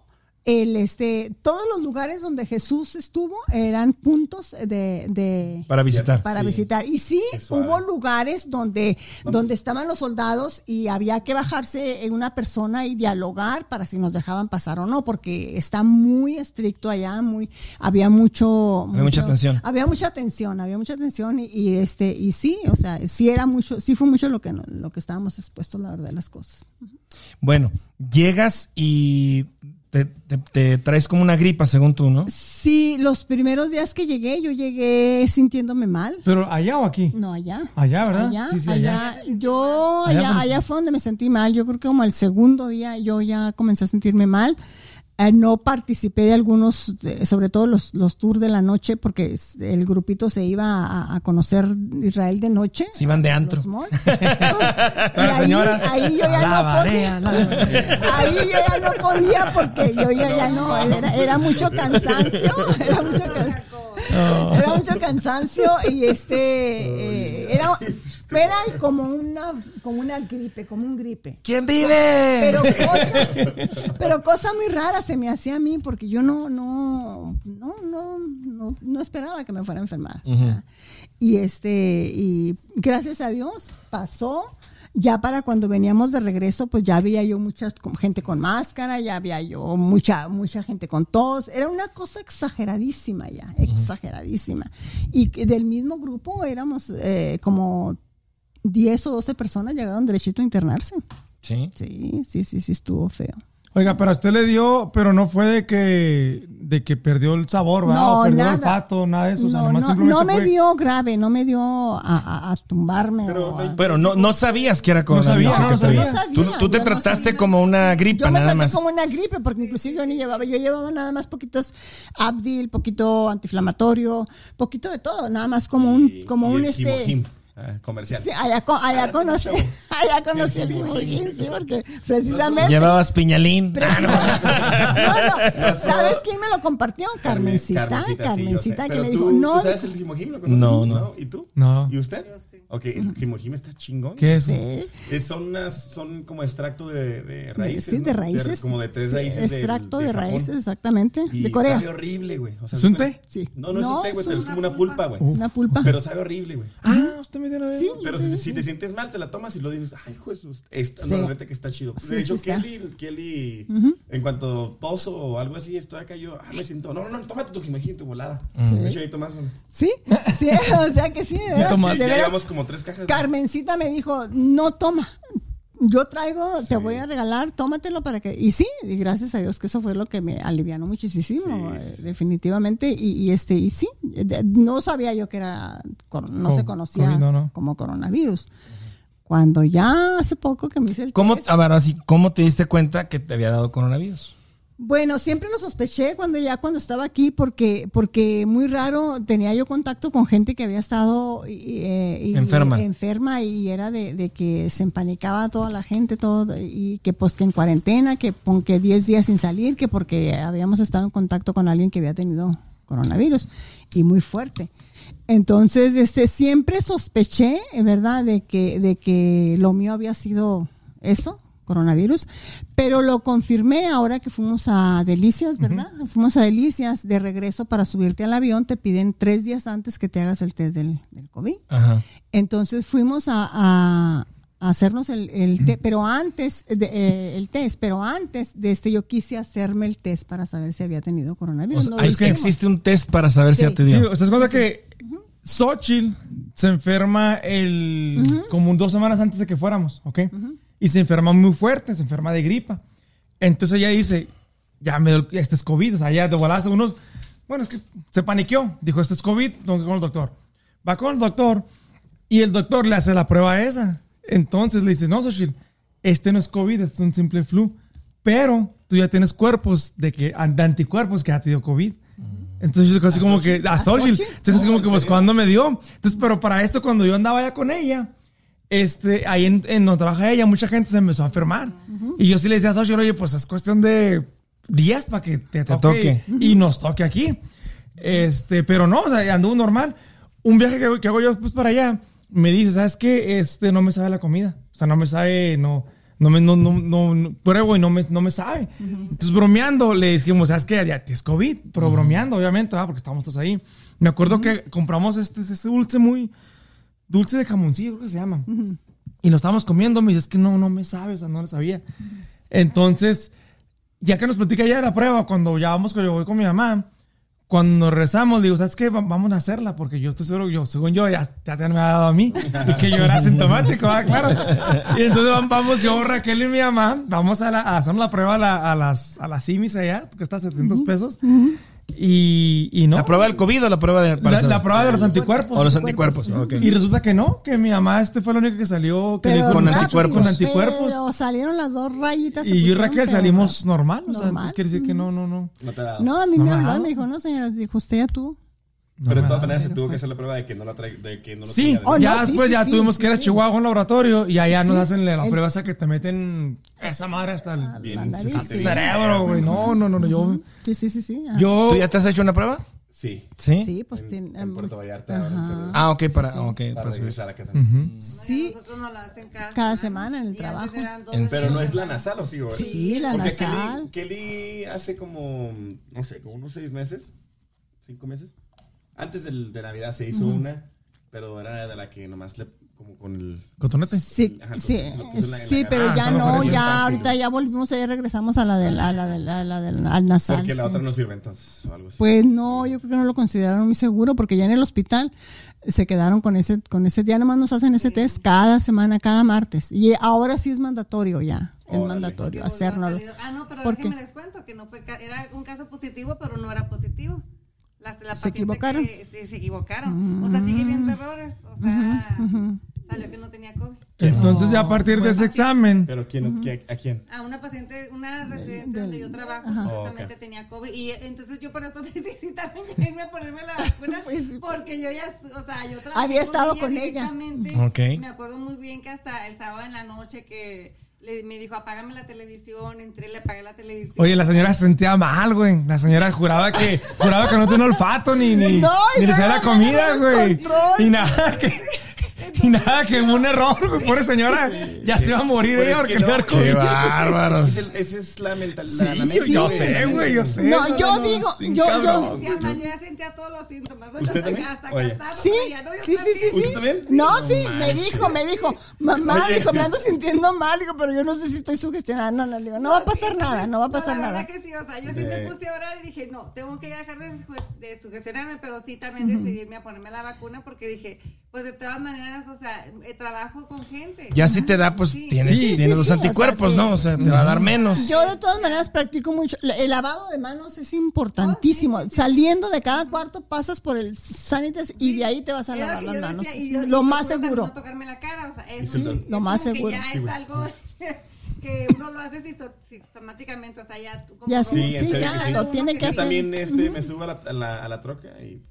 Speaker 4: el este, todos los lugares donde Jesús estuvo eran puntos de, de
Speaker 3: Para visitar.
Speaker 4: para
Speaker 6: Sí.
Speaker 4: visitar. Y sí, hubo lugares donde, donde estaban los soldados y había que bajarse en una persona y dialogar para si nos dejaban pasar o no, porque está muy estricto allá, muy, había mucho,
Speaker 3: Había mucha tensión.
Speaker 4: Había mucha tensión, había mucha tensión y, y, este, y sí, o sea, sí era mucho, sí fue mucho lo que, lo que estábamos expuestos, la verdad, de las cosas.
Speaker 3: Bueno, llegas y te, te- te traes como una gripa, según tú, ¿no?
Speaker 4: Sí, los primeros días que llegué, yo llegué sintiéndome mal.
Speaker 5: ¿Pero allá o aquí?
Speaker 4: No, allá.
Speaker 5: Allá, ¿verdad?
Speaker 4: Allá,
Speaker 5: Sí, sí,
Speaker 4: allá.
Speaker 5: allá.
Speaker 4: Yo,
Speaker 5: Allá
Speaker 4: allá, allá fue donde me sentí mal. Yo creo que como el segundo día yo ya comencé a sentirme mal. Eh, no participé de algunos, sobre todo los, los tours de la noche, porque el grupito se iba a, a conocer Israel de noche.
Speaker 3: Se iban de antro.
Speaker 4: los malls. <laughs> y
Speaker 5: Las
Speaker 4: ahí,
Speaker 5: señoras,
Speaker 4: ahí yo ya no podía. Ahí yo ya no podía porque yo ya, ya no, era, era mucho cansancio, <laughs> era mucho, can- era mucho cansancio y este, eh, era, era como una, como una gripe, como un gripe.
Speaker 3: ¿Quién vive?
Speaker 4: Pero cosas, pero cosa muy rara se me hacía a mí porque yo no, no, no, no, no, no esperaba que me fuera a enfermar. ¿verdad? Y este, y gracias a Dios pasó. Ya para cuando veníamos de regreso, pues ya había yo mucha gente con máscara, ya había yo mucha, mucha gente con tos. Era una cosa exageradísima ya, exageradísima. Y del mismo grupo éramos eh, como 10 o 12 personas llegaron derechito a internarse.
Speaker 3: Sí.
Speaker 4: Sí, sí, sí, sí, estuvo feo.
Speaker 5: Oiga, pero a usted le dio, pero no fue de que, de que perdió el sabor, ¿verdad?
Speaker 4: No,
Speaker 5: o perdió
Speaker 4: nada.
Speaker 5: el olfato, nada de eso. o sea,
Speaker 4: No, no, no me
Speaker 5: fue-
Speaker 4: dio grave, no me dio a, a- a tumbarme.
Speaker 6: Pero
Speaker 4: o a-
Speaker 3: Pero no, no sabías que era coronavirus.
Speaker 5: sabía,
Speaker 3: lo que
Speaker 5: no
Speaker 4: sabía.
Speaker 3: Tú, tú te
Speaker 4: Yo no
Speaker 3: trataste
Speaker 4: sabía.
Speaker 3: como una gripa,
Speaker 4: yo me
Speaker 3: nada
Speaker 4: traté
Speaker 3: más.
Speaker 4: como una gripe, porque inclusive yo ni llevaba, yo llevaba nada más poquitos Abdil, poquito antiinflamatorio, poquito de todo, nada más como un, como
Speaker 6: y
Speaker 4: un este.
Speaker 6: Himojim, ah, comercial.
Speaker 4: Sí, allá, allá conocí, <laughs> allá conocí el Himojim, sí, porque precisamente.
Speaker 3: Llevabas piñalín. Ah, no. <laughs>
Speaker 4: No, no, ¿Sabes quién me lo compartió? Carmencita,
Speaker 6: Carmencita, sí,
Speaker 4: que me
Speaker 6: tú-
Speaker 4: dijo, no,
Speaker 6: ¿Tú sabes el.
Speaker 3: No, no.
Speaker 6: ¿Y tú?
Speaker 5: No.
Speaker 6: ¿Y usted? Ok, el Himojim está chingón.
Speaker 5: ¿Qué es?
Speaker 4: Sí.
Speaker 6: Es- son, unas, son como extracto de, de raíces.
Speaker 4: Sí,
Speaker 6: ¿no?
Speaker 4: de raíces.
Speaker 6: como de tres
Speaker 4: Sí,
Speaker 6: raíces. del-
Speaker 4: Extracto de, raíces, exactamente.
Speaker 6: Y
Speaker 4: de Corea.
Speaker 6: sabe horrible, güey. O sea,
Speaker 5: ¿Es un té?
Speaker 4: Sí.
Speaker 6: No, no es un té, güey, pero es como una pulpa, güey.
Speaker 4: Una pulpa.
Speaker 6: Pero sabe horrible, güey.
Speaker 5: Ah, una vez.
Speaker 4: Sí.
Speaker 6: Pero si, si te sientes mal, te la tomas y lo dices, ay, Jesús, esta,
Speaker 4: Sí.
Speaker 6: no, la que está chido.
Speaker 4: Sí,
Speaker 6: de hecho,
Speaker 4: sí está.
Speaker 6: Kelly, Kelly en cuanto toso o algo así, estoy acá yo, ah, me siento, no, no, no, tómate tu Jimejim, tu volada. De hecho, ahí tomas una.
Speaker 4: Sí, <laughs> sí, o sea que sí, de veras,
Speaker 5: Tomás.
Speaker 4: De
Speaker 6: ya llevamos como tres cajas.
Speaker 4: Carmencita me dijo, no toma, yo traigo, te voy a regalar, tómatelo para que... Y sí, y gracias a Dios que eso fue lo que me alivianó muchísimo, eh, definitivamente. Y, y este, y sí, no sabía yo que era, no
Speaker 5: Co-
Speaker 4: se conocía
Speaker 5: COVID, no, no.
Speaker 4: como coronavirus. Cuando ya hace poco que me hice el
Speaker 3: ¿Cómo,
Speaker 4: test-
Speaker 3: a ver, así, ¿cómo te diste cuenta que te había dado coronavirus?
Speaker 4: Bueno, siempre lo sospeché cuando ya cuando estaba aquí porque porque muy raro tenía yo contacto con gente que había estado eh, y-
Speaker 3: Enferma.
Speaker 4: enferma y era de, de que se empanicaba toda la gente todo y que pues que en cuarentena, que que 10 días sin salir, que porque habíamos estado en contacto con alguien que había tenido coronavirus y muy fuerte. Entonces, este siempre sospeché, ¿verdad?, de que de que lo mío había sido eso, coronavirus, pero lo confirmé ahora que fuimos a Delicias, ¿verdad? Fuimos a Delicias de regreso para subirte al avión, te piden tres días antes que te hagas el test del, del COVID.
Speaker 3: Ajá.
Speaker 4: Entonces fuimos a, a- a hacernos el, el test, pero antes, de, eh, el test, pero antes de este yo quise hacerme el test para saber si había tenido
Speaker 3: O
Speaker 4: coronavirus.
Speaker 3: sea,
Speaker 4: No lo
Speaker 3: es que existe un test para saber si
Speaker 4: Sí.
Speaker 3: ya te
Speaker 5: Sí,
Speaker 3: dio.
Speaker 5: ¿usted se cuenta que Xochitl se enferma el, como dos semanas antes de que fuéramos, ¿ok? Y se enferma muy fuerte, se enferma de gripa. Entonces ella dice, ya me dio, este es COVID, o sea, ya de hace unos, bueno, es que se paniqueó, dijo, este es COVID, tengo que con el doctor. Va con el doctor y el doctor le hace la prueba esa. Entonces le dice, no, Xochitl, este no es COVID, este es un simple flu, pero tú ya tienes cuerpos de, que, de anticuerpos que ha tenido COVID. Entonces yo así como que, a Xochitl, así como que, pues, ¿cuándo me dio? Entonces, pero para esto, cuando yo andaba ya con ella, este, ahí en, en donde trabaja ella, mucha gente se empezó a enfermar. Y yo sí le decía a Xochitl, oye, pues es cuestión de días para que te, toque,
Speaker 3: toque.
Speaker 5: Y, y nos toque aquí. Este, pero no, o sea, anduvo normal. Un viaje que, que hago yo pues para allá, me dice, ¿sabes qué? Este, no me sabe la comida. O sea, no me sabe, no, no me, no, no, no, pruebo y no me, no me sabe. Entonces, bromeando, le dijimos, ¿sabes qué? Ya es COVID, pero bromeando, obviamente, ¿verdad? porque estábamos todos ahí. Me acuerdo que compramos este, este dulce muy, dulce de jamoncillo, creo que se llama. Y lo estábamos comiendo, me dice, es que no, no me sabe, o sea, no lo sabía. Entonces, ya que nos platica ya de la prueba, cuando ya vamos, yo voy con mi mamá, cuando rezamos, digo, ¿sabes qué? Va- Vamos a hacerla, porque yo estoy seguro, yo, según yo, ya, ya te me ha dado a mí, y que yo era <laughs> asintomático, ah, claro. Y entonces vam- vamos, yo, Raquel y mi mamá, vamos a, la, a hacer la prueba a, la- a las, a las simis allá, que está a 700 pesos. Y, y no.
Speaker 3: ¿La prueba del COVID o la prueba de...
Speaker 5: La, prueba de los anticuerpos.
Speaker 3: O los anticuerpos, ok.
Speaker 5: Y resulta que no, que mi mamá este fue la única que salió que
Speaker 4: Pero
Speaker 5: dijo
Speaker 3: con anticuerpos.
Speaker 5: Con anticuerpos.
Speaker 4: Pero salieron las dos rayitas.
Speaker 5: Y yo y Raquel salimos normal. O sea,
Speaker 4: Normal.
Speaker 5: entonces quiere decir que no, no, no.
Speaker 6: No te da.
Speaker 4: No, a mí
Speaker 5: No
Speaker 4: me
Speaker 5: me ha
Speaker 4: habló me dijo, no, señora, dijo, usted ya tuvo.
Speaker 6: Pero de todas maneras se tuvo que hacer la prueba de que no la trae, de que no lo
Speaker 5: Sí,
Speaker 6: de-
Speaker 4: Oh,
Speaker 5: ya
Speaker 4: no, sí,
Speaker 5: después
Speaker 4: sí,
Speaker 5: ya
Speaker 4: sí,
Speaker 5: tuvimos
Speaker 4: sí,
Speaker 5: que ir a
Speaker 4: sí.
Speaker 5: Chihuahua a un laboratorio y allá nos
Speaker 4: Sí.
Speaker 5: hacen la, la
Speaker 4: El-
Speaker 5: prueba esa que te meten esa madre hasta el
Speaker 6: Bien,
Speaker 4: La nariz, sí.
Speaker 5: cerebro, güey. No, no, no, no. Yo,
Speaker 4: Sí, sí, sí, sí.
Speaker 5: yo
Speaker 3: ¿Tú ya te has hecho una prueba?
Speaker 6: Sí.
Speaker 3: Sí.
Speaker 4: Sí, pues
Speaker 6: En,
Speaker 4: tiene.
Speaker 6: en Puerto Vallarta. ahora,
Speaker 3: Ah, ok, para... ok,
Speaker 6: para
Speaker 3: para
Speaker 6: regresar acá también.
Speaker 4: Sí,
Speaker 7: Nosotros nos lo hacen cada,
Speaker 4: Cada semana en el trabajo.
Speaker 3: En-
Speaker 6: Pero no es la nasal, ¿o sí? güey?
Speaker 4: Sí, la
Speaker 6: Porque
Speaker 4: nasal.
Speaker 6: Kelly, Kelly hace como, no sé, como unos seis meses, cinco meses. Antes del- de Navidad se hizo una, pero era de la que nomás le, como con el...
Speaker 5: cotonete.
Speaker 4: Sí,
Speaker 6: Ajá,
Speaker 4: sí,
Speaker 6: la- la
Speaker 4: sí, pero
Speaker 5: garganta.
Speaker 4: ya
Speaker 5: Ah,
Speaker 4: no, ya
Speaker 6: fácil.
Speaker 4: ahorita ya volvimos, ya regresamos a la del, a la del, a la del al nasal.
Speaker 6: Porque la
Speaker 4: sí.
Speaker 6: otra no sirve entonces, o algo así.
Speaker 4: Pues no, yo creo que no lo consideraron muy seguro porque ya en el hospital se quedaron con ese, con ese, ya nomás nos hacen ese test cada semana, cada martes. Y ahora sí es mandatorio ya, es
Speaker 6: Órale.
Speaker 4: mandatorio
Speaker 7: salir- Ah, no, pero
Speaker 4: ¿Por
Speaker 7: déjenme les cuento que no fue, era un caso positivo, pero no era positivo. La, la
Speaker 4: ¿Se equivocaron?
Speaker 7: que- sí, se equivocaron. O sea, sigue viendo errores. O sea, salió que no tenía COVID.
Speaker 5: Entonces ya a partir de ese examen,
Speaker 6: Pero ¿quién, ¿qué- ¿a quién?
Speaker 7: A una paciente, una residente
Speaker 4: del-
Speaker 7: donde yo trabajo,
Speaker 6: Ajá.
Speaker 7: supuestamente
Speaker 6: Oh, ok.
Speaker 7: tenía COVID. Y entonces yo por eso <laughs> decidí también <laughs> irme a ponerme la vacuna. <laughs>
Speaker 4: Pues sí.
Speaker 7: porque yo ya, o sea, yo trabajé
Speaker 4: Había estado con ella.
Speaker 7: directamente.
Speaker 3: Ok.
Speaker 7: Me acuerdo muy bien que hasta el sábado en la noche que le, me dijo, apágame la televisión, entré, le apagué la televisión.
Speaker 5: oye, la señora se sentía mal, güey. La señora juraba que, juraba que no tenía olfato ni, <laughs> ni,
Speaker 4: No,
Speaker 5: ni le hacía la comida, güey. Y nada que, y nada que un error, güey. Pobre señora, ya se iba a morir ella
Speaker 6: es
Speaker 5: porque
Speaker 6: no,
Speaker 3: Qué bárbaros.
Speaker 6: Es que Esa es la mentalidad.
Speaker 5: Sí,
Speaker 6: la,
Speaker 5: yo,
Speaker 6: mente,
Speaker 5: yo
Speaker 6: güey.
Speaker 5: sé, güey, yo sé.
Speaker 4: No, yo digo, yo- yo-.
Speaker 7: Ya, man, yo ya sentía todos los síntomas.
Speaker 6: ¿Usted también?
Speaker 7: hasta
Speaker 4: Sí, sí, sí, sí.
Speaker 6: ¿Usted también?
Speaker 4: No,
Speaker 6: No
Speaker 4: sí, me dijo, me dijo, mamá,
Speaker 6: Oye.
Speaker 4: dijo, me ando sintiendo mal, digo, pero yo no sé si estoy sugestionada. No, no, le digo, no va a pasar nada, no va a pasar
Speaker 7: la
Speaker 4: nada.
Speaker 7: verdad que sí, o sea, yo sí
Speaker 6: Sí.
Speaker 7: me puse a orar y dije, no, tengo que dejar de sugestionarme, pero sí también decidirme a ponerme la vacuna porque dije, pues de todas maneras, o sea, eh, trabajo con gente.
Speaker 3: Ya si te da, pues
Speaker 7: Sí.
Speaker 3: tienes,
Speaker 4: Sí,
Speaker 3: tienes
Speaker 4: sí,
Speaker 3: los
Speaker 4: sí, o sea,
Speaker 3: anticuerpos,
Speaker 4: sí.
Speaker 3: ¿no? O sea, te va a dar menos.
Speaker 4: Yo de todas maneras practico mucho. El lavado de manos es importantísimo. Saliendo de cada cuarto pasas por el sanitas y de ahí te vas a
Speaker 7: Era
Speaker 4: lavar las
Speaker 7: yo
Speaker 4: manos.
Speaker 7: decía, yo-
Speaker 4: lo más seguro.
Speaker 7: No tocarme la cara, o sea, eso
Speaker 6: Sí,
Speaker 7: sí,
Speaker 4: lo
Speaker 7: es
Speaker 4: más seguro.
Speaker 7: Ya
Speaker 6: Sí,
Speaker 7: es algo <laughs> que uno lo hace sistemáticamente, o sea, ya tú como
Speaker 4: Ya sí,
Speaker 6: Sí,
Speaker 4: ya, lo tiene que
Speaker 6: Yo
Speaker 4: hacer.
Speaker 6: también este, me subo a la, a la, a la troca y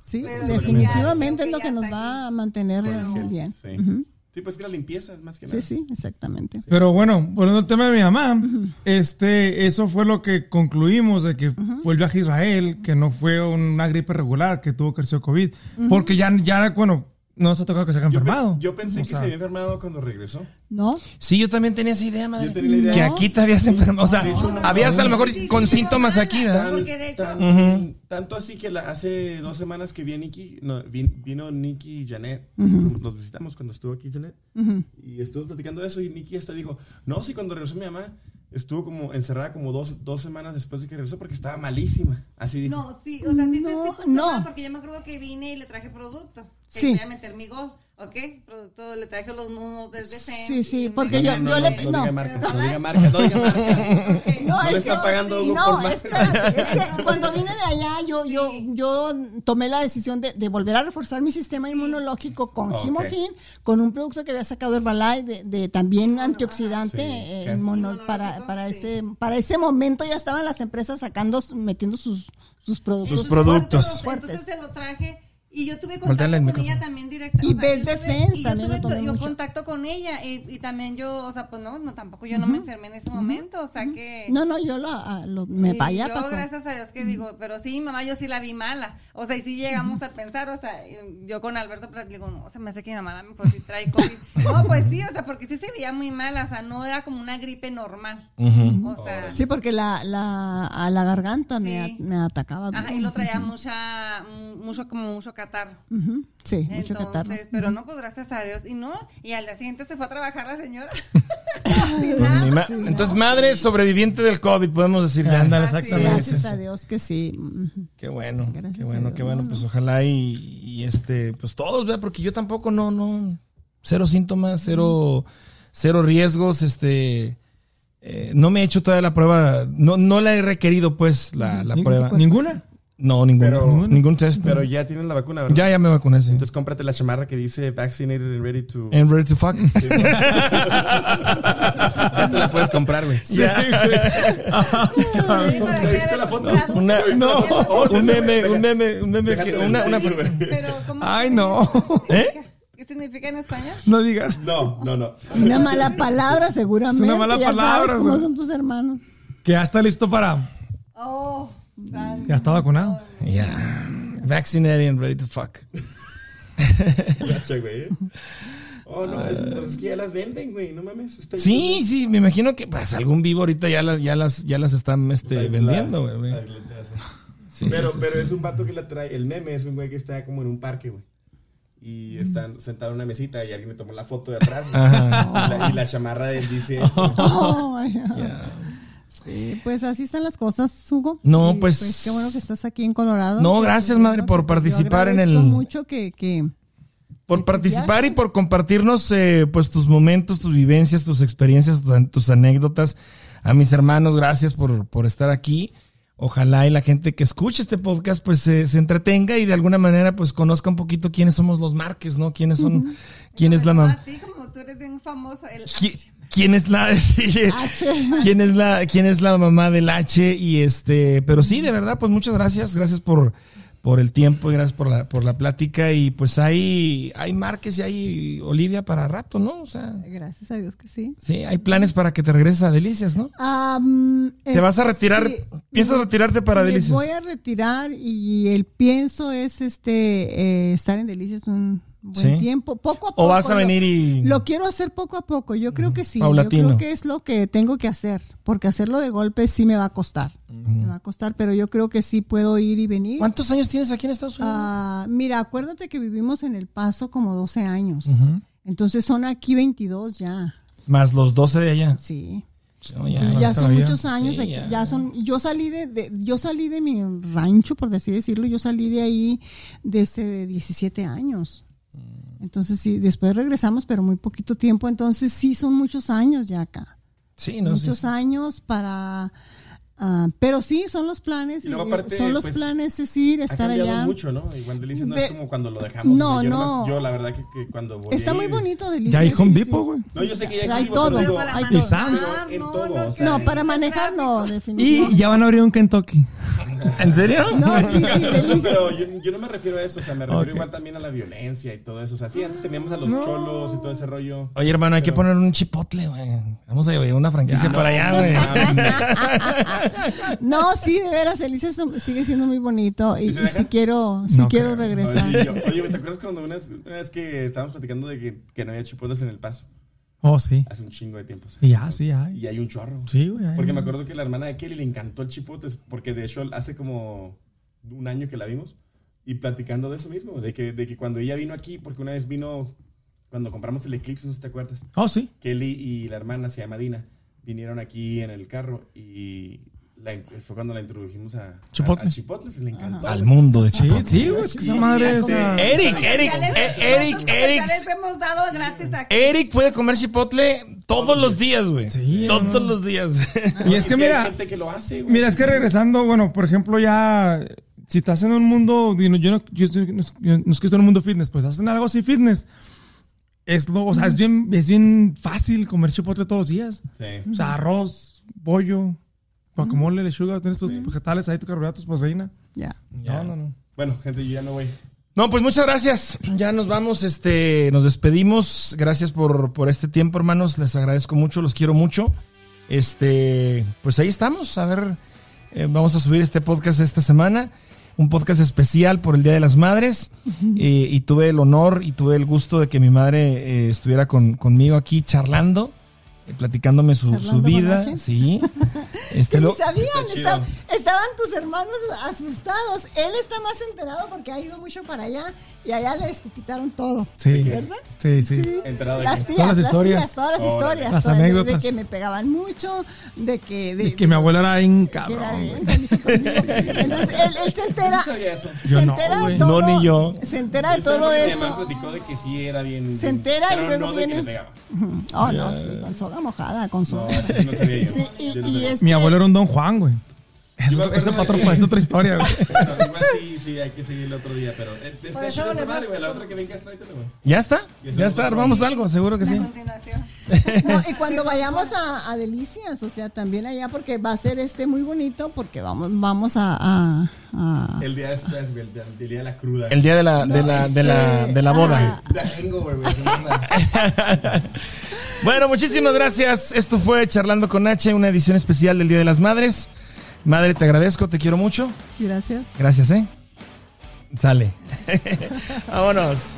Speaker 4: Sí,
Speaker 7: Pero
Speaker 4: definitivamente es lo que nos va a mantener bien.
Speaker 6: Sí.
Speaker 4: Ujú.
Speaker 6: Sí, pues que la limpieza es más que nada.
Speaker 4: Sí, sí, exactamente.
Speaker 5: Pero bueno, volviendo al tema de mi mamá, este, eso fue lo que concluimos de que fue el viaje a Israel, que no fue una gripe regular, que tuvo que haber sido COVID, porque ya, ya, bueno, no se ha tocado que se haya
Speaker 6: Yo, pe-
Speaker 5: enfermado.
Speaker 6: yo pensé
Speaker 5: O
Speaker 6: que
Speaker 5: sea,
Speaker 6: se había enfermado cuando regresó.
Speaker 4: ¿No?
Speaker 3: Sí, yo también tenía esa idea, madre.
Speaker 6: Yo tenía la idea.
Speaker 3: Que
Speaker 6: No.
Speaker 3: aquí te habías enfermado. O sea,
Speaker 6: De hecho, no.
Speaker 3: habías a lo mejor
Speaker 7: Sí, sí,
Speaker 3: con
Speaker 7: sí,
Speaker 3: síntomas
Speaker 7: sí,
Speaker 3: aquí, ¿verdad?
Speaker 7: Porque de hecho-
Speaker 6: Tan- Tanto así que la- hace dos semanas que vi a Nikki, no, vin- vino Nikki y Janet, los visitamos cuando estuvo aquí Janet, y estuvo platicando de eso y Nikki hasta dijo, no, sí, cuando regresó mi mamá, estuvo como encerrada como dos, dos semanas después de que regresó porque estaba malísima. Así dijo.
Speaker 7: No, sí, o sea, sí,
Speaker 4: No,
Speaker 7: sí, sí,
Speaker 4: no.
Speaker 7: no. porque yo me acuerdo que vine y le traje producto. Que
Speaker 4: Sí.
Speaker 7: Voy a meter mi gol, ¿ok? Producto, le traje los nudos desde.
Speaker 4: Sí, sí, porque yo-
Speaker 6: no,
Speaker 4: yo
Speaker 6: no,
Speaker 4: le-
Speaker 6: no,
Speaker 4: no.
Speaker 6: diga marcas, no diga marcas, no diga <laughs> marcas. No
Speaker 4: es que-
Speaker 6: pagando Hugo
Speaker 4: no,
Speaker 6: por más.
Speaker 4: espérate, es que <laughs> cuando vine de allá yo, yo, yo tomé la decisión de, de volver a reforzar mi sistema inmunológico con
Speaker 6: Ok.
Speaker 4: Hemogin, con un producto que había sacado Herbalife de, de también antioxidante
Speaker 6: Sí,
Speaker 4: eh, para, para ese para ese momento ya estaban las empresas sacando metiendo sus sus productos
Speaker 3: Sus productos.
Speaker 4: Fuertes.
Speaker 7: Entonces se lo traje y yo tuve contacto
Speaker 3: el
Speaker 7: con
Speaker 3: micrófono.
Speaker 7: ella también directa.
Speaker 4: Y
Speaker 7: o sea, yo tuve-
Speaker 4: Defense
Speaker 7: y yo
Speaker 4: también
Speaker 7: tuve yo
Speaker 4: mucho.
Speaker 7: contacto con ella y, y también yo, o sea, pues no, no tampoco yo no me enfermé en ese momento, o sea que...
Speaker 4: no no yo lo, ah, lo- me allá
Speaker 7: yo,
Speaker 4: pasó
Speaker 7: gracias a Dios que digo, pero sí, mamá, yo sí la vi mala. O sea, y sí llegamos a pensar, o sea, yo con Alberto pues, digo, no, se me hace que mi mamá a lo mejor sí trae COVID. <laughs> No, pues sí, o sea, porque sí se veía muy mala, o sea, no era como una gripe normal. O sea,
Speaker 4: sí porque la, la a la garganta me,
Speaker 7: Sí.
Speaker 4: a- me atacaba
Speaker 7: ajá, y lo traía mucha, mucho, como mucho catarro.
Speaker 4: Sí mucho catarro
Speaker 7: Entonces, pero no, pues gracias a Dios. Y no, y al día siguiente se fue a trabajar la señora. <laughs>
Speaker 3: Pues Entonces, madre sobreviviente del COVID, podemos decir. ya.
Speaker 5: Ándale,
Speaker 7: Así
Speaker 5: exactamente.
Speaker 4: gracias a Dios que sí.
Speaker 3: Qué bueno,
Speaker 4: Gracias
Speaker 3: qué bueno, qué bueno. Pues ojalá y, y este, pues todos, ¿verdad? Porque yo tampoco no, no, cero síntomas, cero, cero riesgos, este, eh, no me he hecho todavía la prueba, no, no la he requerido pues la, la prueba.
Speaker 5: ¿Ninguna?
Speaker 3: No, ningún,
Speaker 6: Pero-
Speaker 3: ningún test.
Speaker 6: Pero ya tienes la vacuna, ¿verdad?
Speaker 3: ya, ya me vacuné, sí.
Speaker 6: Entonces cómprate la chamarra que dice vaccinated and ready to.
Speaker 3: And ready to fuck. <laughs>
Speaker 6: Ya te la puedes comprar, güey.
Speaker 3: Ya.
Speaker 6: ¿Te viste la foto?
Speaker 3: Una, no, un meme, un meme, un meme, que, una, una,
Speaker 6: güey.
Speaker 7: Pero, ¿cómo?
Speaker 5: Ay, no. <laughs>
Speaker 3: ¿eh?
Speaker 7: ¿Qué significa en español?
Speaker 5: No digas.
Speaker 6: No, no, no.
Speaker 4: Una mala palabra, seguramente.
Speaker 5: Es una mala
Speaker 4: ya
Speaker 5: palabra,
Speaker 4: sabes cómo
Speaker 5: güey.
Speaker 4: son tus hermanos.
Speaker 5: Que ya está listo para.
Speaker 7: Oh,
Speaker 5: Ya está vacunado.
Speaker 3: Yeah. Vaccinated and ready to fuck.
Speaker 6: Gacha, güey. Oh, no, es, pues es que ya las venden, güey. No mames. está
Speaker 3: Sí, sí, me imagino que pues algún vivo ahorita ya las, ya las, ya las están este,
Speaker 6: La-
Speaker 3: vendiendo,
Speaker 6: la-
Speaker 3: güey.
Speaker 6: la- la-
Speaker 3: Sí,
Speaker 6: pero pero
Speaker 3: sí.
Speaker 6: es un vato que la trae. El meme es un güey que está como en un parque, güey. Y están sentados en una mesita y alguien le tomó la foto de atrás. güey. Y, la, y la chamarra de él dice <laughs> eso.
Speaker 4: Oh, my God. Sí, pues así están las cosas, Hugo.
Speaker 3: No,
Speaker 4: Y,
Speaker 3: pues-
Speaker 4: Qué bueno que estás aquí en Colorado.
Speaker 3: No, gracias,
Speaker 4: que-
Speaker 3: madre, por
Speaker 4: que-
Speaker 3: participar
Speaker 4: yo
Speaker 3: en el-
Speaker 4: mucho que, que
Speaker 3: Por participar y por compartirnos eh, pues tus momentos, tus vivencias, tus experiencias, tus, tus anécdotas. A mis hermanos, gracias por, por estar aquí. Ojalá y la gente que escuche este podcast pues se se entretenga y de alguna manera pues conozca un poquito quiénes somos los Márquez, ¿no? Quiénes son, quién es la
Speaker 7: No,
Speaker 3: mamá.
Speaker 7: a ti, como tú eres bien famoso. El...
Speaker 3: ¿Qui- ¿Quién es la <laughs> quién es la quién es la mamá del H y este, pero sí, de verdad, pues muchas gracias, gracias por por el tiempo y gracias por la por la plática y pues hay hay Márquez y hay Olivia para rato, ¿no? O sea,
Speaker 4: Gracias a Dios que sí.
Speaker 3: sí, hay planes para que te regreses a Delicias, ¿no?
Speaker 4: Am,
Speaker 3: ¿Te
Speaker 4: es-
Speaker 3: vas a retirar?
Speaker 4: sí,
Speaker 3: ¿Piensas retirarte para
Speaker 4: me
Speaker 3: Delicias?
Speaker 4: Voy a retirar y el pienso es este eh, estar en Delicias un buen
Speaker 3: Sí.
Speaker 4: tiempo, poco a poco.
Speaker 3: ¿O vas a venir y
Speaker 4: Lo quiero hacer poco a poco. Yo creo que sí.
Speaker 3: Paulatino.
Speaker 4: Yo creo que es lo que tengo que hacer. Porque hacerlo de golpe sí me va a costar. Me va a costar, pero yo creo que sí puedo ir y venir.
Speaker 3: ¿Cuántos años tienes aquí en Estados Unidos?
Speaker 4: Ah, mira, acuérdate que vivimos en El Paso como 12 años. Entonces son aquí 22 ya.
Speaker 3: Más los 12 de allá.
Speaker 4: Sí.
Speaker 3: No, ya, toda
Speaker 4: son muchos años.
Speaker 3: Sí,
Speaker 4: aquí,
Speaker 3: ya.
Speaker 4: ya. son. Yo salí de, de- yo salí de mi rancho, por así decirlo. Yo salí de ahí desde 17 años. Entonces sí, después regresamos, pero muy poquito tiempo. Entonces sí, son muchos años ya acá.
Speaker 3: Sí, no, sí,
Speaker 4: muchos
Speaker 3: sí.
Speaker 4: años para. Ah, pero sí, son los planes.
Speaker 6: Y aparte,
Speaker 4: son los
Speaker 6: pues,
Speaker 4: planes, es ir,
Speaker 6: Ha
Speaker 4: estar
Speaker 6: cambiado
Speaker 4: allá.
Speaker 6: mucho, ¿no? Igual Delicias no
Speaker 4: De-
Speaker 6: es como cuando lo dejamos.
Speaker 4: No,
Speaker 6: o sea, yo
Speaker 4: no.
Speaker 6: Yo, la verdad, que, que cuando voy
Speaker 4: Está muy bonito, Delicias.
Speaker 5: Ya hay Home
Speaker 4: sí,
Speaker 5: Depot,
Speaker 4: sí.
Speaker 5: güey.
Speaker 6: No, yo sé que ya
Speaker 4: Hay
Speaker 6: aquí,
Speaker 4: todo,
Speaker 6: pero
Speaker 7: para
Speaker 4: hay
Speaker 7: manejar,
Speaker 5: Y Sam's.
Speaker 6: en
Speaker 7: no,
Speaker 6: todo,
Speaker 7: no,
Speaker 6: o sea,
Speaker 4: No, para manejar no, definitivamente.
Speaker 5: Y ya van a abrir un Kentucky. <laughs>
Speaker 3: ¿En serio?
Speaker 4: No, sí, sí.
Speaker 6: Pero yo, yo no me refiero a eso, o sea, me refiero
Speaker 5: Ok.
Speaker 6: igual también a la violencia y todo eso. O sea, sí, antes teníamos a los cholos y todo ese rollo.
Speaker 3: Oye, hermano, hay que
Speaker 6: Pero-
Speaker 3: poner un chipotle, güey. Vamos a llevar una franquicia para allá, güey. <laughs> <laughs>
Speaker 4: No, sí, de veras, Delicias sigue siendo muy bonito y,
Speaker 6: ¿Sí
Speaker 4: si quiero, si
Speaker 5: No
Speaker 4: quiero
Speaker 5: creo.
Speaker 4: regresar.
Speaker 6: Oye, yo- oye, ¿te acuerdas cuando una vez, una vez que estábamos platicando de que, que no había chipotles en el paso?
Speaker 5: Oh, sí.
Speaker 6: Hace un chingo de tiempo.
Speaker 5: Y ya, sí, hay.
Speaker 6: Y hay un chorro.
Speaker 5: Sí, güey. hay.
Speaker 6: Porque me acuerdo que la hermana de Kelly le encantó el chipotes, porque de hecho hace como un año que la vimos, y platicando de eso mismo, de que, de que cuando ella vino aquí, porque una vez vino, cuando compramos el Eclipse, no sé si te acuerdas,
Speaker 5: Oh, sí.
Speaker 6: Kelly y la hermana, se llama Dina, vinieron aquí en el carro y la fue cuando la introdujimos a
Speaker 5: Chipotle.
Speaker 6: a, a Chipotles, le encantó.
Speaker 3: Al mundo de chipotle.
Speaker 5: sí, güey. Es que esa madre es.
Speaker 6: este-
Speaker 5: una-
Speaker 3: Eric, Eric, eh, Eric, Eric.
Speaker 7: comerciales hemos dado gratis aquí.
Speaker 3: Eric puede comer chipotle todos los días, güey.
Speaker 5: Sí,
Speaker 3: Todos
Speaker 5: no.
Speaker 3: los días. <laughs>
Speaker 5: Y es que mira,
Speaker 6: gente que lo hace, güey.
Speaker 5: Mira, es que regresando, bueno, por ejemplo, ya, si estás en un mundo, yo no, yo, estoy- no es yo no es que estoy en un mundo fitness, pues hacen algo así fitness. Es lo, o sea, es bien, es bien fácil comer chipotle todos los días.
Speaker 6: Sí.
Speaker 5: O sea, arroz, pollo, guacamole, lechuga, tienes tus vegetales ahí, tus carbohidratos, pues reina.
Speaker 4: Ya.
Speaker 5: No, no, no.
Speaker 6: Bueno, gente, yo ya no voy.
Speaker 3: No, pues muchas gracias. Ya nos vamos, este, nos despedimos. Gracias por, por este tiempo, hermanos. Les agradezco mucho, los quiero mucho. Este, pues ahí estamos. A ver, eh, vamos a subir este podcast esta semana. Un podcast especial por el Día de las Madres. Eh, y tuve el honor y tuve el gusto de que mi madre eh, estuviera con, conmigo aquí charlando, platicándome su,
Speaker 4: ¿Charlando
Speaker 3: su vida. Sí. Este, <laughs> lo-
Speaker 4: sabían,
Speaker 6: Está
Speaker 4: estaban tus hermanos asustados. Él está más enterado porque ha ido mucho para allá y allá le escupitaron todo.
Speaker 5: Sí.
Speaker 4: ¿Verdad?
Speaker 5: Sí, sí.
Speaker 6: Enterado de
Speaker 4: Las tías,
Speaker 5: Todas las
Speaker 4: las
Speaker 5: historias.
Speaker 4: tías, todas las historias.
Speaker 5: Las
Speaker 4: todas, de-
Speaker 5: anécdotas.
Speaker 4: De que me pegaban mucho, de que... De,
Speaker 5: Y que mi abuela era
Speaker 4: era
Speaker 5: cabrón. <laughs>
Speaker 4: Entonces él, él se entera...
Speaker 6: No sabía eso.
Speaker 4: Se
Speaker 5: Yo no,
Speaker 4: entera de todo.
Speaker 3: No, ni yo.
Speaker 4: Se entera de
Speaker 6: Yo sé
Speaker 4: todo eso.
Speaker 6: platicó de que sí era bien.
Speaker 4: Se entera y luego
Speaker 6: no de
Speaker 4: viene-. Oh, no, sí, Gonzalo. estaba enojada con su.
Speaker 6: No, eso no sabía yo.
Speaker 4: Sí, y,
Speaker 6: Yo no
Speaker 4: y
Speaker 6: sabía.
Speaker 4: este-
Speaker 5: Mi abuelo era un Don Juan, güey. Es, otro- es, otro-
Speaker 6: de-
Speaker 5: es otra historia, güey. <laughs>
Speaker 6: Bueno, igual sí, sí, hay que seguir el otro día, pero.
Speaker 7: Por eso
Speaker 6: esa
Speaker 7: le
Speaker 6: madre, güey. La otra que vengas, tráetela, güey.
Speaker 3: ¿Ya está? Ya
Speaker 6: es
Speaker 3: está, armamos algo, seguro que
Speaker 7: A
Speaker 3: sí.
Speaker 7: continuación. <laughs>
Speaker 4: No, y cuando vayamos a, a Delicias, o sea, también allá, porque va a ser este muy bonito, porque vamos, vamos a. a- a-
Speaker 6: El día después, güey. El día, el día de la cruda.
Speaker 3: El día de la, de la, de la, de la boda.
Speaker 6: Llama. <laughs>
Speaker 3: Bueno, muchísimas gracias. Esto fue Charlando con H, una edición especial del Día de las Madres. Madre, te agradezco, te quiero mucho.
Speaker 4: Gracias.
Speaker 3: Gracias, ¿eh? Sale. <laughs> Vámonos.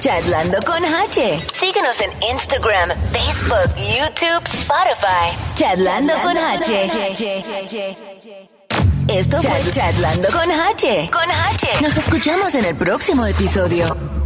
Speaker 2: Charlando con H. Síguenos en Instagram, Facebook, YouTube, Spotify. Charlando con H. Esto fue Charlando con H. Con H. Nos escuchamos en el próximo episodio.